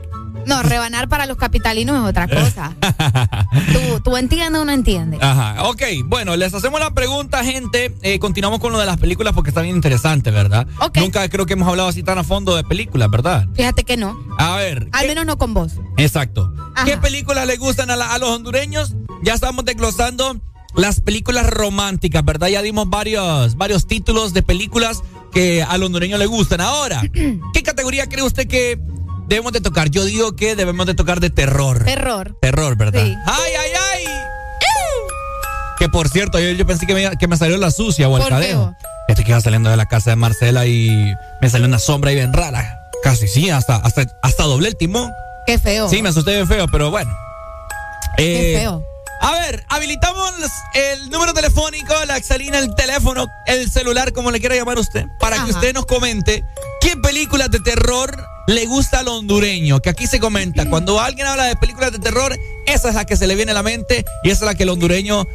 No, rebanar para los capitalinos es otra cosa. tú, tú entiendes o no entiendes. Ajá, ok, bueno, les hacemos la pregunta, gente. Eh, continuamos con lo de las películas porque está bien interesante, ¿verdad? Nunca creo que hemos hablado así tan a fondo de películas, ¿verdad? Fíjate que no. A ver, Al menos no con vos. exacto. ¿Qué películas le gustan a, la- a los hondureños? Ya estamos desglosando las películas románticas, ¿verdad? Ya dimos varios, varios títulos de películas que al hondureño le gustan. Ahora, ¿qué categoría cree usted que debemos de tocar? Yo digo que debemos de tocar de terror. Terror. Terror, ¿verdad? Sí. ¡Ay, ay, ay! Que por cierto, yo, yo pensé que me, que me salió la sucia o el ¿Por qué, cadejo. vos? Fíjate que iba saliendo de la casa de Marcela y me salió una sombra ahí bien rara. Casi, sí, hasta, hasta, hasta doblé el timón. Qué feo. Sí, me asusté bien feo, pero bueno. Qué Eh, feo. A ver, habilitamos el número telefónico, la exalina, el teléfono, el celular, como le quiera llamar usted, para que usted nos comente qué películas de terror le gusta al hondureño. Que aquí se comenta, cuando alguien habla de películas de terror, esa es la que se le viene a la mente y esa es la que el hondureño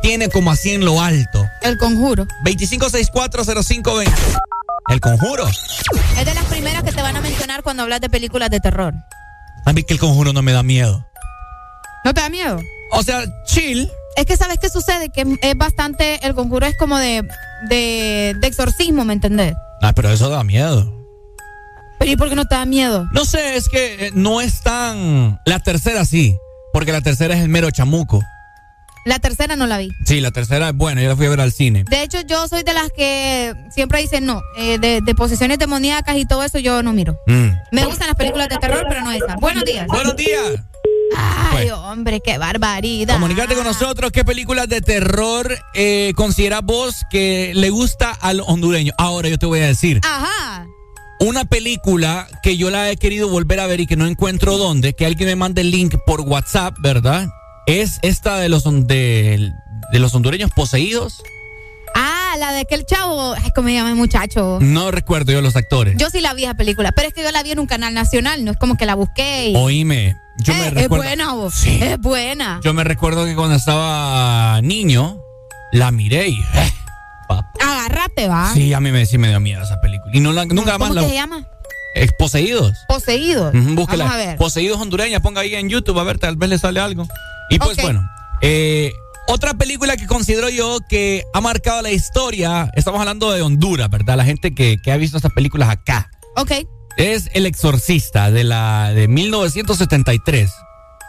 tiene como así en lo alto. El conjuro. 25640520. El conjuro. Es de las primeras que te van a mencionar cuando hablas de películas de terror. A mí que el conjuro no me da miedo. ¿No te da miedo? O sea, chill. Es que sabes qué sucede, que es bastante, el conjuro es como de, de, de exorcismo, ¿me entendés? Ah, pero eso da miedo. Pero ¿y por qué no te da miedo? No sé, es que eh, no es tan. La tercera sí, porque la tercera es el mero chamuco. La tercera no la vi. Sí, la tercera es buena, yo la fui a ver al cine. De hecho, yo soy de las que siempre dicen no, eh, de, de posesiones demoníacas y todo eso yo no miro. Mm. Me gustan las películas de terror, pero no esas. Buenos días. Buenos días. Ay, hombre, qué barbaridad. Comunicate con nosotros qué películas de terror eh, consideras vos que le gusta al hondureño. Ahora yo te voy a decir. Ajá. Una película que yo la he querido volver a ver y que no encuentro dónde, que alguien me mande el link por WhatsApp, ¿verdad? Es esta de los de, de los hondureños poseídos. La de aquel chavo. Ay, ¿cómo se llama el muchacho? No recuerdo yo los actores. Yo sí la vi esa película, pero es que yo la vi en un canal nacional, no es como que la busqué y... Oíme, yo Eh, me es recuerdo. buena, vos. Sí. Es buena. Yo me recuerdo que cuando estaba niño, la miré y. eh, Agárrate, va. sí, a mí me, sí me dio miedo esa película. Y no la- nunca más ¿Cómo la. que se llama? eh, Poseídos. Poseídos. Ujú, búsquela. Vamos a ver. Poseídos hondureña, ponga ahí en YouTube a ver, tal vez le sale algo. Y pues bueno, eh, otra película que considero yo que ha marcado la historia, estamos hablando de Honduras, ¿verdad? La gente que, que ha visto estas películas acá. Ok. Es El Exorcista de la de 1973.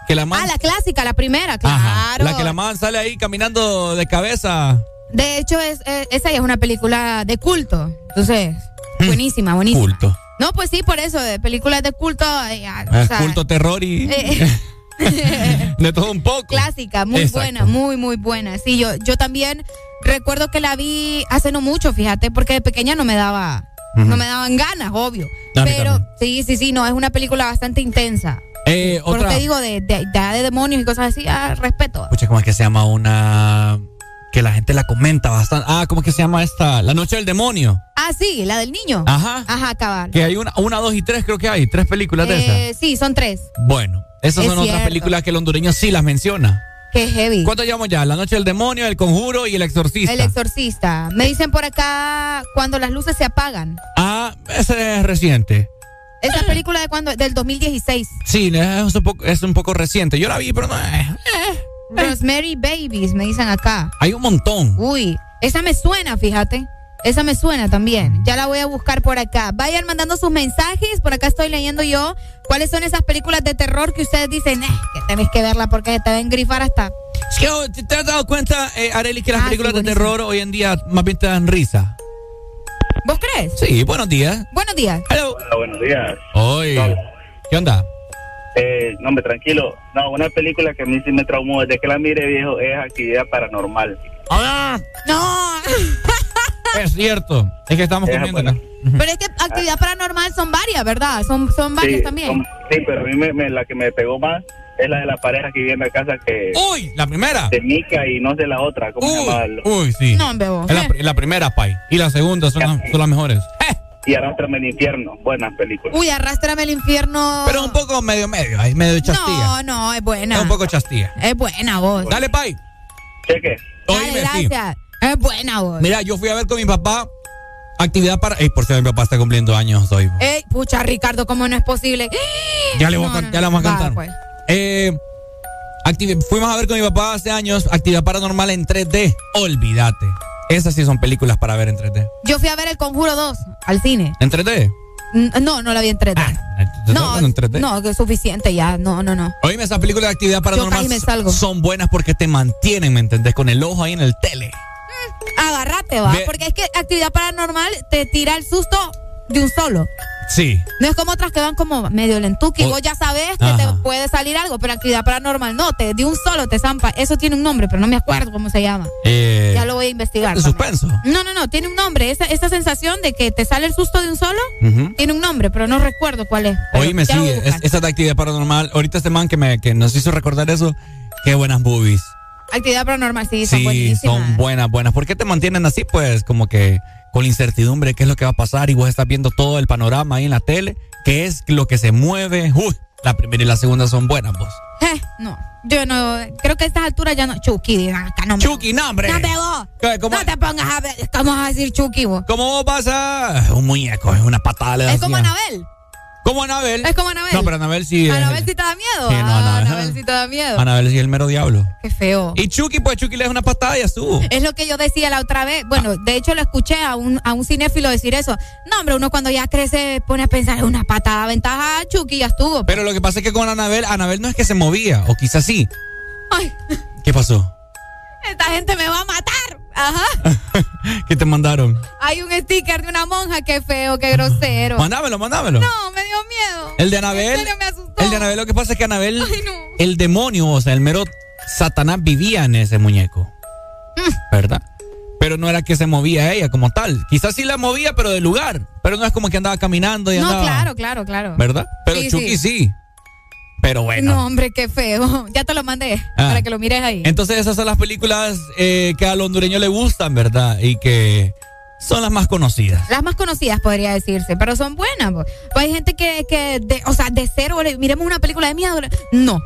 Que la man, Ah, la clásica, la primera, claro. Ajá, la que la man sale ahí caminando de cabeza. De hecho, es, es- esa ya es una película de culto. Entonces, buenísima, buenísima. Mm. Culto. No, pues sí, por eso, de películas de culto. eh, ah, o sea, culto terror y eh, de todo un poco. clásica, muy Exacto. buena, muy, muy buena. Sí, yo, yo también recuerdo que la vi hace no mucho, fíjate, porque de pequeña no me daba, no me daban ganas, obvio. A Pero sí, sí, sí, no, es una película bastante intensa. Eh, Por otra. que digo, de, de, de, de demonios y cosas así, ah, respeto. Escucha, ¿cómo es que se llama una que la gente la comenta bastante? Ah, ¿cómo es que se llama esta? La Noche del Demonio. Ah, sí, la del niño. Ajá. Ajá, cabal. Que hay una, una, dos y tres, creo que hay. Tres películas de esas. Eh, sí, son tres. Bueno, esas es son otras películas que el hondureño sí las menciona. Qué heavy. ¿Cuánto llevamos ya? La Noche del Demonio, El Conjuro y El Exorcista. El exorcista. Me dicen por acá cuando las luces se apagan. Ah, ese es reciente. Esa película de cuando del 2016. Sí, es un poco, es un poco reciente. Yo la vi, pero no. eh, Rosemary Babies, me dicen acá. Hay un montón. Uy, esa me suena, fíjate. Esa me suena también. Ya la voy a buscar por acá. Vayan mandando sus mensajes. Por acá estoy leyendo yo cuáles son esas películas de terror que ustedes dicen eh, que tenés que verla porque te ven grifar hasta. Es que, oh, ¿te- ¿te has dado cuenta, eh, Arely, que las Ah, películas sí, de terror hoy en día más bien te dan risa? ¿Vos crees? Sí, buenos días. Buenos días. Hello. Hola, buenos días. Oye, ¿qué onda? Eh, no, hombre, tranquilo. No, una película que a mí sí me traumó desde que la mire, viejo, es Actividad Paranormal. Ah, No, es cierto. Es que estamos Esa comiendo acá. pero es que actividad paranormal son varias, ¿verdad? Son, son varias sí, también. son- sí, pero a mí me, me- la que me pegó más es la de la pareja que vive en la casa que... Uy, la primera. De Mica y no sé la otra, ¿cómo se llama? Uy, sí. No, vos. Es la, la primera, Pai. Y la segunda son, las, son las mejores. Y Arrástrame el infierno. Buenas películas. Uy, arrástrame el infierno. Pero un poco medio, medio. Ahí medio chastilla. No, no, es buena. Es un poco chastilla. Es buena vos. Dale, Pai. Cheque. Dale, Oíme, sí. gracias. Es buena vos. Mira, yo fui a ver con mi papá actividad para. Ey, por cierto, mi papá está cumpliendo años hoy. Ey, pucha, Ricardo, ¿cómo no es posible? Ya le, voy a No, can- no, ya le vamos a va, cantar. pues. Eh, fuimos a ver con mi papá hace años actividad paranormal en 3D. Olvídate. Esas sí son películas para ver en 3D. Yo fui a ver El Conjuro 2 al cine. ¿En 3D? N- No, no la vi en 3D. ¿Te no, en 3D? no, que es suficiente ya. No, no, no. Oíme, esas películas de actividad paranormal son buenas porque te mantienen, ¿me entendés? Con el ojo ahí en el tele. Agárrate, va. Ve- Porque es que actividad paranormal te tira el susto de un solo. Sí. No es como otras que van como medio lentuki. O- Vos ya sabes que Ajá. te puede salir algo, pero actividad paranormal no, te de un solo te zampa. Eso tiene un nombre, pero no me acuerdo cómo se llama. Eh, Ya lo voy a investigar. suspenso. No, no, no, tiene un nombre. Esa, esa sensación de que te sale el susto de un solo, tiene un nombre, pero no recuerdo cuál es. Lo voy a es, esa de actividad paranormal. Ahorita este man que, me, que nos hizo recordar eso. Qué buenas movies. Actividad paranormal, sí, son Sí, buenísimas. son buenas, buenas. ¿Por qué te mantienen así? Pues como que con la incertidumbre de qué es lo que va a pasar y vos estás viendo todo el panorama ahí en la tele, qué es lo que se mueve. Uy, la primera y la segunda son buenas, vos. Eh, no, yo no, creo que a estas alturas ya no. Chucky, acá, no me- Chucky, no, hombre. No me vos. ¿Qué? ¿Cómo, No te pongas a ver, ¿cómo vas a decir Chucky vos? ¿Cómo vos vas a...? Un muñeco, es una patada. le das Es como así. Anabel. Como Anabel. Es como Anabel. No, pero Anabel sí. Anabel sí te da miedo. Sí, no, Ah, Anabel- Anabel sí te da miedo. Anabel sí es el mero diablo. Qué feo. Y Chucky, pues Chucky le da una patada y ya estuvo. Es lo que yo decía la otra vez. Bueno, de hecho lo escuché a un, a un cinéfilo decir eso. No, hombre, uno cuando ya crece pone a pensar en una patada ventaja a Chucky ya estuvo. Pero lo que pasa es que con Anabel, Anabel no es que se movía, o quizás sí. Ay, ¿Qué pasó? esta gente me va a matar. Ajá. ¿Qué te mandaron? Hay un sticker de una monja, qué feo, qué grosero. Mándamelo, mándamelo. No, me dio miedo. El de Anabel. En serio me asustó. El de Anabel, lo que pasa es que Anabel, Ay, no. el demonio, o sea, el mero Satanás vivía en ese muñeco. Mm. ¿Verdad? Pero no era que se movía ella como tal. Quizás sí la movía, pero de lugar. Pero no es como que andaba caminando y No, andaba. claro, claro, claro. ¿Verdad? Pero Sí, Chucky sí. Pero bueno. No, hombre, qué feo. Ya te lo mandé Ah. para que lo mires ahí. Entonces esas son las películas eh, que al hondureño le gustan, ¿verdad? Y que son las más conocidas. Las más conocidas podría decirse, pero son buenas. po. Pues hay gente que, que de, o sea, de cero, miremos una película de miedo. No.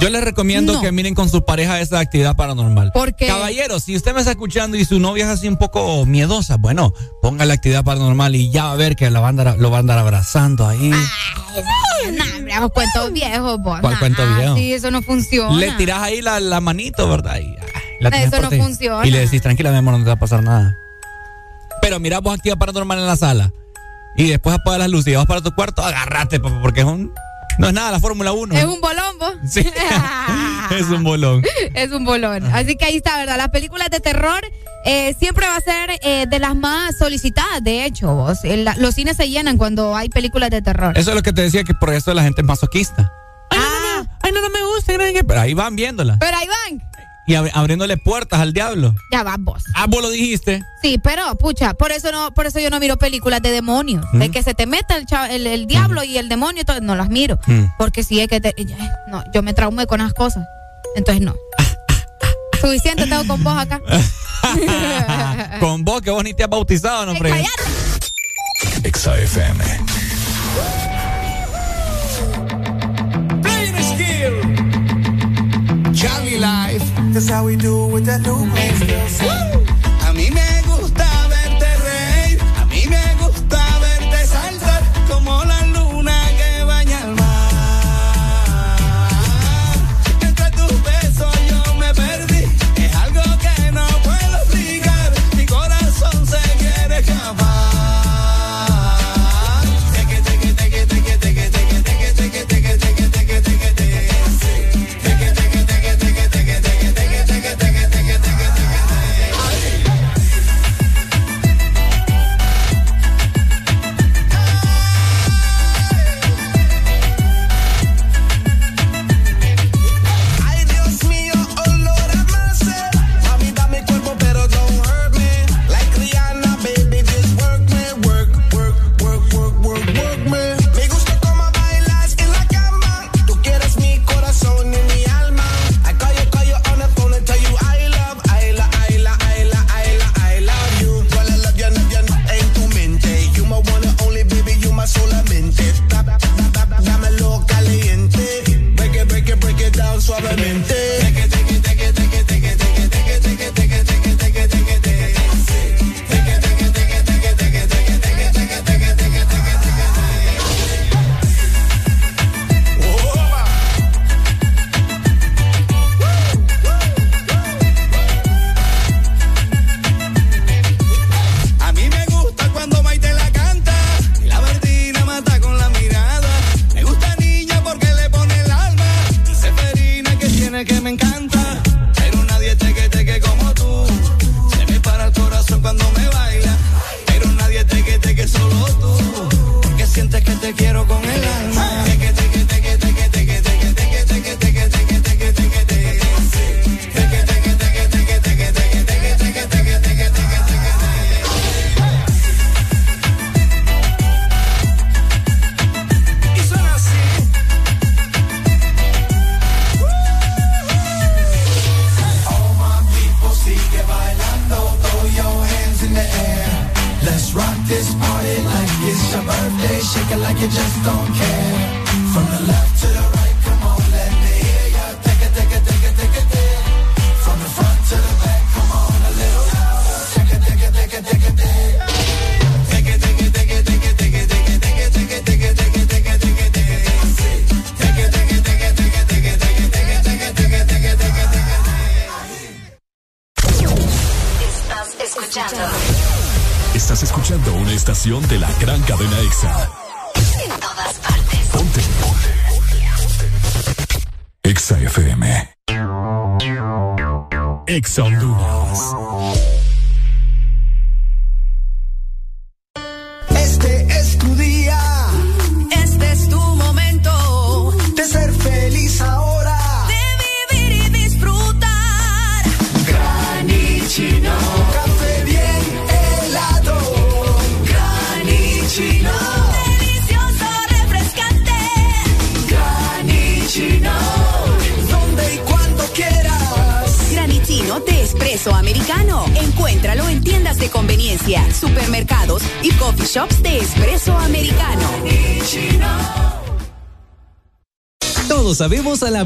Yo les recomiendo No. que miren con su pareja esa actividad paranormal. Porque Caballero, si usted me está escuchando y su novia es así un poco miedosa, bueno, ponga la actividad paranormal y ya va a ver que la va a andar- lo va a andar abrazando ahí. no, hombre, vamos cuentos viejos, vos. ¿Cuál Nah, cuento viejo? Sí, eso no funciona. Le tirás ahí la, la manito, ¿verdad? Y, ah, la Eso no funciona. Y le decís, tranquila, mi amor, no te va a pasar nada. Pero mira vos actividad paranormal en la sala. Y después apagas las luces y vas para tu cuarto, agárrate, papá, porque es un... No es nada la Fórmula 1. Es un bolón, vos. Sí. es un bolón. es un bolón. Así que ahí está, ¿verdad? Las películas de terror eh, siempre va a ser eh, de las más solicitadas, de hecho, vos. El- la- los cines se llenan cuando hay películas de terror. Eso es lo que te decía, que por eso la gente es masoquista. ah, Ay, no, no me gusta. no. Pero ahí van viéndola. pero ahí van. Y ab- abriéndole puertas al diablo. Ya va, vos. Ah, vos lo dijiste. Sí, pero, pucha, por eso no, por eso yo no miro películas de demonios. De que se te meta el, el, el diablo y el demonio, todo, no las miro. Mm. Porque si es que te, no, yo me traumé con esas cosas. Entonces no. Suficiente tengo con vos acá. Con vos, que vos ni te has bautizado, no, hombre. Exa Johnny Life. That's how we do with that new A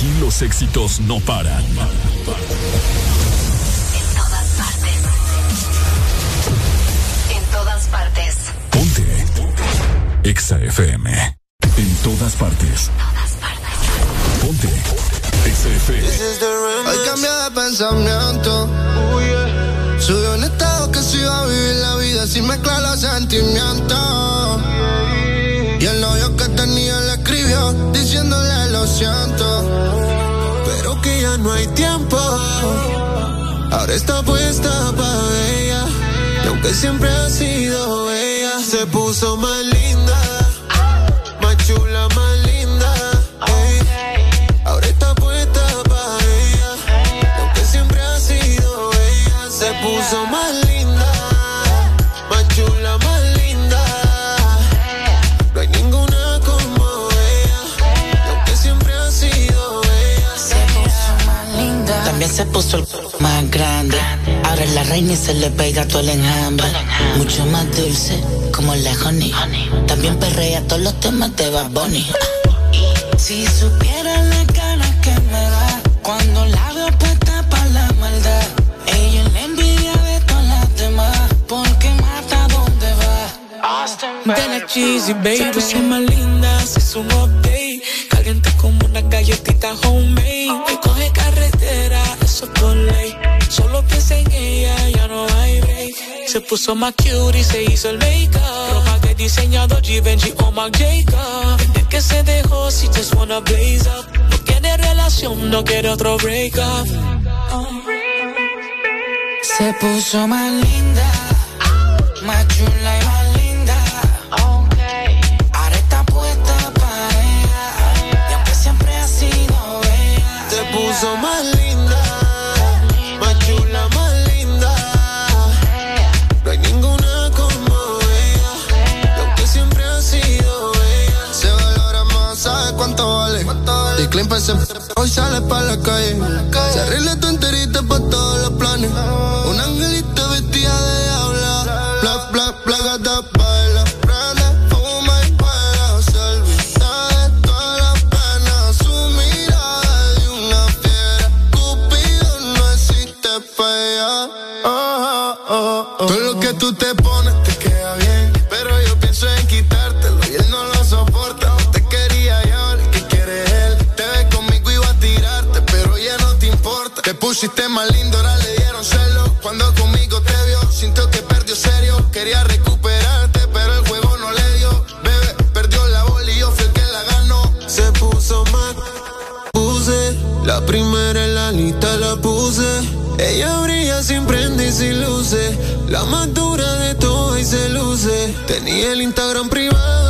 Aquí los éxitos no paran. En todas partes. En todas partes. Ponte. Exa FM. En todas partes. Ponte. Exa FM. Hoy cambié de pensamiento. Subió un estado que se iba a vivir la vida sin mezclar los sentimientos. Y el novio que tenía le escribió diciéndole Pero que ya no hay tiempo. Ahora está puesta para ella. Aunque siempre ha sido ella, se puso más linda. Más chula, más linda. Ahora está puesta para ella. Aunque siempre ha sido ella, se puso más se puso el más grande. Ahora es la reina y se le pega todo el enjambre. Mucho más dulce, como la honey. También perrea todos los temas de Bad. Si supieran las ganas que me da cuando la veo puesta para la maldad. Ella es la envidia de todas las demás, porque mata donde va. De la cheesy, baby. Se más linda, se un update. Caliente como una galletita homemade. Ley. Solo piensa en ella, ya no hay break. Se puso más cute y se hizo el make-up. Ropa de diseñador Givenchy o Marc Jacob. Desde que se dejó, si just wanna blaze up. No quiere relación, no quiere otro break up. Se puso más linda, más chula y más linda. Ahora Ese hoy sale pa' la calle. Se arregla tu enterita pa' todos los planes. Luces. La más dura de todas y se luce. Tenía el Instagram privado,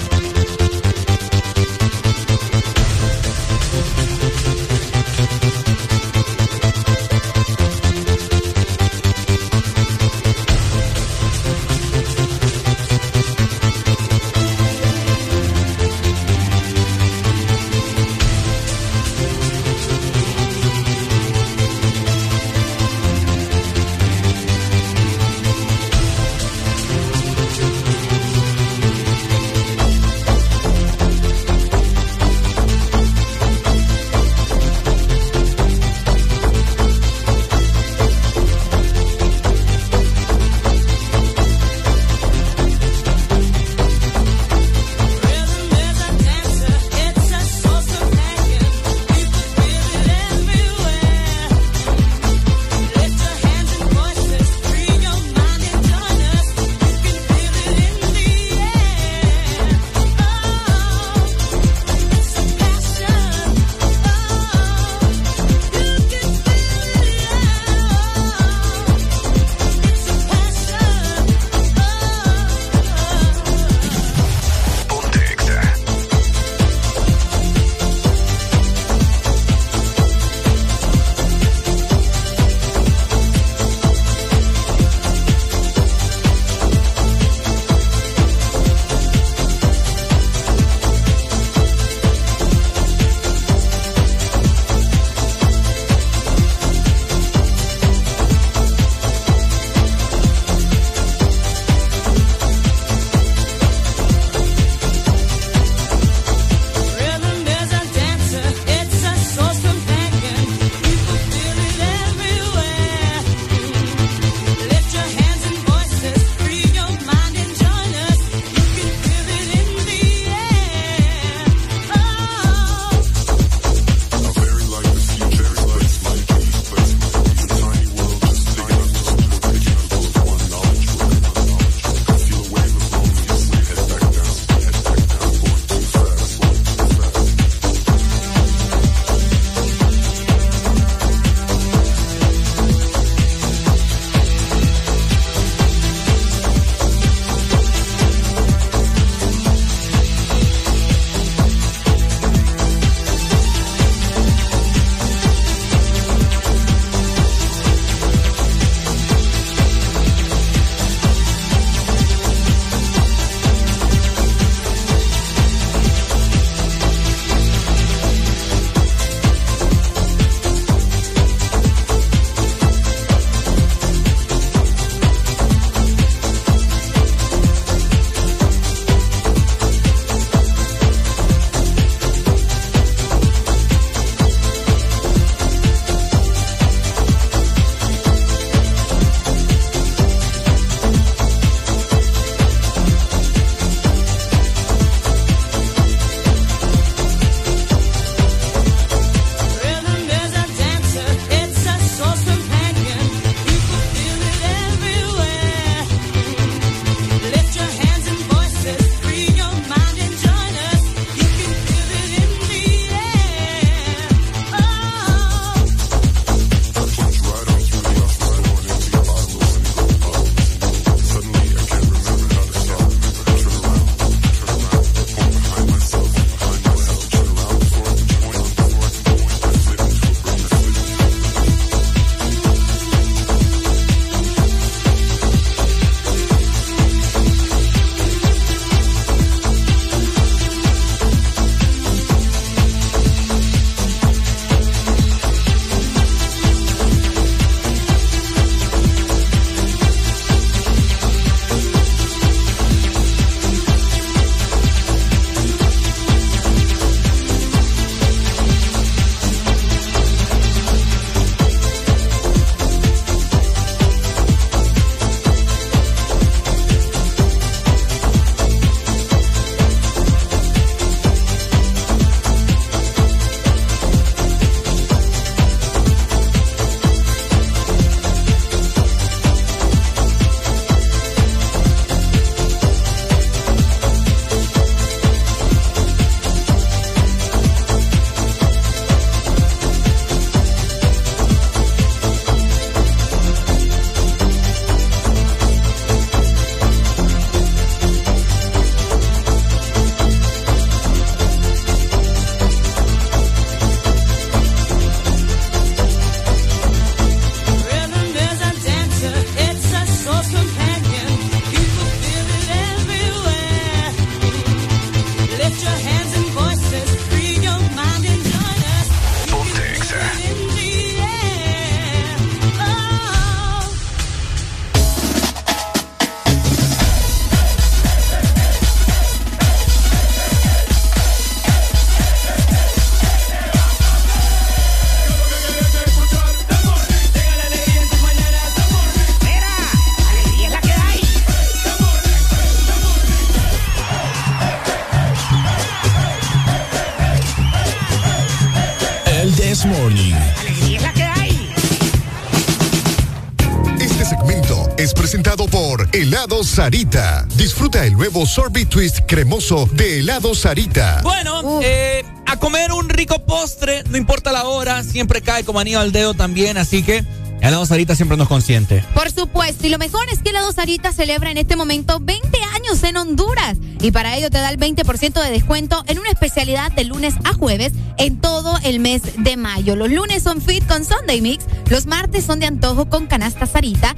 Helado Sarita. Disfruta el nuevo sorbet twist cremoso de Helado Sarita. Bueno, eh, a comer un rico postre, no importa la hora, siempre cae como anillo al dedo también, así que Helado Sarita siempre nos consiente. Por supuesto, y lo mejor es que la Sarita celebra en este momento 20 años en Honduras. Y para ello te da el 20% de descuento en una especialidad de lunes a jueves en todo el mes de mayo. Los lunes son fit con Sunday Mix, los martes son de antojo con canasta Sarita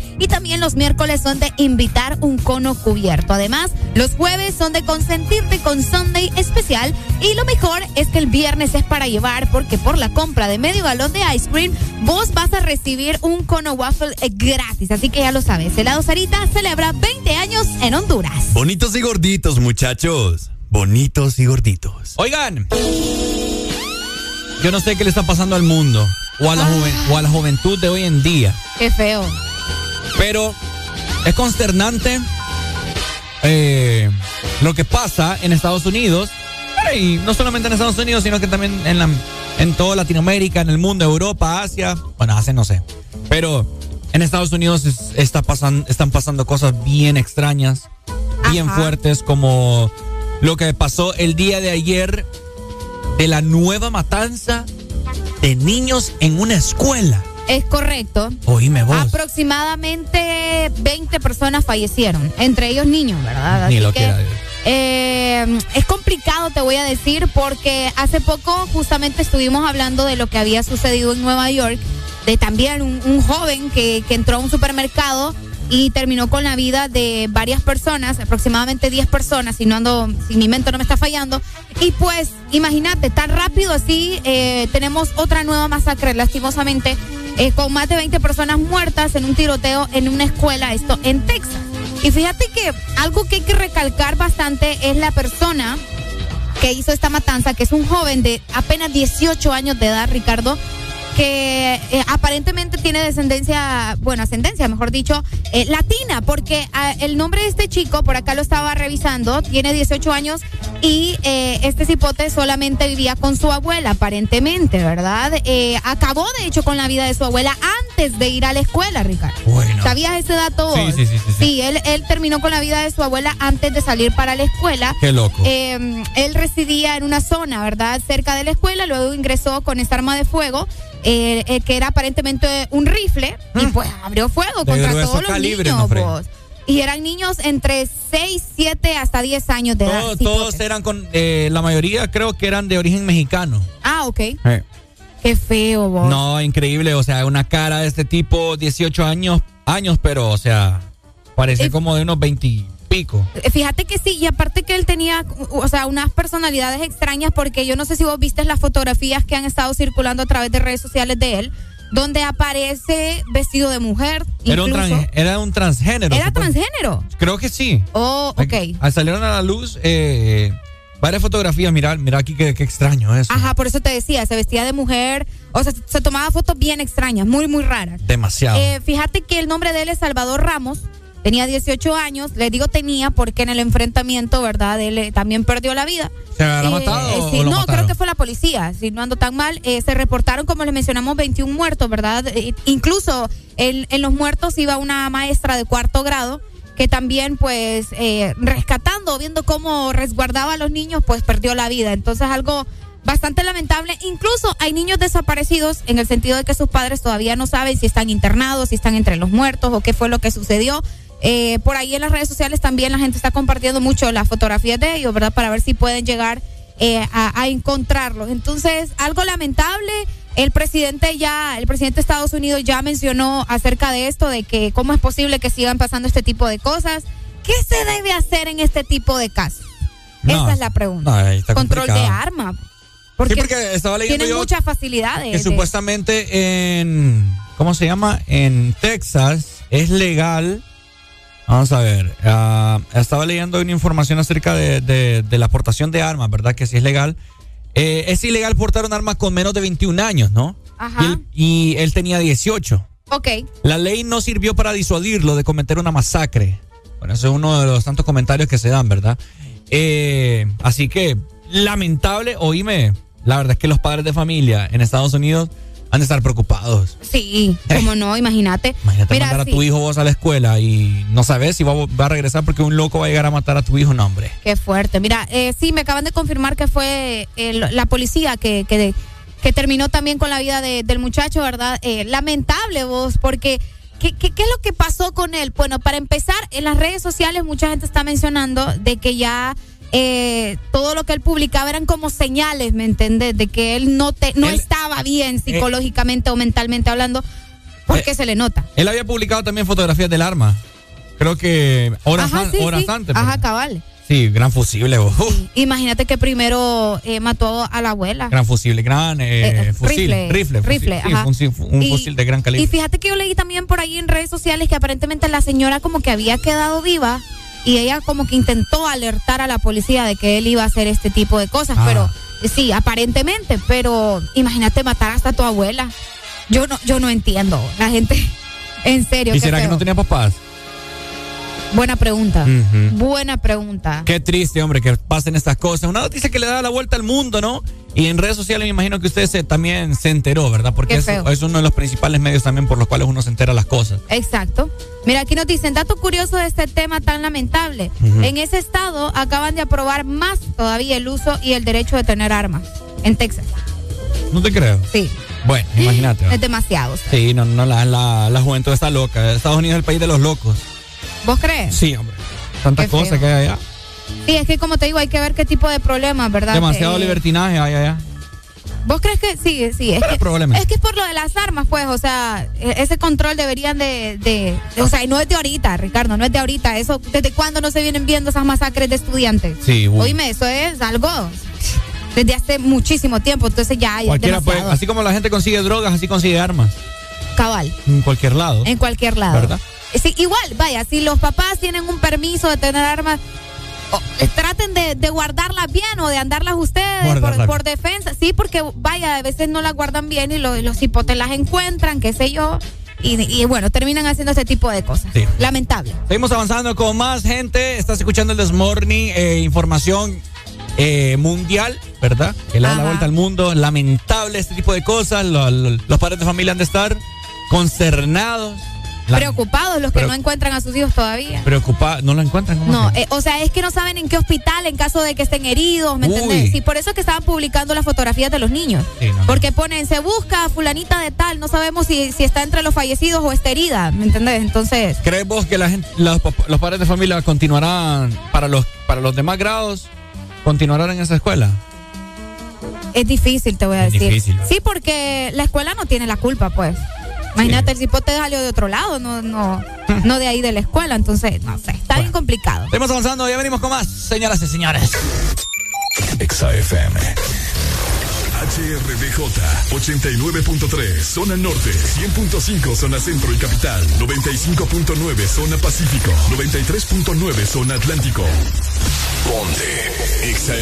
los miércoles son de invitar un cono cubierto. Además, los jueves son de consentirte con Sunday especial y lo mejor es que el viernes es para llevar porque por la compra de medio galón de ice cream vos vas a recibir un cono waffle eh, gratis. Así que ya lo sabes, helado Sarita celebra 20 años en Honduras. Bonitos y gorditos, muchachos. Bonitos y gorditos. Oigan, yo no sé qué le está pasando al mundo o a la, joven- o a la juventud de hoy en día, Qué feo. Pero es consternante eh, lo que pasa en Estados Unidos, y no solamente en Estados Unidos, sino que también en, la, en toda Latinoamérica, en el mundo, Europa, Asia, bueno, Asia no sé, pero en Estados Unidos es- está pasan- están pasando cosas bien extrañas, bien fuertes, como lo que pasó el día de ayer de la nueva matanza de niños en una escuela. Es correcto. Oíme vos. Aproximadamente 20 personas fallecieron, entre ellos niños, ¿verdad? Ni lo que, quiera eh, es complicado, te voy a decir, porque hace poco justamente estuvimos hablando de lo que había sucedido en Nueva York, de también un, un joven que, que entró a un supermercado y terminó con la vida de varias personas, aproximadamente 10 personas, si no ando, si mi mente no me está fallando. Y pues, imagínate, tan rápido así, eh, tenemos otra nueva masacre, lastimosamente, eh, con más de 20 personas muertas en un tiroteo en una escuela, esto en Texas. Y fíjate que algo que hay que recalcar bastante es la persona que hizo esta matanza, que es un joven de apenas 18 años de edad, Ricardo, que eh, aparentemente tiene descendencia, bueno, ascendencia, mejor dicho, eh, latina, porque ah, el nombre de este chico, por acá lo estaba revisando, tiene 18 años y eh, este cipote solamente vivía con su abuela, aparentemente, ¿verdad? Eh, acabó, de hecho, con la vida de su abuela antes de ir a la escuela, Ricardo. Bueno. ¿Sabías ese dato? Sí, vos? sí, sí, sí, sí. él, él terminó con la vida de su abuela antes de salir para la escuela. Qué loco. Eh, él residía en una zona, ¿verdad? Cerca de la escuela, luego ingresó con esta arma de fuego, eh, eh, que era aparentemente un rifle, y pues abrió fuego contra todos los calibre, niños. no. Y eran niños entre 6, 7 hasta 10 años de edad. Todos, eran con, eh, la mayoría creo que eran de origen mexicano. Ah, ok. Qué feo, vos. No, increíble, o sea, una cara de este tipo, 18 años, años, pero, o sea, parece como de unos 20 y pico. Eh, Fíjate que sí, y aparte que él tenía, o sea, unas personalidades extrañas, porque yo no sé si vos viste las fotografías que han estado circulando a través de redes sociales de él, donde aparece vestido de mujer. Era un, incluso. trans- era un transgénero. ¿Era supongo. transgénero. Creo que sí. Oh, ok. Al salieron a la luz eh, varias fotografías, mira, mira aquí qué, qué extraño eso. Ajá, por eso te decía, se vestía de mujer, o sea, se tomaba fotos bien extrañas, muy, muy raras. Demasiado. Eh, fíjate que el nombre de él es Salvador Ramos. Tenía 18 años, le digo tenía porque en el enfrentamiento, ¿verdad? Él eh, también perdió la vida. ¿Se habrá Eh, matado eh, o sí, lo no, mataron? creo que fue la policía, si no ando tan mal. Eh, se reportaron, como les mencionamos, 21 muertos, ¿verdad? Eh, incluso en, en los muertos iba una maestra de cuarto grado que también, pues, eh, rescatando, viendo cómo resguardaba a los niños, pues perdió la vida. Entonces, algo bastante lamentable. Incluso hay niños desaparecidos en el sentido de que sus padres todavía no saben si están internados, si están entre los muertos o qué fue lo que sucedió. Eh, por ahí en las redes sociales también la gente está compartiendo mucho las fotografías de ellos, ¿verdad? Para ver si pueden llegar eh, a, a encontrarlos. Entonces, algo lamentable. El presidente ya, el presidente de Estados Unidos ya mencionó acerca de esto, de que cómo es posible que sigan pasando este tipo de cosas. ¿Qué se debe hacer en este tipo de casos? No, Esa es la pregunta. no, ahí está Control de complicado. arma. Porque, Sí, porque estaba leyendo tienen yo muchas facilidades. Que de- supuestamente en. ¿Cómo se llama? En Texas es legal. Vamos a ver. ah, estaba leyendo una información acerca de, de- de la aportación de armas, ¿verdad? Que sí es legal. Eh, es ilegal portar un arma con menos de 21 años, ¿no? Ajá. Y él, y él tenía 18. Ok. La ley no sirvió para disuadirlo de cometer una masacre. Bueno, eso es uno de los tantos comentarios que se dan, ¿verdad? Eh, así que, lamentable, oíme, la verdad es que los padres de familia en Estados Unidos han de estar preocupados. Sí, como no, imagínate. Imagínate Mira, mandar a tu hijo vos a la escuela y no sabes si va, a- va a regresar porque un loco va a llegar a matar a tu hijo, no, hombre. Qué fuerte. Mira, eh, sí, me acaban de confirmar que fue la policía que, que, que terminó también con la vida de- del muchacho, ¿verdad? Eh, lamentable vos, porque ¿qué, qué, qué es lo que pasó con él? Bueno, para empezar, en las redes sociales mucha gente está mencionando de que ya eh, todo lo que él publicaba eran como señales, ¿me entendés? De que él no, te, no Él- estaba bien psicológicamente o mentalmente hablando, porque se le nota. Él había publicado también fotografías del arma. Creo que horas, Ajá, an- sí, horas sí. antes. Ajá, ¿verdad? cabal. Sí, gran fusible, vos. Imagínate que primero eh, mató a la abuela. gran fusible, gran eh, Eh, fusil. rifle, Rifle. fusil. rifle, Sí, ajá. un, fusil- un Y- fusil de gran calibre. Y fíjate que yo leí también por ahí en redes sociales que aparentemente la señora como que había quedado viva y ella como que intentó alertar a la policía de que él iba a hacer este tipo de cosas, Ah. pero eh, sí, aparentemente, pero imagínate matar hasta a tu abuela. Yo no yo no entiendo, la gente en serio. ¿Y será que no tenía papás? Buena pregunta. Buena pregunta. Qué triste, hombre, que pasen estas cosas. Una noticia que le da la vuelta al mundo, ¿no? Y en redes sociales me imagino que usted se, también se enteró, ¿verdad? Porque es, es uno de los principales medios también por los cuales uno se entera las cosas. Exacto. Mira, aquí nos dicen, dato curioso de este tema tan lamentable. En ese estado acaban de aprobar más todavía el uso y el derecho de tener armas. En Texas. No te creo. Sí. Bueno, imagínate. Es demasiado. Sí, no, no, la, la, la juventud está loca. Estados Unidos es el país de los locos. ¿Vos crees? Sí, hombre. Tantas cosas que hay allá. Sí, es que como te digo, hay que ver qué tipo de problemas, ¿verdad? Demasiado Eh, libertinaje hay allá. ¿Vos crees que sí? Sí, es que, probablemente. es que es por lo de las armas, pues, o sea, e- ese control deberían de, de, de- o sea, y no es de ahorita, Ricardo, no es de ahorita. Eso, ¿desde cuándo no se vienen viendo esas masacres de estudiantes? Sí, uy. Oíme, eso es algo desde hace muchísimo tiempo, entonces ya hay Cualquiera puede, así como la gente consigue drogas, así consigue armas. cabal, En cualquier lado. en cualquier lado. ¿Verdad? Sí, igual, vaya, si los papás tienen un permiso de tener armas, eh, traten de, de guardarlas bien o de andarlas ustedes por, por defensa. Sí, porque vaya, a veces no las guardan bien y lo- los hipotes las encuentran, qué sé yo. Y, y bueno, terminan haciendo ese tipo de cosas. Sí. Lamentable. Seguimos avanzando con más gente. Estás escuchando el Desmorning, eh, información eh, mundial, ¿verdad? Que le da la vuelta al mundo. Lamentable este tipo de cosas. Lo- lo- los padres de familia han de estar consternados. La- Preocupados los que Pero- no encuentran a sus hijos todavía. Preocupados. ¿No lo encuentran? ¿Cómo No, eh, o sea, es que no saben en qué hospital en caso de que estén heridos, ¿me Uy. entendés? Sí, por eso es que estaban publicando las fotografías de los niños. Sí, no, no. Porque ponen, se busca a fulanita de tal, no sabemos si, si está entre los fallecidos o está herida, ¿me entendés? Entonces, ¿Crees vos que la gente, los, los padres de familia continuarán para los, para los demás grados? ¿Continuarán en esa escuela? es difícil, te voy a Es decir. difícil. Sí, porque la escuela no tiene la culpa, pues. Imagínate, el cipote salió de otro lado, no, no, no de ahí de la escuela, entonces, no sé, está bien complicado. Seguimos avanzando, ya venimos con más, señoras y señores. Exa FM. HRBJ 89.3 zona norte, 100.5 zona centro y capital, 95.9 zona pacífico, 93.9 zona atlántico. Ponte Exa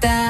esa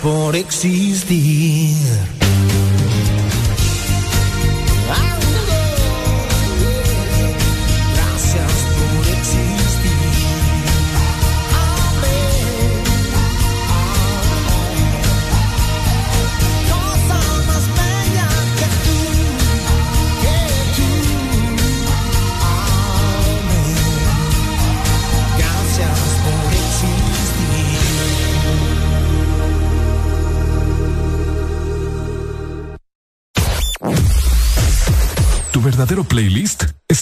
For ik.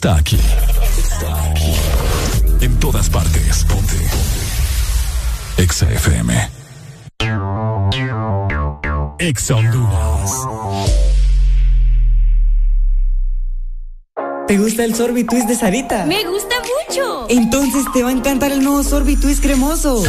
está aquí. Está aquí. En todas partes. Ponte. Exa FM. Honduras. ¿Te gusta el sorbitwist de Sarita? Me gusta mucho. Entonces te va a encantar el nuevo sorbitwist cremoso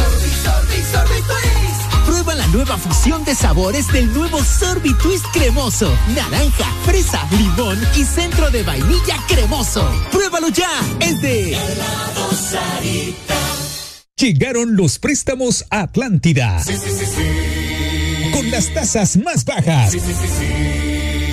nueva fusión de sabores del nuevo Sorbit Twist cremoso. Naranja, fresa, limón y centro de vainilla cremoso. Pruébalo ya. Es de Llegaron los préstamos a Atlántida. Con las tasas más bajas.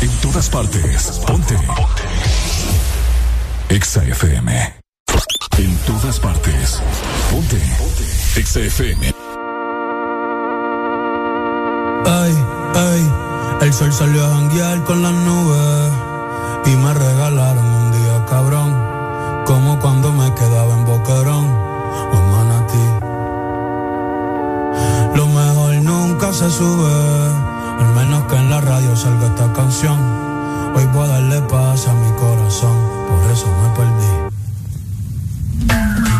En todas partes. Ponte. Exa FM. En todas partes. Ponte. Exa FM. Ay, ay, el sol salió a janguear con las nubes y me regalaron un día cabrón, como cuando me quedaba en Boquerón o en Manatí. Lo mejor nunca se sube, al menos que en la radio salga esta canción. Hoy voy a darle paz a mi corazón, por eso me perdí.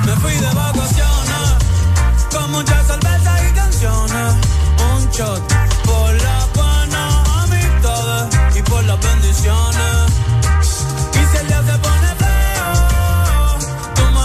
Me fui de vacaciones, con muchas cervezas y canciones. Un shot por las buenas amistades y por las bendiciones. Y si el día se pone feo, tú me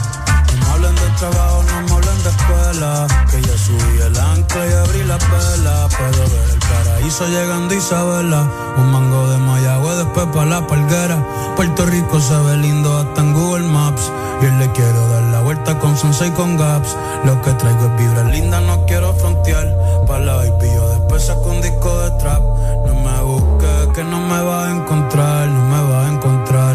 Hablen de trabajo, no me hablen de escuela. Que ya subí el ancla y abrí la vela. Puedo ver el paraíso llegando Isabela. Un mango de Mayagüe, después para la palguera. Puerto Rico se ve lindo hasta en Google Maps. Y le quiero dar la vuelta con Sunset y con Gaps. Lo que traigo es vibra linda, no quiero frontear. Para la baby yo después saco un disco de trap. No me busques, que no me va a encontrar. No me va a encontrar,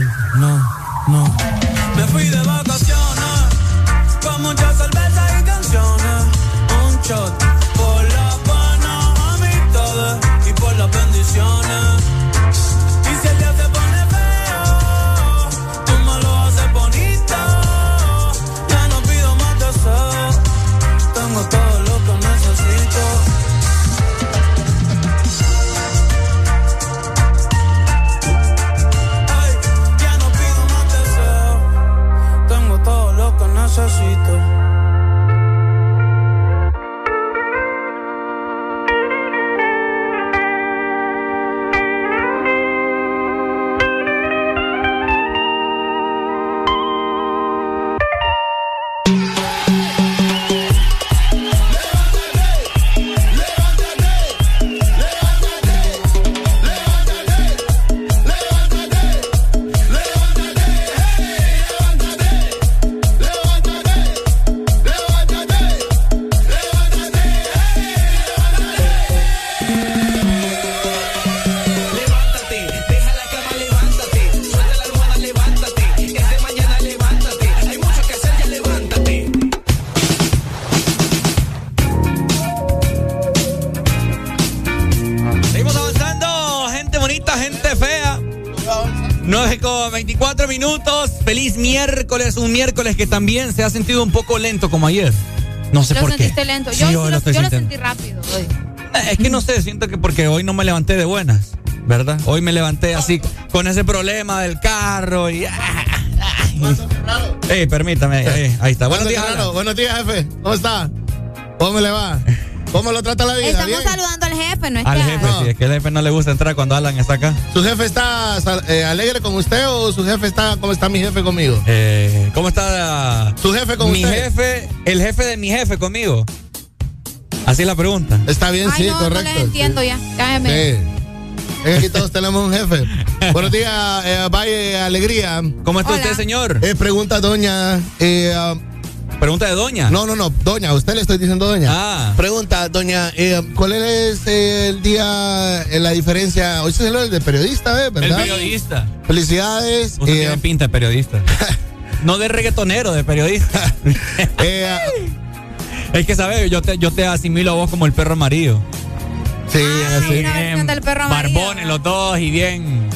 que también se ha sentido un poco lento como ayer. No sé Lo por qué. sentiste lento. Sí, Yo, sí hoy lo, yo lo sentí rápido hoy. Es que no sé, siento que porque hoy no me levanté de buenas, ¿verdad? Hoy me levanté así con ese problema del carro y. Ey, permítame, ey, ahí está. Buenos días. Buenos días, jefe. ¿Cómo está? ¿Cómo le va? ¿Cómo lo trata la vida? Estamos ¿Bien? saludando al jefe, no es Al que- jefe, sí, es que al jefe no le gusta entrar cuando Alan está acá. ¿Su jefe está eh, alegre con usted o su jefe está, cómo está mi jefe conmigo? Eh, ¿Cómo está ¿Su jefe con mi usted? jefe, el jefe de mi jefe conmigo? Así es la pregunta. Está bien, Ay, sí, no, correcto. no les entiendo ya. Cállame. Sí. Es que aquí todos tenemos un jefe. Buenos días, eh, Valle Alegría. ¿Cómo está usted, señor? Eh, pregunta doña. eh, ah, Pregunta de doña. no, no, no, doña, a usted le estoy diciendo doña. Ah. Pregunta, doña, eh, ¿cuál es el día, eh, la diferencia? Hoy se celebra el de periodista, ¿eh? El ¿verdad? periodista. Felicidades. Usted eh, tiene pinta de periodista. no de reggaetonero, de periodista. eh, es que, ¿sabes? Yo te, yo te asimilo a vos como el perro amarillo. sí, Ah, así. una versión del perro amarillo. Barbones los dos y bien...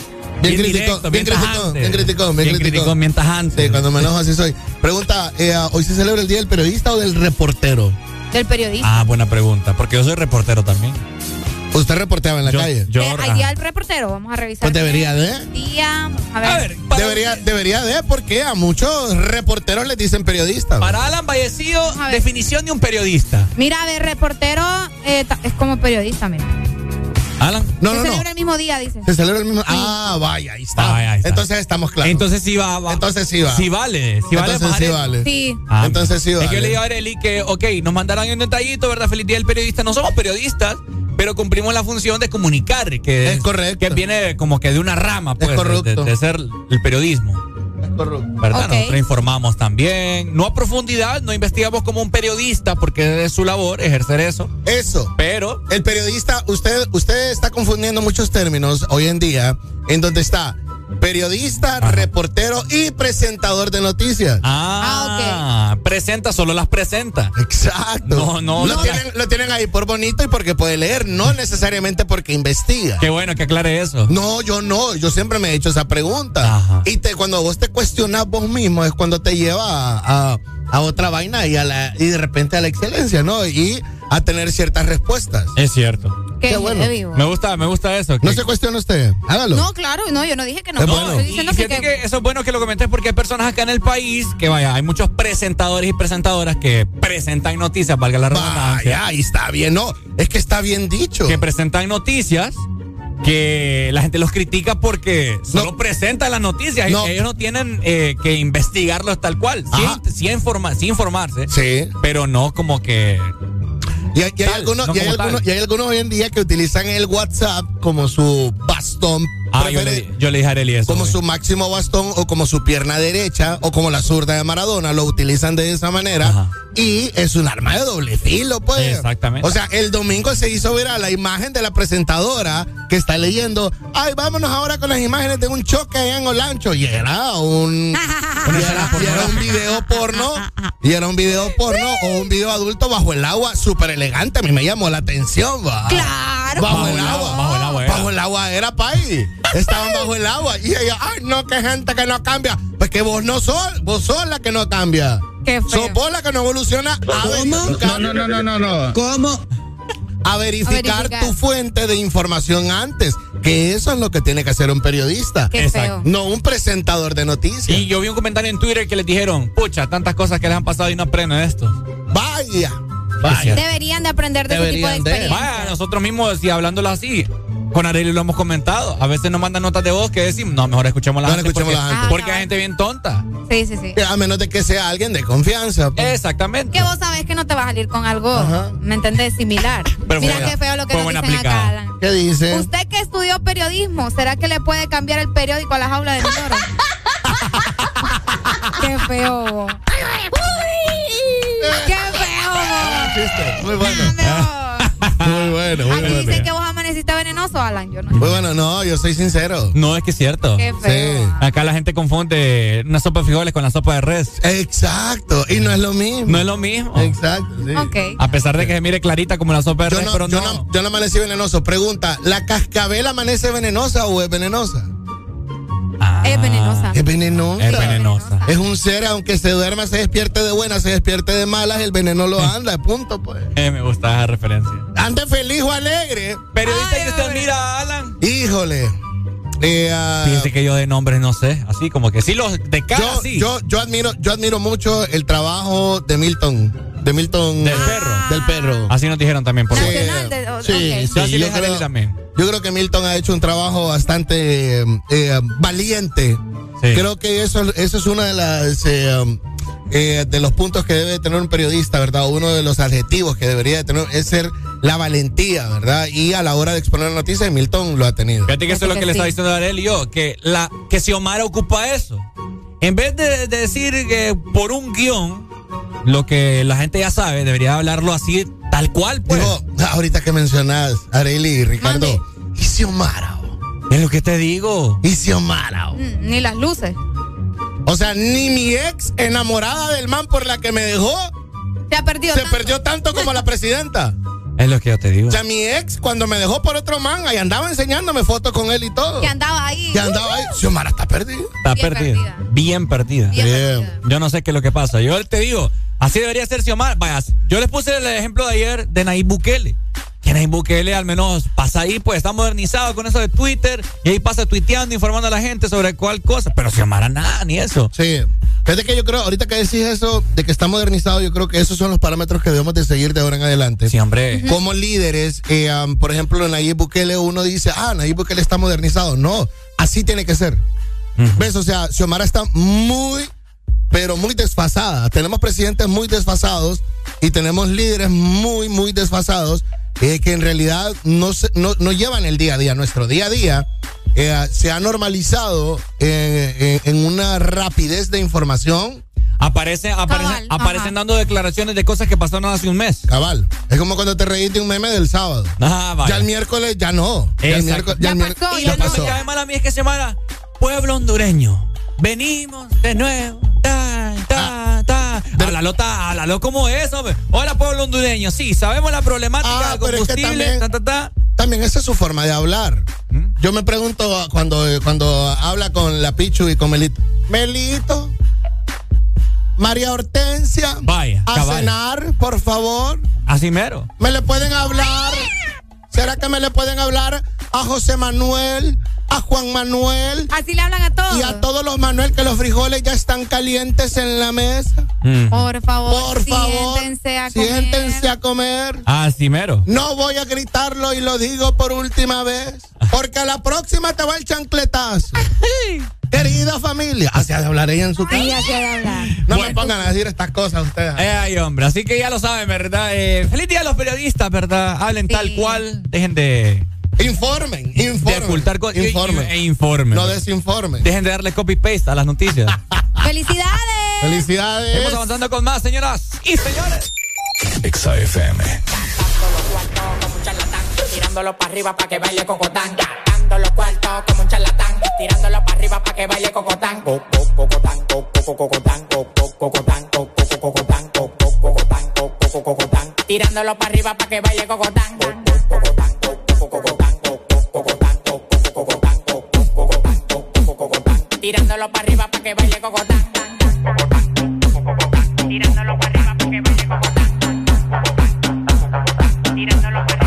Bien criticón, directo, bien criticón, bien criticón, bien criticón. bien tajante. Sí, cuando me enojo así soy. Pregunta, eh, ¿hoy se celebra el día del periodista o del reportero? Del periodista. Ah, buena pregunta, porque yo soy reportero también. ¿Usted reporteaba en la Yo- calle? yo- Eh, hay día del reportero, vamos a revisar. Pues debería de. Día, a ver. A ver, para, Debería, debería de, porque a muchos reporteros les dicen periodistas. para Alan Vallecillo, definición de un periodista. Mira, a ver, reportero eh, es como periodista, mira. Alan. No, Se no, no. celebra el mismo día, dice. Se celebra el mismo. Ah, vaya, ahí está. Ah, vaya, ahí está. Entonces estamos claros. Entonces sí va, va. Entonces sí va. Sí vale, sí vale. Entonces sí vale. Sí. Ah, Entonces sí Es que yo vale. le digo a Areli que, ok, nos mandaron un detallito, ¿verdad? Feliz día del periodista. No somos periodistas, pero cumplimos la función de comunicar, que Es correcto. Que viene como que de una rama, pues, correcto. de, de ser el periodismo. Correcto. ¿Verdad? Nosotros informamos también. No a profundidad, no investigamos como un periodista, porque es su labor ejercer eso. Eso. Pero El periodista, usted, usted está confundiendo muchos términos hoy en día, en donde está periodista, reportero y presentador de noticias. Ah, presenta, solo las presenta. Exacto. No, no, Lo, no. tienen, lo tienen ahí por bonito y porque puede leer, no necesariamente porque investiga. Qué bueno que aclare eso. No, yo no, yo siempre me he hecho esa pregunta. Ajá. Y te, cuando vos te cuestionas vos mismo es cuando te lleva a, a- a otra vaina y, a la, y de repente a la excelencia, ¿no? Y a tener ciertas respuestas. Es cierto. Qué Qué bueno. bo. Me gusta, me gusta eso. No que- se cuestiona usted, hágalo. No, claro, no, yo no dije que no. Es no, bueno. Estoy Y diciendo que, fíjate que- que eso es bueno que lo comentes porque hay personas acá en el país que vaya, hay muchos presentadores y presentadoras que presentan noticias, valga la redundancia, Vaya, ahí está bien, no, es que está bien dicho. que presentan noticias que la gente los critica porque solo No. presentan las noticias y No. ellos no tienen eh, que investigarlos tal cual, sin, sin informa- sin informarse, Sí. pero no como que Y hay, y hay Tal, algunos, no y hay como tal. algunos, y hay algunos hoy en día que utilizan el WhatsApp como su bastón. Ah, yo, le, yo le dije a Arely eso. como güey. su máximo bastón o como su pierna derecha o como la zurda de Maradona, lo utilizan de esa manera Ajá. y es un arma de doble filo, pues. Exactamente. O sea, el domingo se hizo viral la imagen de la presentadora que está leyendo, ay, vámonos ahora con las imágenes de un choque allá en Olancho y era un y era, y era un video porno y era un video porno o un video adulto bajo el agua súper elegante, a mí me llamó la atención, va. Claro. Bajo, Bajo el agua, bajo el agua era. Bajo el agua era, país. Estaban bajo el agua. Y ella, ay, no, que gente que no cambia. Pues que vos no sos, vos sos la que no cambia. Qué feo. Sos vos la que no evoluciona. A verificar, No, no, no, no, no. ¿Cómo? A verificar, A verificar. tu fuente de información antes. Que eso es lo que tiene que hacer un periodista. Qué Exacto. feo. No un presentador de noticias. Y yo vi un comentario en Twitter que les dijeron, pucha, tantas cosas que les han pasado y no aprenden esto. Vaya. Vaya. Deberían de aprender de ese tipo de Deberían experiencias. Vaya, nosotros mismos, si hablándolo así, con Arely lo hemos comentado. A veces nos mandan notas de voz que decimos, no, mejor escuchemos la Mejor gente porque, escuchemos la gente. porque Ah, hay gente bien tonta. Sí, sí, sí. A menos de que sea alguien de confianza. pues. Exactamente. Que vos sabés que no te va a salir con algo, Ajá. ¿me entendés? Similar. Pero Mira qué feo lo que nos dicen aplicada. acá, Alan. ¿Qué dice? Usted que estudió periodismo, ¿será que le puede cambiar el periódico a la jaula de Mindoro? qué feo. vos. qué feo. Chiste. Muy bueno. Vos. Muy bueno, muy Aquí bueno. dicen que vos amaneciste venenoso, Alan. Yo no. Muy bueno, no, yo soy sincero. No, es que es cierto. Qué feo. Sí. Acá la gente confunde una sopa de frijoles con la sopa de res. Exacto. Y no es lo mismo. No es lo mismo. Exacto, sí. Ok. A pesar de que se mire clarita como la sopa de Yo res, no, pero yo, no. no, yo no amanecí venenoso. Pregunta, ¿la cascabel amanece venenosa o es venenosa? Ah, Es venenosa. Es venenosa. Es venenosa. Es un ser, aunque se duerma, se despierte de buenas, se despierte de malas, el veneno lo anda, punto, pues. Eh, me gusta esa referencia. Ande feliz o alegre. Periodista Ay, que usted hombre. mira, Alan. Híjole. Eh, ah, que yo de nombres no sé. Así como que sí, los de cara yo, sí. yo, yo admiro, yo admiro mucho el trabajo de Milton. de Milton. Del perro. Del perro. Así nos dijeron también por Sí, Nacional de- o- sí, ok. sí, Así yo, creo, también. Yo creo que Milton ha hecho un trabajo bastante eh, eh, valiente. Sí. Creo que eso, eso es uno de las eh, de los puntos que debe tener un periodista, ¿verdad? Uno de los adjetivos que debería de tener es ser la valentía, ¿verdad? Y a la hora de exponer la noticia, Milton lo ha tenido. Fíjate que eso es lo que que le sí. estaba diciendo a y yo, que la que si Omar ocupa eso, en vez de, de decir que por un guion, lo que la gente ya sabe, debería hablarlo así, tal cual, pues. Digo, ahorita que mencionas, Areli y Ricardo. ¿Y Xiomara? es lo que te digo. ¿Y Xiomara? Mm, Ni las luces. O sea, ni mi ex enamorada del man por la que me dejó Se ha perdido. se tanto. perdió tanto como la presidenta. Es lo que yo te digo. O sea, mi ex, cuando me dejó por otro man, ahí andaba enseñándome fotos con él y todo. Que andaba ahí. Que andaba ahí. Xiomara está perdida. Está Bien perdida. perdida. Bien perdida. Bien Bien. perdida. Yo no sé qué es lo que pasa. Yo te digo, así debería ser Xiomara. Vaya, yo les puse el ejemplo de ayer de Nayib Bukele. Que Nayib Bukele al menos pasa ahí, pues está modernizado con eso de Twitter y ahí pasa tuiteando, informando a la gente sobre cuál cosa. Pero Xiomara nada, ni eso. Sí. Fíjate que yo creo, ahorita que decís eso, de que está modernizado, yo creo que esos son los parámetros que debemos de seguir de ahora en adelante. Sí, hombre. Como líderes, eh, um, por ejemplo, en Nayib Bukele uno dice, ah, Nayib Bukele está modernizado. No, así tiene que ser. ¿Ves? O sea, Xiomara está muy, pero muy desfasada. Tenemos presidentes muy desfasados y tenemos líderes muy, muy desfasados eh, que en realidad no, se- no, no llevan el día a día. Nuestro día a día eh, se ha normalizado eh, en- en una rapidez de información. Aparece, aparecen, Cabal, aparecen ajá. dando declaraciones de cosas que pasaron hace un mes. Cabal. Es como cuando te reíste de un meme del sábado. Ah. Ya el miércoles, ya no. Ya el miércoles, Ya pasó, ya lo ya no. que pasó. me cae mal a mí es que se llama Pueblo Hondureño. Venimos de nuevo. Ta, ta, ta. Háblalo, ta, háblalo como es, hombre. Hola, pueblo hondureño. Sí, sabemos la problemática Ah, del pero es que combustible. también- ta, ta, ta. También esa es su forma de hablar. ¿Mm? Yo me pregunto cuando, cuando habla con la Pichu y con Melito. Melito, María Hortensia, Vaya, a cabal. cenar, por favor. Así mero. ¿Me le pueden hablar? ¿Será que me le pueden hablar a José Manuel, a Juan Manuel Así le hablan a todos. y a todos los Manuel que los frijoles ya están calientes en la mesa? Mm. Por favor, Por favor, siéntense a comer. siéntense a comer. Así mero. No voy a gritarlo y lo digo por última vez, porque a la próxima te va el chancletazo. Querida familia, así ha de hablar ella en su casa. Ahí así de hablar. No me pongan a decir estas cosas ustedes. Eh, ay, hombre. Así que ya lo saben, ¿verdad? Eh, feliz día a los periodistas, ¿verdad? Hablen Sí. tal cual. Dejen de, Informen, de informen. ocultar cosas. Informen. E informen. No desinformen. Dejen de darle copy-paste a las noticias. ¡Felicidades! Felicidades. Seguimos avanzando con más, señoras y señores. Exa FM. Tirándolo para arriba para que baile cocotán. Dando los cuartos como un charlatán. Tirándolo para arriba para que baile cocotán. Co- co- Cocotán, co- co- cocotán, co- co- cocotán, co- co- cocotán, co- co- cocotán, co- co- cocotán. Tirándolo para arriba para que baile cocotán. Co- co- cocotán, Tirándolo para arriba para que baile cocotán. Tirándolo para arriba para que baile cocotán. Tirándolo para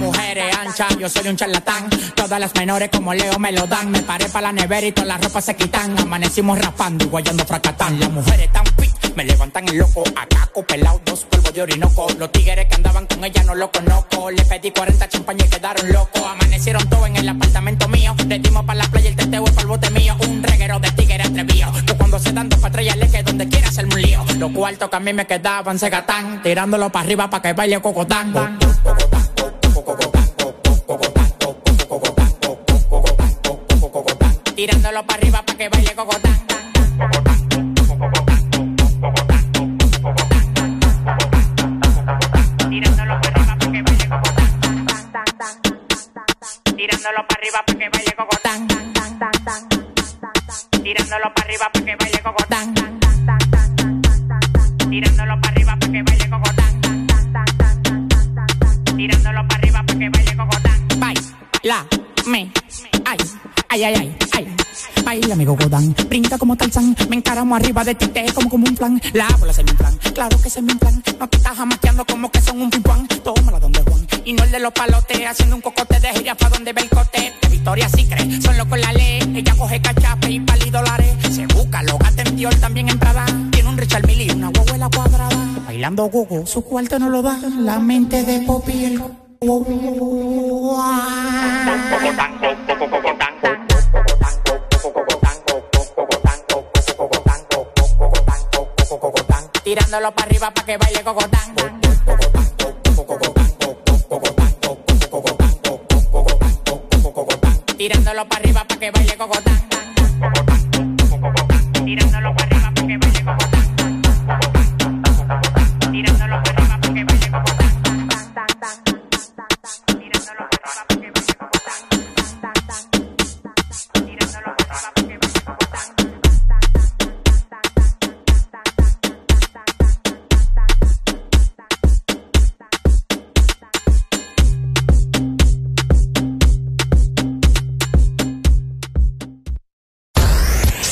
mujeres anchas, yo soy un charlatán. Todas las menores como Leo me lo dan. Me paré para la nevera y todas las ropas se quitan. Amanecimos raspando y guayando fracatán. Las mujeres tan fit, me levantan el loco. Acá pelado, dos polvos de orinoco. Los tigres que andaban con ella no lo conozco. Le pedí 40 champañas y quedaron locos. Amanecieron todos en el apartamento mío. Le dimos para la playa el teteo y el bote mío. Un reguero de tigres atrevido. Que cuando se dan dos patrullas le que donde quiera hacerme un lío. Los cuartos que a mí me quedaban se gatán. Tirándolo para arriba para que baile cocotán. Tirándolo para arriba para que baile cocotán. Tirándolo para arriba para que baile cocotán. Tirándolo para arriba para que baile cocotán. Tirándolo para arriba para que baile cocotán. Tirándolo para arriba para que baile cocotán. Tirándolo para arriba para que baile cocotán. Baila, me, ay, ay, ay, ay, ay. Baila mi cocotán, brinca como Tarzán, me encaramo arriba de ti, te como como un plan. La bola se me inflan, claro que se me inflan. No te estás jamaqueando como que son un pimpán. Tómala donde Juan, y no el de los palotes, haciendo un cocote de jirafa donde ve el cote. De Victoria sí cree, solo con la ley. Ella coge cachape y pali dólares. Se busca, lo gata en Dior, también en Prada. Tiene un Richard Mille y una huevuela cuadrada. bailando gogo. Su cuarto no lo da la mente de Popi el Tirándolo para arriba para que baile cocotán. Tirándolo para arriba para que baile cocotán.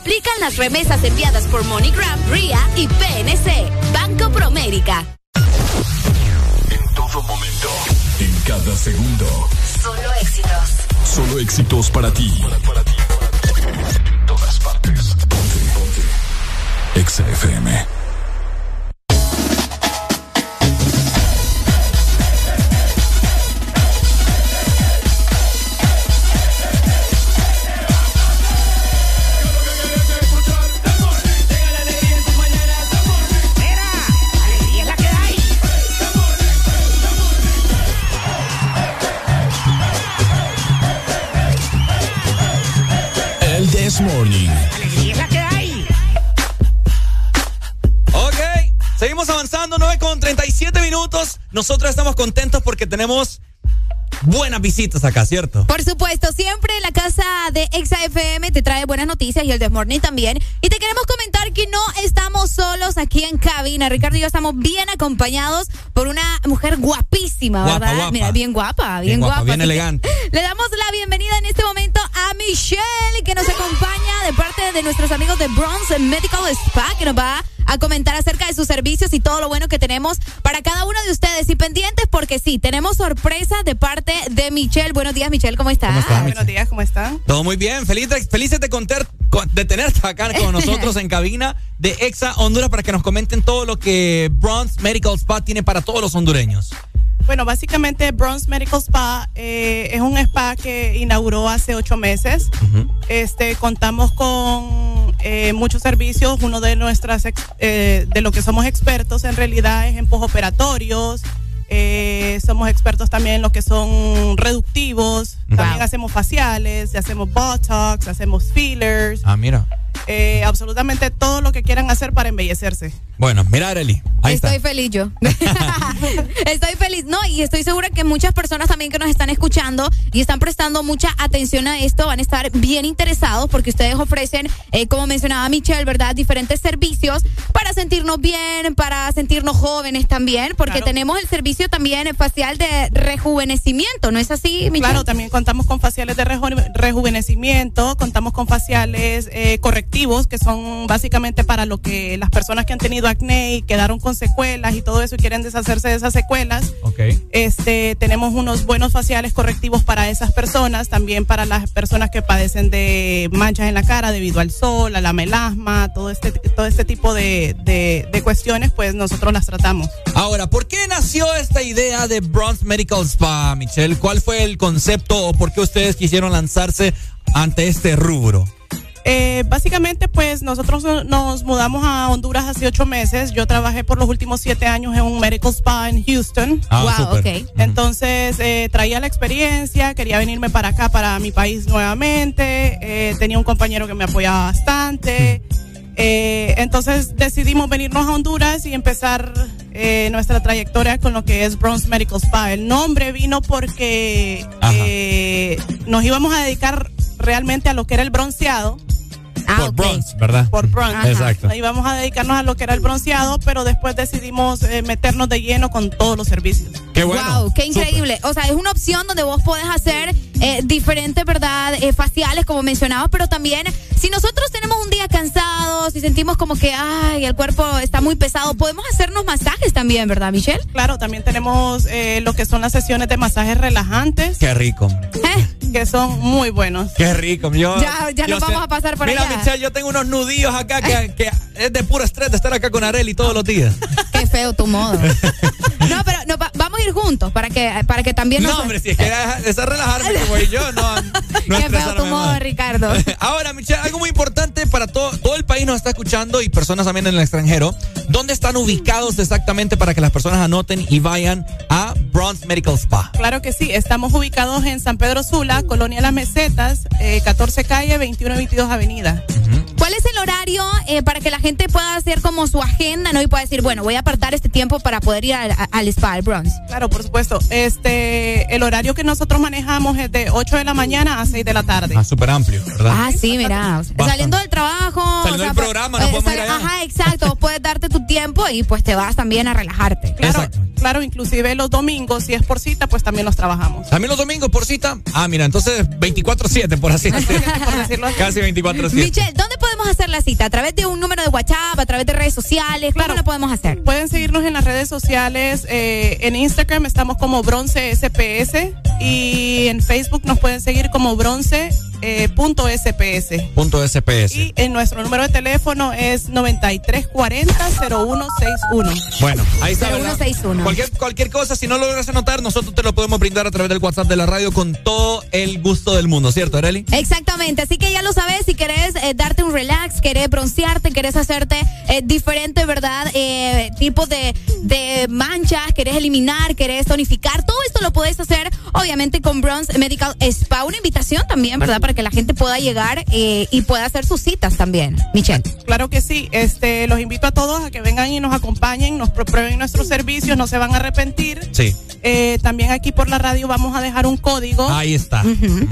Aplican las remesas enviadas por MoneyGram, RIA y PNC. Banco Promérica. En todo momento. En cada segundo. Solo éxitos. Solo éxitos para ti. En todas partes. Ponte. Ponte. Exa This Morning. Alegría es la que hay. Ok, seguimos avanzando, 9 con 37 minutos. Nosotros estamos contentos porque tenemos buenas visitas acá, ¿cierto? Por supuesto, siempre la casa de Exa FM te trae buenas noticias y el Desmorning también. Y te queremos comentar que no estamos solos aquí en cabina. Ricardo y yo estamos bien acompañados por una mujer guapísima, Guapa, ¿verdad? guapa. Mira, bien guapa, bien, Bien guapa, guapa. bien elegante. Le damos la bienvenida en este momento a Michelle, que nos acompaña de parte de nuestros amigos de Bronze Medical Spa, que nos va a comentar acerca de sus servicios y todo lo bueno que tenemos para cada uno de ustedes. Y pendientes porque sí, tenemos sorpresa de parte de Michelle. Buenos días, Michelle, ¿cómo estás? ¿Cómo estás, Buenos días, ¿cómo están? Todo muy bien, feliz de- felices de, contar, con- de tenerte acá con nosotros en cabina de Exa Honduras para que nos comenten todo lo que Bronze Medical Spa tiene para todos los hondureños. Bueno, básicamente Bronze Medical Spa eh, es un spa que inauguró hace ocho meses. Este, contamos con eh, muchos servicios. Uno de nuestras eh, de lo que somos expertos en realidad es en operatorios. Eh, somos expertos también en lo que son reductivos. También hacemos faciales, hacemos botox, hacemos fillers. Ah, mira. Eh, absolutamente todo lo que quieran hacer para embellecerse. Bueno, mira, Arely. Ahí estoy está. feliz yo. estoy feliz. No, y estoy segura que muchas personas también que nos están escuchando y están prestando mucha atención a esto van a estar bien interesados porque ustedes ofrecen, eh, como mencionaba Michelle, ¿verdad? Diferentes servicios para sentirnos bien, para sentirnos jóvenes también, porque tenemos el servicio también facial de rejuvenecimiento, ¿no es así, Michelle? Claro, también contamos con faciales de reju- rejuvenecimiento, contamos con faciales eh, correctivos, que son básicamente para lo que las personas que han tenido acné y quedaron con secuelas y todo eso y quieren deshacerse de esas secuelas. Ok. Este, tenemos unos buenos faciales correctivos para esas personas, también para las personas que padecen de manchas en la cara debido al sol, a la melasma, todo este, todo este tipo de, de, de cuestiones, pues nosotros las tratamos. Ahora, ¿por qué nació esta idea de Bronze Medical Spa, Michelle? ¿Cuál fue el concepto o por qué ustedes quisieron lanzarse ante este rubro? Eh, básicamente, pues nosotros nos mudamos a Honduras hace ocho meses. Yo trabajé por los últimos siete años en un medical spa en Houston. Ah, wow, súper. ok. Entonces eh, traía la experiencia, quería venirme para acá, para mi país nuevamente. Eh, tenía un compañero que me apoyaba bastante. Eh, entonces decidimos venirnos a Honduras y empezar eh, nuestra trayectoria con lo que es Bronze Medical Spa. El nombre vino porque eh, nos íbamos a dedicar realmente a lo que era el bronceado. Por bronze, ¿verdad? Por bronce. Exacto. Íbamos a dedicarnos a lo que era el bronceado, pero después decidimos eh, meternos de lleno con todos los servicios. Qué bueno. Wow, qué increíble. O sea, es una opción donde vos podés hacer eh, diferentes, ¿verdad? Eh, faciales, como mencionabas, pero también si nosotros tenemos un día cansado, si sentimos como que, ay, el cuerpo está muy pesado, podemos hacernos masajes también, ¿verdad, Michelle? Claro, también tenemos eh, lo que son las sesiones de masajes relajantes, Qué rico. que son muy buenos. Qué rico. Yo, Ya- ya yo nos vamos a pasar por Mira, allá. Michelle, yo tengo unos nudillos acá que, que es de puro estrés de estar acá con Areli todos los días. Qué feo tu modo. No, pero no, va- vamos a ir juntos para que, para que también nos... No, hombre, si es que es a relajarme como voy yo, no, no Qué feo tu modo, más. Ricardo. Ahora, Michelle, algo muy importante para todo, todo el país nos está escuchando y personas también en el extranjero. ¿Dónde están ubicados exactamente para que las personas anoten y vayan a Bronze Medical Spa? Claro que sí, estamos ubicados en San Pedro Sula, Colonia Las Mesetas, eh, 14 calle, 21 y 22 avenida. ¿Cuál es el horario eh, para que la gente pueda hacer como su agenda, ¿no? Y pueda decir, bueno, voy a apartar este tiempo para poder ir al, al spa, al bronze. Claro, por supuesto. Este, el horario que nosotros manejamos es de 8 de la mañana a 6 de la tarde. Ah, súper amplio, ¿verdad? Ah, sí, mira. o sea, Bastante. saliendo del trabajo. Saliendo del pues, programa, nos eh, podemos ir sal- allá. Ajá, exacto. vos puedes darte tu tiempo y pues te vas también a relajarte. Claro, claro, inclusive los domingos, si es por cita, pues también los trabajamos. También los domingos por cita. Ah, mira, entonces 24-7, por así decirlo. Casi 24-7. Michelle, ¿dónde podemos hacer la cita? ¿A través de un número de WhatsApp, a través de redes sociales? ¿Cómo lo podemos hacer? Pueden seguirnos en las redes sociales. eh, en Instagram estamos como Bronce SPS y en Facebook nos pueden seguir como Bronce eh, punto SPS. Punto SPS. Y en nuestro número de teléfono es 9340-0161. Bueno, ahí está. ¿verdad? 0161. Cualquier, cualquier cosa, si no lo logras anotar, nosotros te lo podemos brindar a través del WhatsApp de la radio con todo el gusto del mundo, ¿cierto, Areli? Exactamente, así que ya lo sabes, si querés eh, darte un relax, querés broncearte, querés hacerte eh, diferente, ¿verdad? Eh, tipo de, de manchas, querés eliminar, querés tonificar, todo esto lo puedes hacer, obviamente, con Bronze Medical Spa. Una invitación también, ¿verdad? Para que la gente pueda llegar eh, y pueda hacer sus citas también. Michelle. Claro que sí, este, los invito a todos a que vengan y nos acompañen, nos prueben nuestros servicios, no se van a arrepentir. Sí. Eh, también aquí por la radio vamos a dejar un código. Ahí está.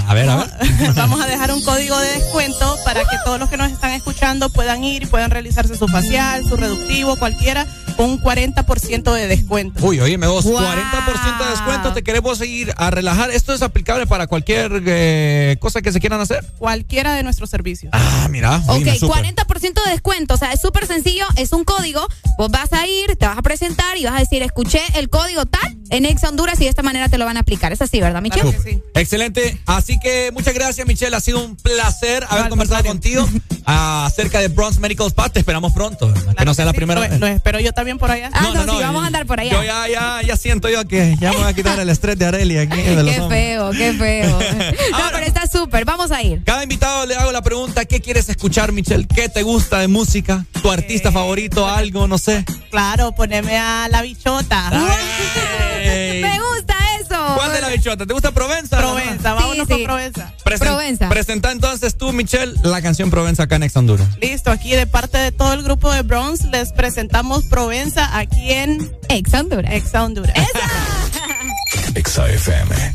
A ver, a ver. Vamos a dejar un código de descuento para que todos los que nos están escuchando puedan ir y puedan realizarse su facial, su reductivo, cualquiera, un 40% de descuento. Uy, oye, vos, 40% de descuento, te queremos ir a relajar. ¿Esto es aplicable para cualquier eh, cosa que se quieran hacer? Cualquiera de nuestros servicios. Ah, mira. Ok, oíme, súper. 40% de descuento, o sea, es súper sencillo, es un código, vos vas a ir, te vas a presentar y vas a decir, escuché el código tal en Ex Honduras y de esta manera te lo van a aplicar. Es así, ¿verdad, Michelle? Súper. Excelente. Así que muchas gracias, Michelle. Ha sido un placer haber conversado contigo acerca de Bronze Medical Spa. Te esperamos pronto, que no sea la primera Lo, vez. lo espero yo también por allá. Ah, no, sí, vamos a andar por allá. Yo ya, ya, ya siento yo que ya me voy a quitar el estrés de Areli aquí. De los Qué hombres. feo, qué feo. no, pero está súper, vamos a ir. Cada invitado le hago la pregunta, ¿qué quieres escuchar, Michelle? ¿Qué te gusta de música? ¿Tu artista favorito? Algo, no sé. Claro, poneme a la bichota. Me gusta eso. ¿Cuál de la bichota? ¿Te gusta Provenza? Provenza, vámonos Sí, con sí. Provenza. Presen- Provenza. Presenta entonces tú, Michelle, la canción Provenza acá en Ex Honduras. Listo, aquí de parte de todo el grupo de Bronze les presentamos Provenza aquí en Ex Honduras. Ex Honduras. Exa FM.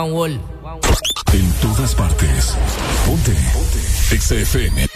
En todas partes. Ponte. Ponte. XFM.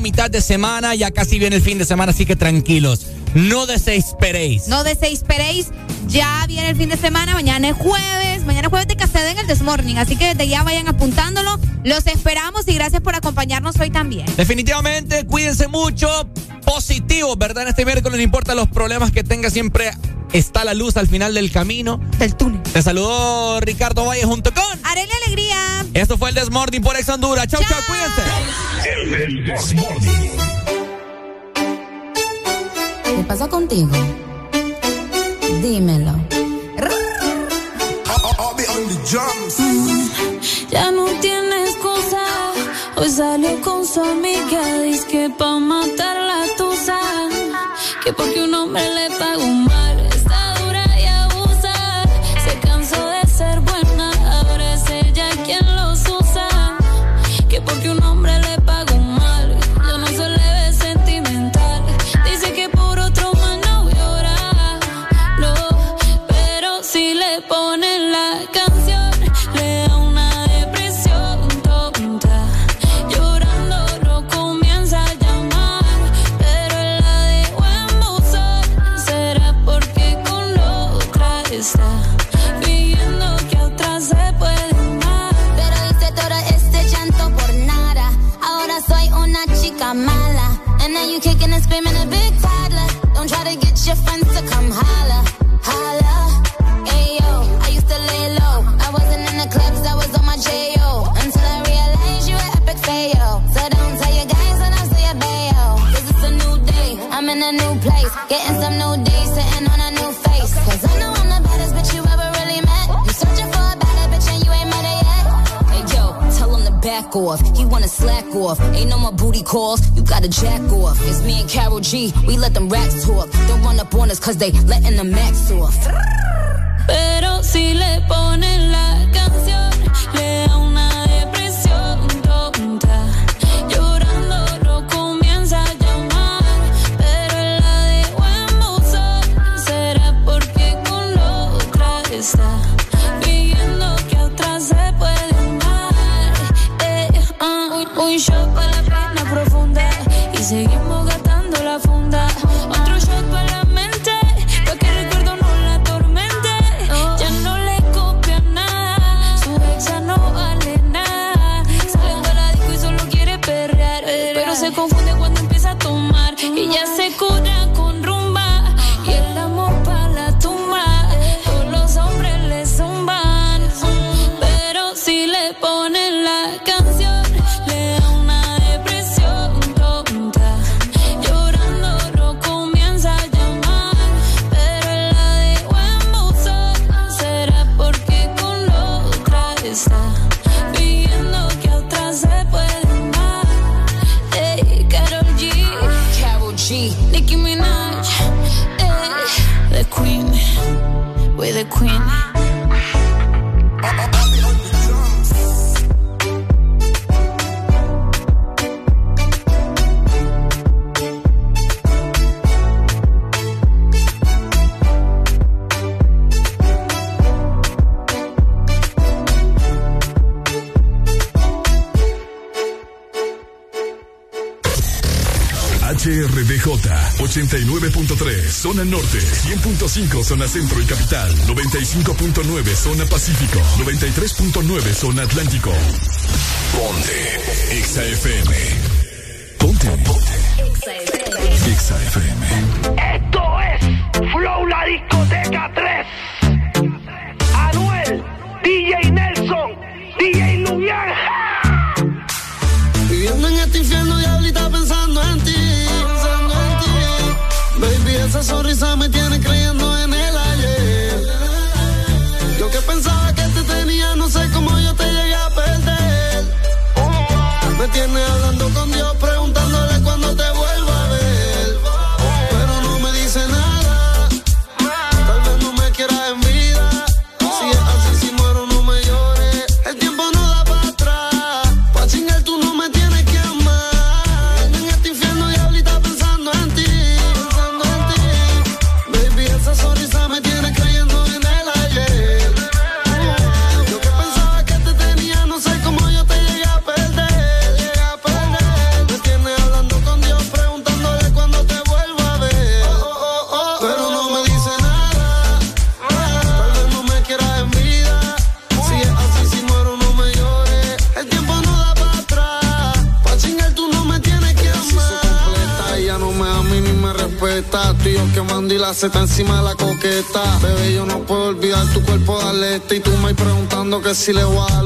mitad de semana, ya casi viene el fin de semana, así que tranquilos. No desesperéis. No desesperéis. Ya viene el fin de semana, mañana es jueves. Mañana es jueves de Caseda en el Desmorning, así que desde ya vayan apuntándolo. Los esperamos y gracias por acompañarnos hoy también. Definitivamente, cuídense mucho. Positivo, ¿verdad? En este miércoles no importa los problemas que tenga, siempre está la luz al final del camino. Del túnel. Te saludó Ricardo Valle junto con... Arena Alegría. Esto fue el Desmorning por Ex Honduras. Chau, chau, chau cuídense. El, el ¿Qué pasa contigo? Dime. off. Ain't no more booty calls, you gotta jack off. It's me and Carol G, we let them rats talk. Don't run up on us cause they letting the max off. zona norte, 100.5 zona centro y capital, 95.9 zona pacífico, 93.9 zona atlántico. Ponte XAFM. Ponte. Ponte. XAFM. Esto es Flow la discoteca 3. Se Silewalu.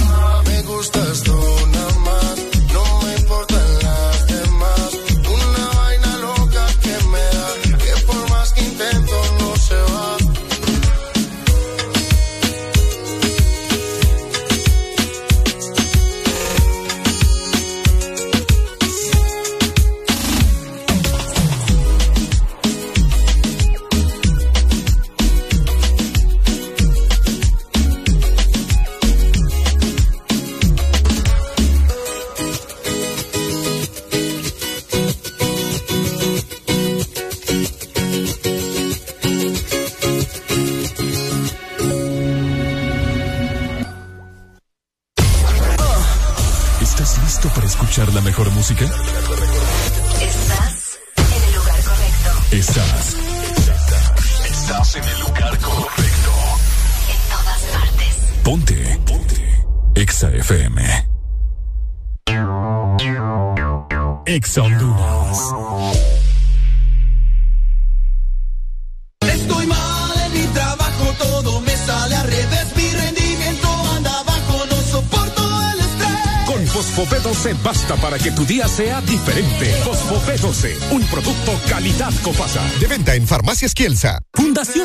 Sea diferente. Fosfopé 12, un producto calidad Copasa. De venta en Farmacias Kielsa. Fundación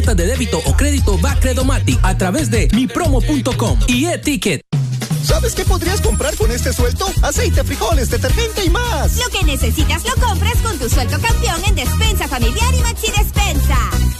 de débito o crédito Bacredomatic a través de mipromo.com y e-ticket. ¿Sabes qué podrías comprar con este sueldo? Aceite, frijoles, detergente y más. Lo que necesitas lo compras con tu sueldo campeón en Despensa Familiar y Maxi Despensa.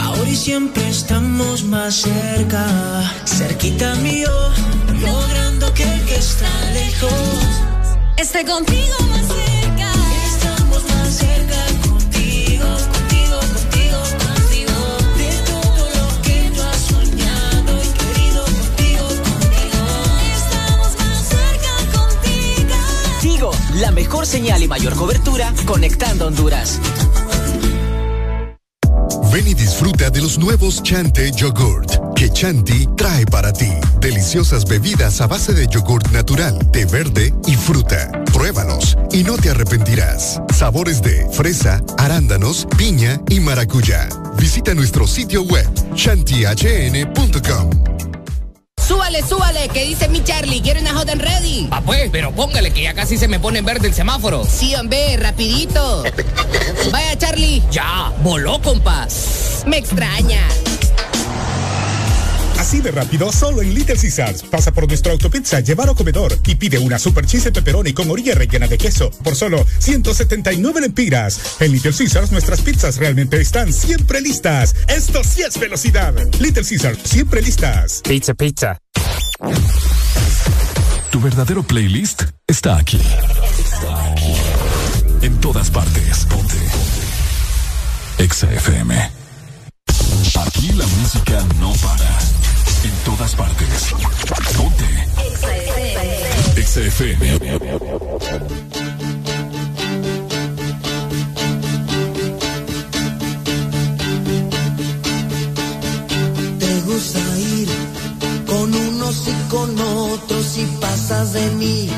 Ahora y siempre estamos más cerca, cerquita mío, logrando que el que está lejos esté contigo más cerca. Estamos más cerca contigo, contigo, contigo, contigo. De todo lo que tú has soñado y querido contigo, contigo. Estamos más cerca contigo. Tigo, la mejor señal y mayor cobertura conectando Honduras. Ven y disfruta de los nuevos Chante Yogurt que Chanti trae para ti. Deliciosas bebidas a base de yogurt natural, té verde y fruta. Pruébalos y no te arrepentirás. Sabores de fresa, arándanos, piña y maracuyá. Visita nuestro sitio web chantihn.com. Súbale, súbale, que dice mi Charlie, quiero una hot and ready. Ah, pues, pero póngale que ya casi se me pone en verde el semáforo. Sí, hombre, rapidito. Vaya, Charlie. Ya, voló, compa. Me extraña. Así de rápido, solo en Little Caesars. Pasa por nuestro autopizza, llevar o comedor y pide una super cheese pepperoni con orilla rellena de queso por solo 179 lempiras. En Little Caesars, nuestras pizzas realmente están siempre listas. Esto sí es velocidad. Little Caesars, siempre listas. Pizza, pizza. Tu verdadero playlist está aquí. En todas partes. Ponte. Exa FM. Aquí la música no para. En todas partes. Ponte. Exa FM. Te gusta ir con unos y con otros y pasas de mí,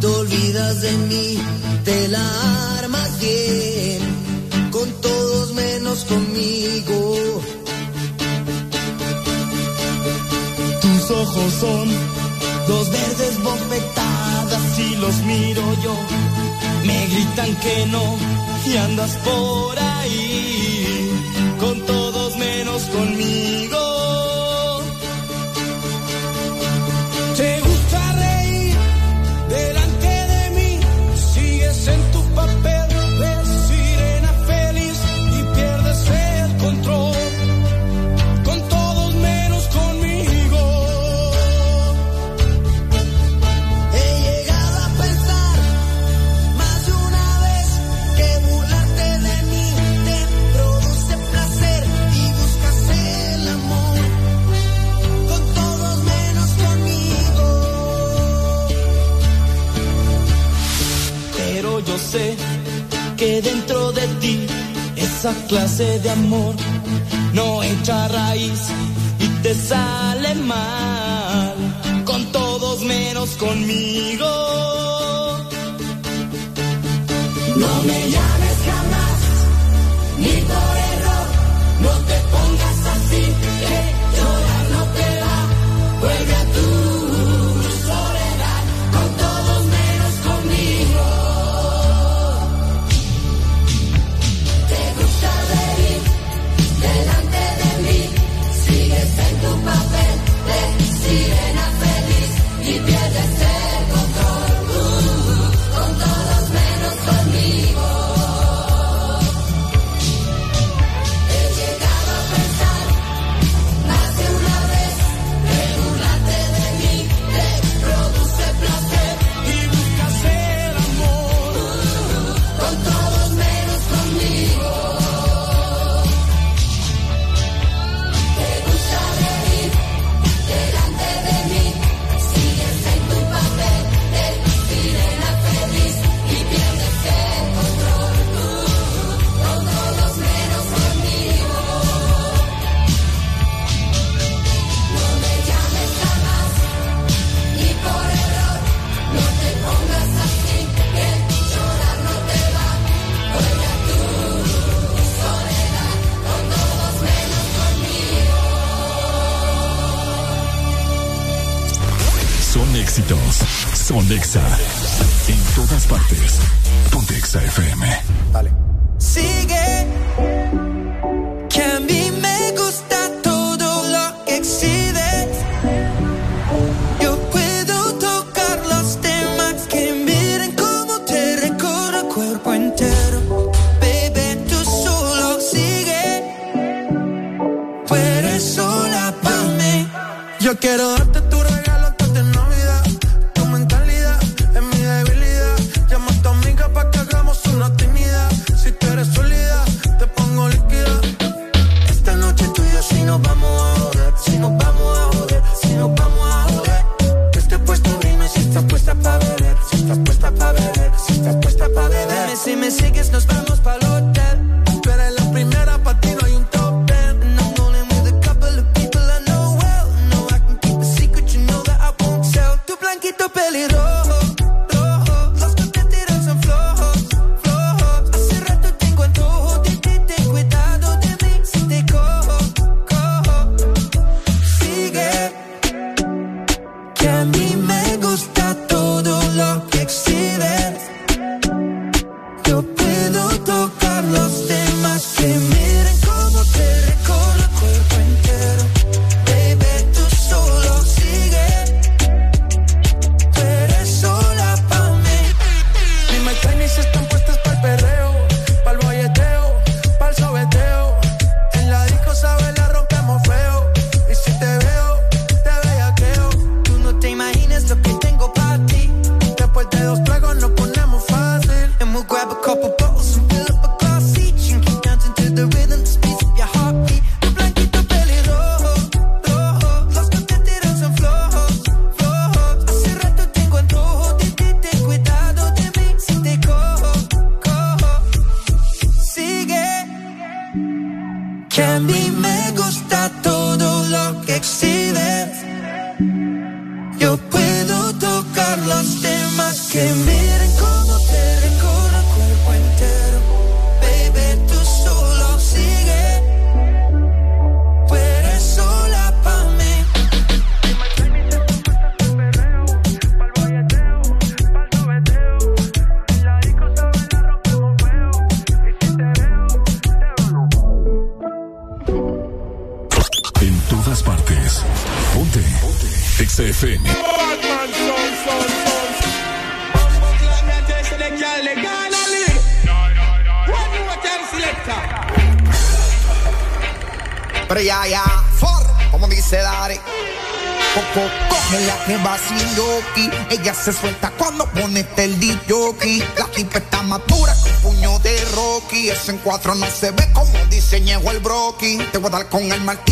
te olvidas de mí, te la armas bien, con todos menos conmigo. ojos son dos verdes bofetadas y los miro yo. Me gritan que no y andas por ahí con todos menos conmigo. que dentro de ti esa clase de amor no echa raíz y te sale mal con todos menos conmigo. No me llames jamás, ni por error, no te pongas. éxitos son Exa. En todas partes. Ponte Exa FM. Dale. Sigue. Que a mí me gusta todo lo que existe. Yo puedo tocar los temas que miren cómo te recorre el cuerpo entero. Baby, tú solo sigue. Tú eres sola para mí. Yo quiero se suelta cuando ponete el DJ. La tipa está madura con puño de Rocky. Ese en cuatro no se ve como diseñó el broki. Te voy a dar con el martillo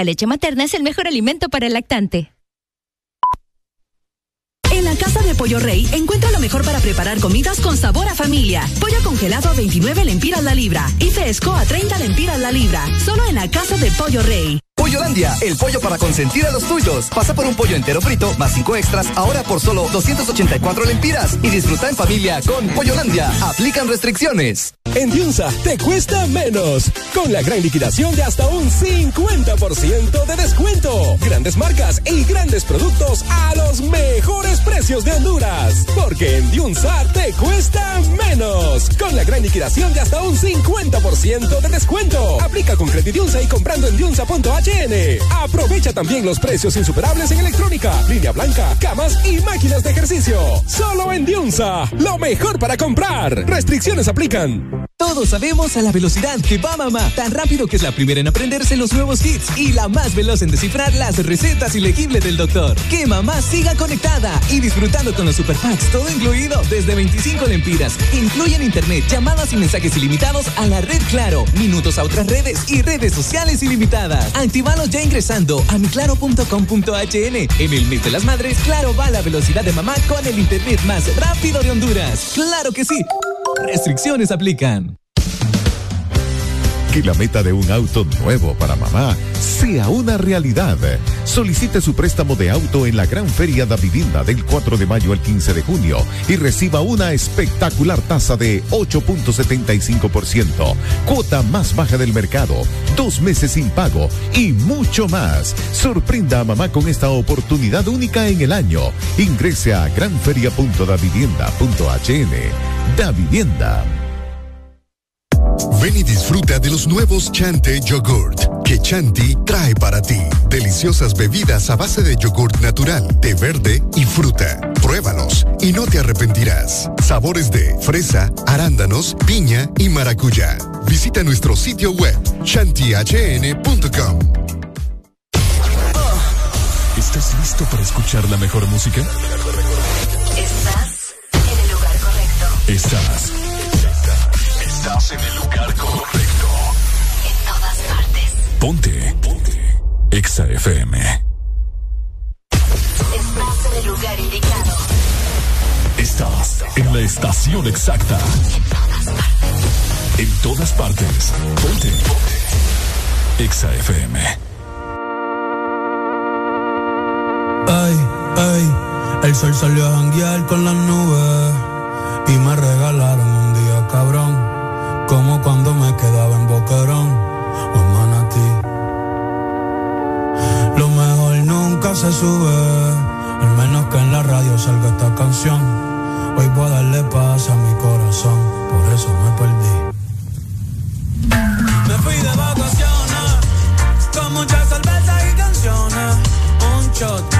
la leche materna es el mejor alimento para el lactante. En la Casa de Pollo Rey encuentra lo mejor para preparar comidas con sabor a familia. Pollo congelado a 29 lempiras la libra y fresco a 30 lempiras la libra. Solo en la Casa de Pollo Rey. Pollolandia, el pollo para consentir a los tuyos. Pasa por un pollo entero frito más cinco extras, ahora por solo 284 lempiras. Y disfruta en familia con Pollolandia. Aplican restricciones. En Diunsa te cuesta menos. Con la gran liquidación de hasta un 50% de descuento. Grandes marcas y grandes productos a los mejores precios de Honduras. Porque en Diunsa te cuesta menos. Con la gran liquidación de hasta un 50% de descuento. Aplica con Credidiunsa y comprando en diunsa.hn. Aprovecha también los precios insuperables en electrónica, línea blanca, camas y máquinas de ejercicio. Solo en Diunsa. Lo mejor para comprar. Restricciones aplican. Todos sabemos a la velocidad que va mamá. Tan rápido que es la primera en aprenderse los nuevos hits y la más veloz en descifrar las recetas ilegibles del doctor. Que mamá siga conectada y disfrutando con los super packs, todo incluido desde 25 lempiras. Incluyen internet, llamadas y mensajes ilimitados a la red Claro, minutos a otras redes y redes sociales ilimitadas. Actívalos ya ingresando a miclaro.com.hn. En el mes de las madres, Claro va a la velocidad de mamá con el internet más rápido de Honduras. ¡Claro que sí! Restricciones aplican. Que la meta de un auto nuevo para mamá sea una realidad. Solicite su préstamo de auto en la Gran Feria da Vivienda del 4 de mayo al 15 de junio y reciba una espectacular tasa de 8.75%, cuota más baja del mercado, dos meses sin pago y mucho más. Sorprenda a mamá con esta oportunidad única en el año. Ingrese a granferia.davivienda.hn. Da Vivienda. Ven y disfruta de los nuevos Chante Yogurt que Chanti trae para ti. Deliciosas bebidas a base de yogurt natural, de verde y fruta. Pruébalos y no te arrepentirás. Sabores de fresa, arándanos, piña y maracuyá. Visita nuestro sitio web chantihn.com. ¿Estás listo para escuchar la mejor música? Estás en el lugar correcto. Estás. Estás en el lugar correcto. En todas partes. Ponte. Ponte. Exa FM. Estás en el lugar indicado. Estás en la estación exacta. En todas partes. Ponte. Ponte. Exa FM. Ay, ay, el sol salió a janguear con las nubes y me regalaron un día cabrón, se sube, al menos que en la radio salga esta canción. Hoy voy a darle paz a mi corazón, por eso me perdí. Me fui de vacaciones, con muchas cervezas y canciones. Un shot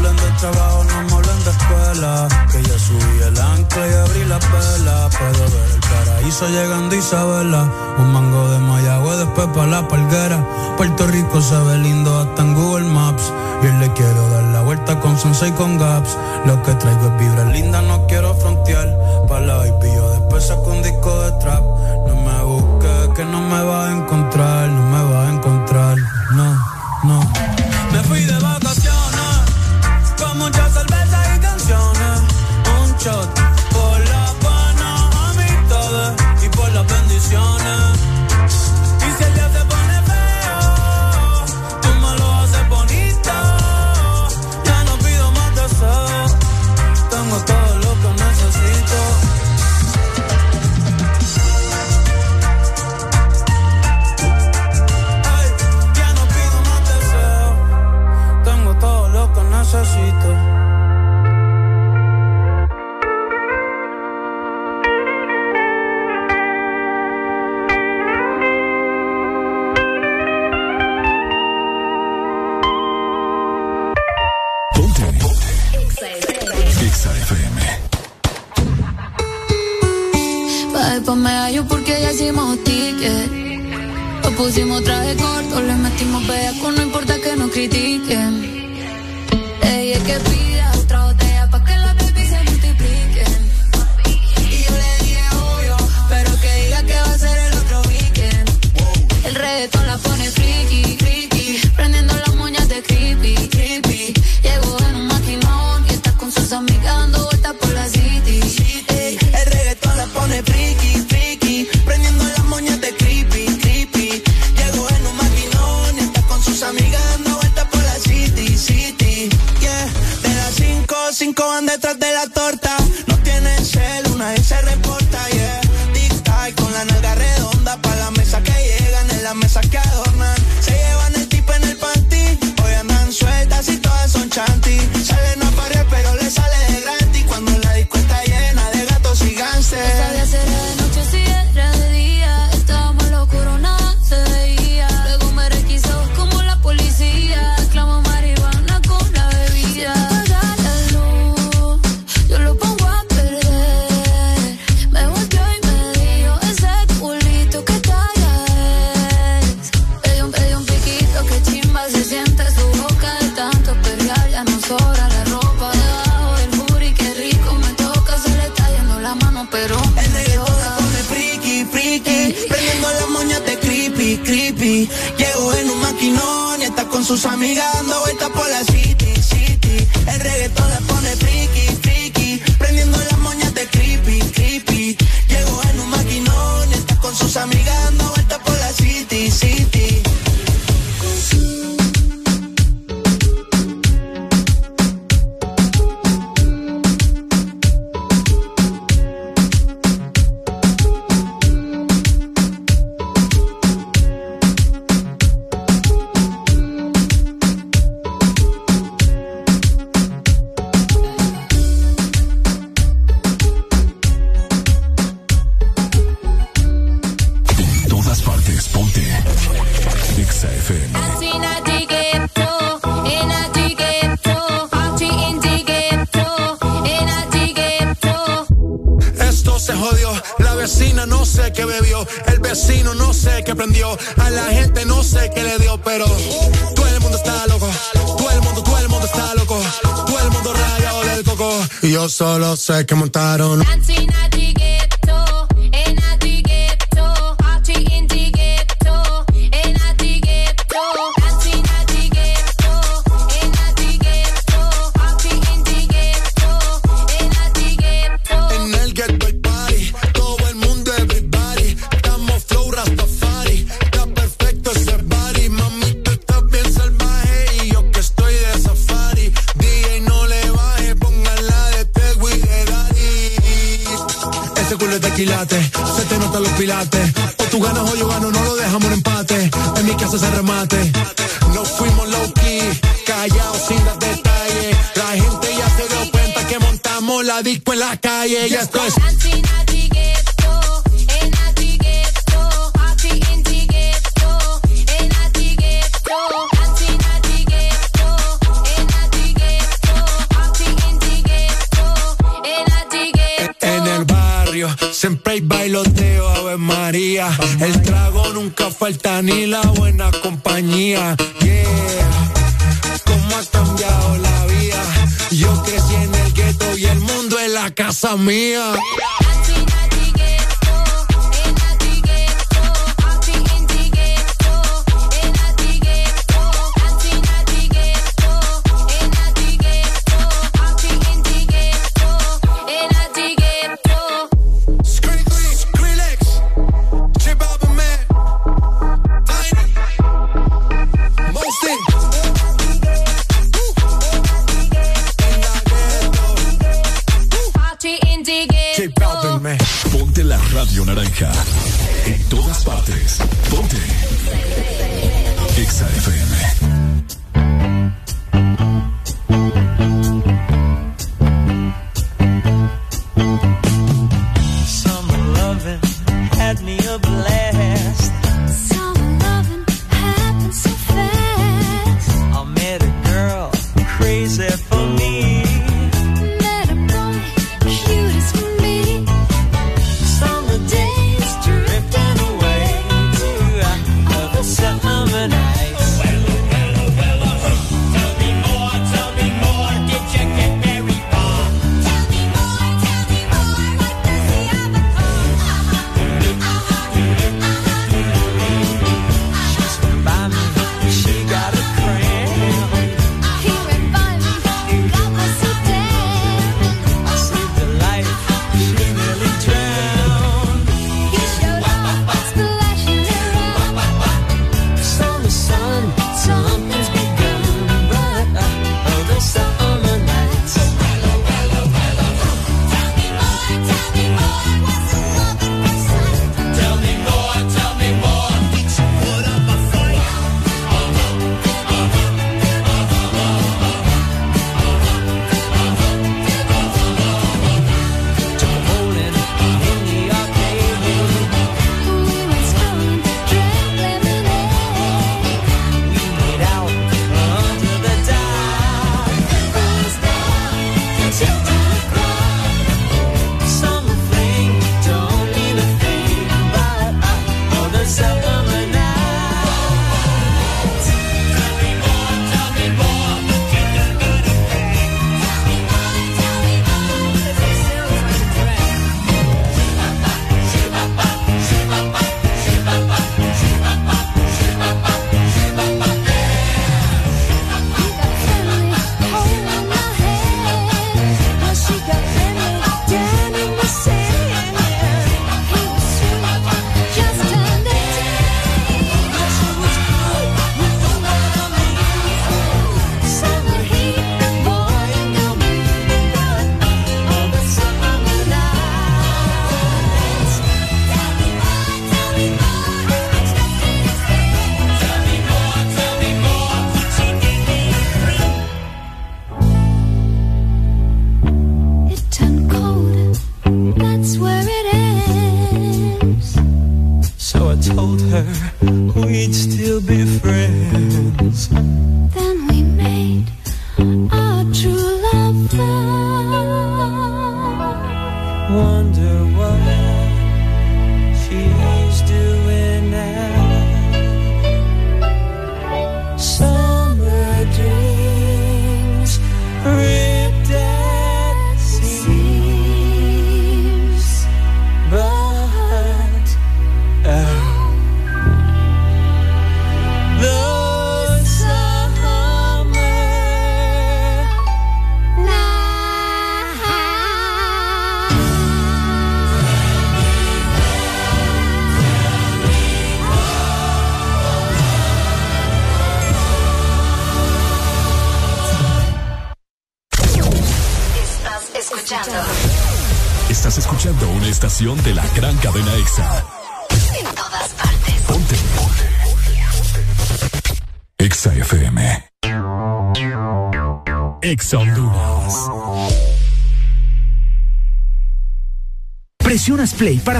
hablen de trabajo, no me hablen de escuela. Que ya subí el ancla y abrí la pela. Puedo ver el paraíso llegando Isabela. Un mango de Mayagüe después para la palguera. Puerto Rico se ve lindo hasta en Google Maps. Yo le quiero dar la vuelta con Sensei con Gaps. Lo que traigo es vibra linda, no quiero frontear. Para la y pillo después saco un disco de trap. No me busques que no me va a encontrar, no me va a encontrar second.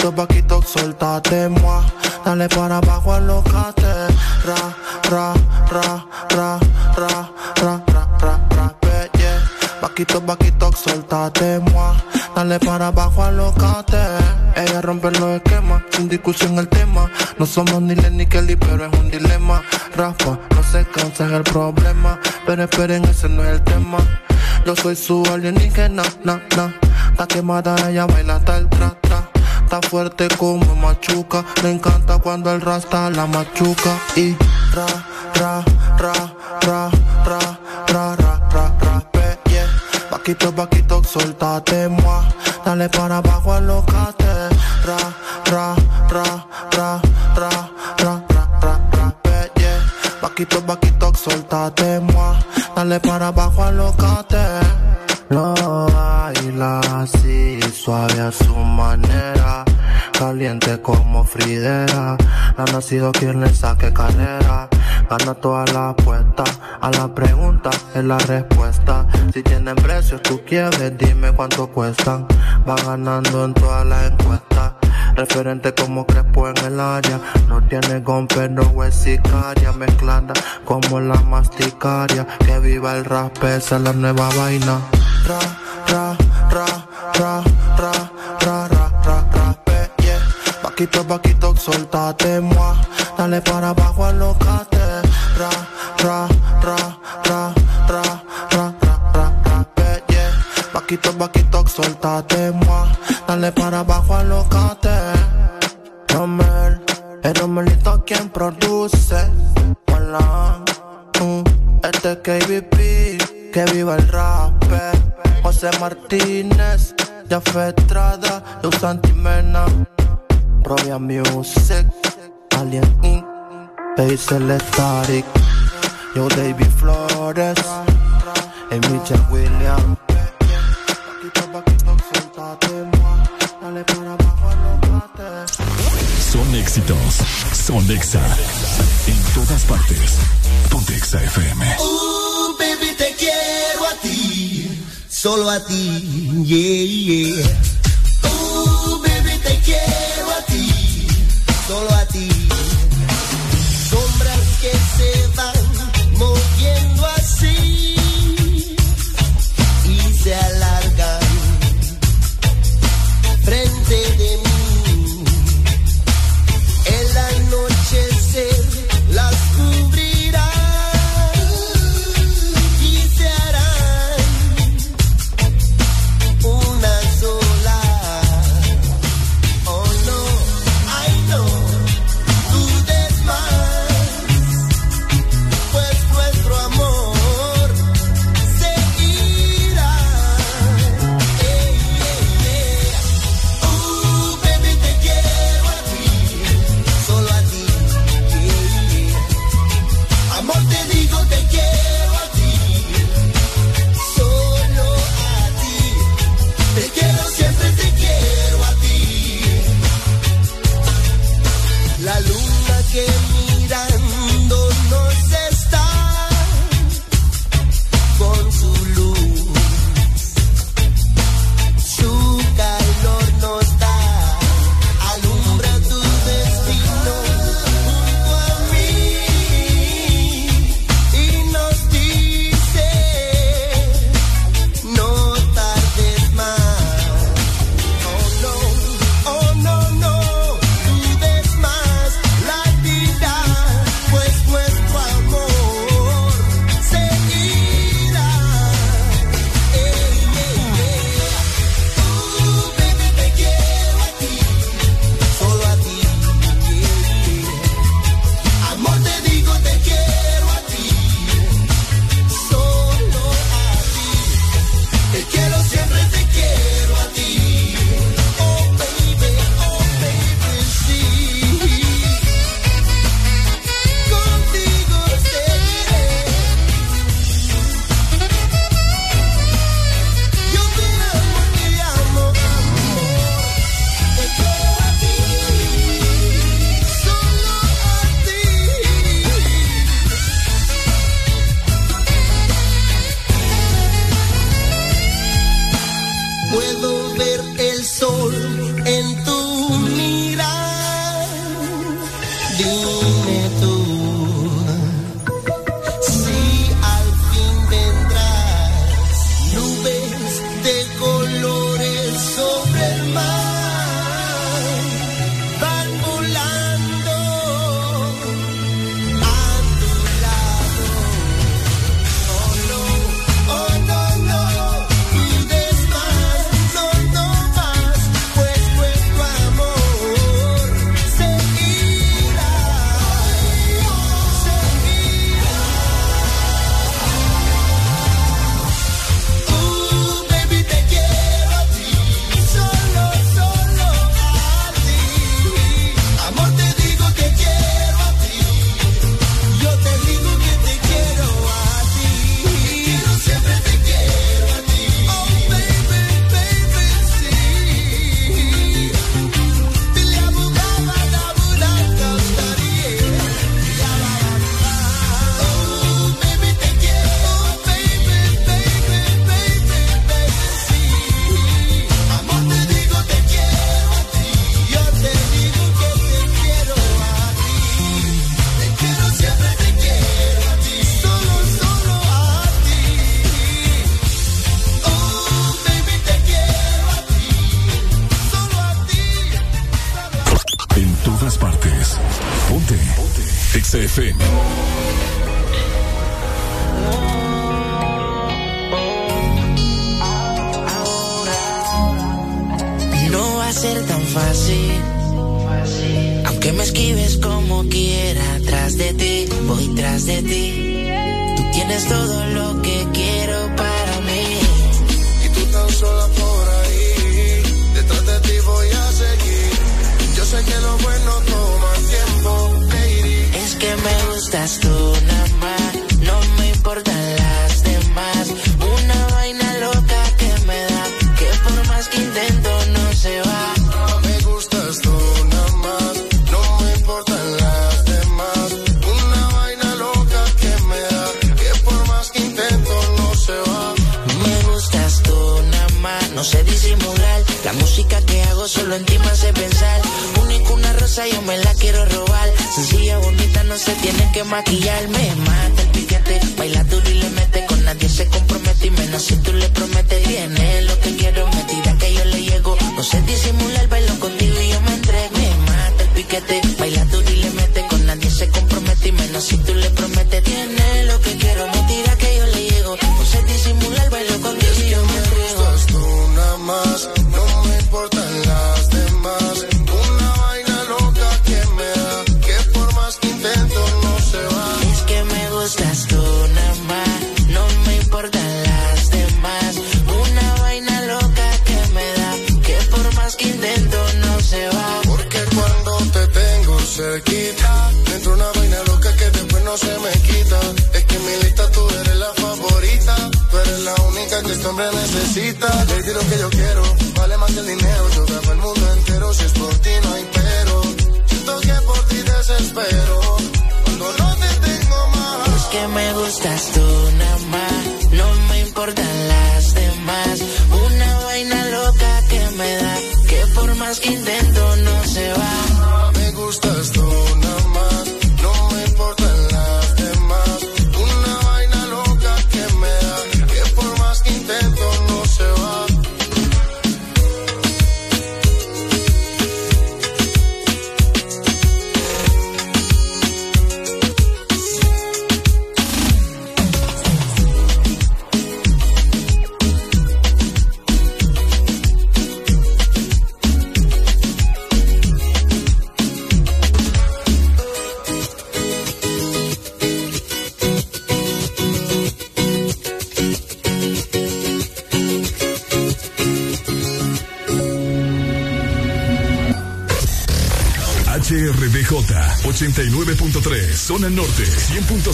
Paquito, paquito, soltate, moi. Dale para abajo, alocate. Ra, ra, ra, ra, ra, ra, ra, ra, eh, yeah. Paquito, paquito, soltate, moi. Dale para abajo, alocate. Ella rompe los esquemas, sin discusión el tema. No somos ni Len ni Kelly, pero es un dilema. Rafa, no se cansa es el problema. Pero esperen, ese no es el tema. Yo soy su alienígena, na, na. Está quemada, ella baila hasta el tra, tra. Está fuerte como machuca. Le encanta cuando el rasta la machuca. Y ra, ra, ra, ra, ra, ra, ra, ra, ra, yeah. Paquito, paquito, soltate, moi. Dale para abajo, alocate. Ra, ra, ra, ra, ra, ra, ra, ra, ra, yeah. Paquito, paquito, soltate, moi. Dale para abajo, alocate. Lo baila así, suave a su manera. Caliente como Fridera. No ha nacido quien le saque carrera. Gana todas las apuestas. A la pregunta es la respuesta. Si tienen precios, tú quieres, dime cuánto cuestan. Va ganando en todas las encuestas. Referente como Crespo en el área. No tiene gon, pero es sicaria. Mezclada como la masticaria. Que viva el rap, esa es la nueva vaina. Ra, ra, ra, ra, ra, ra, ra, ra, yeah. Paquito, paquito, soltate, moi. Dale para abajo, alocate. Ra, ra, ra, ra, ra, ra, ra, ra, ra, yeah. Paquito, paquito, soltate, moi. Dale para abajo, alocate. Romel, el Romelito quien produce. Hola, mm, este es KBP, que viva el rap. José Martínez, Jaffe Estrada, Luz Santimena, Robia Music, Alien Inc., Static, Yo David Flores, y Michelle Williams. Son éxitos. Son Exa. En todas partes. Ponte FM. Solo a ti, yeah, yeah.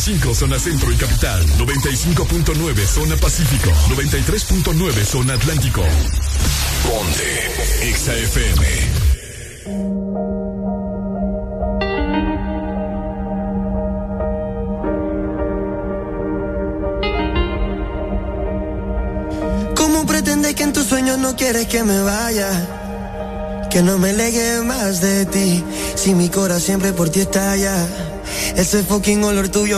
95.5 zona centro y capital, 95.9 zona pacífico, 93.9 zona atlántico. Ponte XAFM. ¿Cómo pretendes que en tus sueños no quieres que me vaya. Que no me legue más de ti. Si mi corazón siempre por ti estalla. Ese fucking olor tuyo.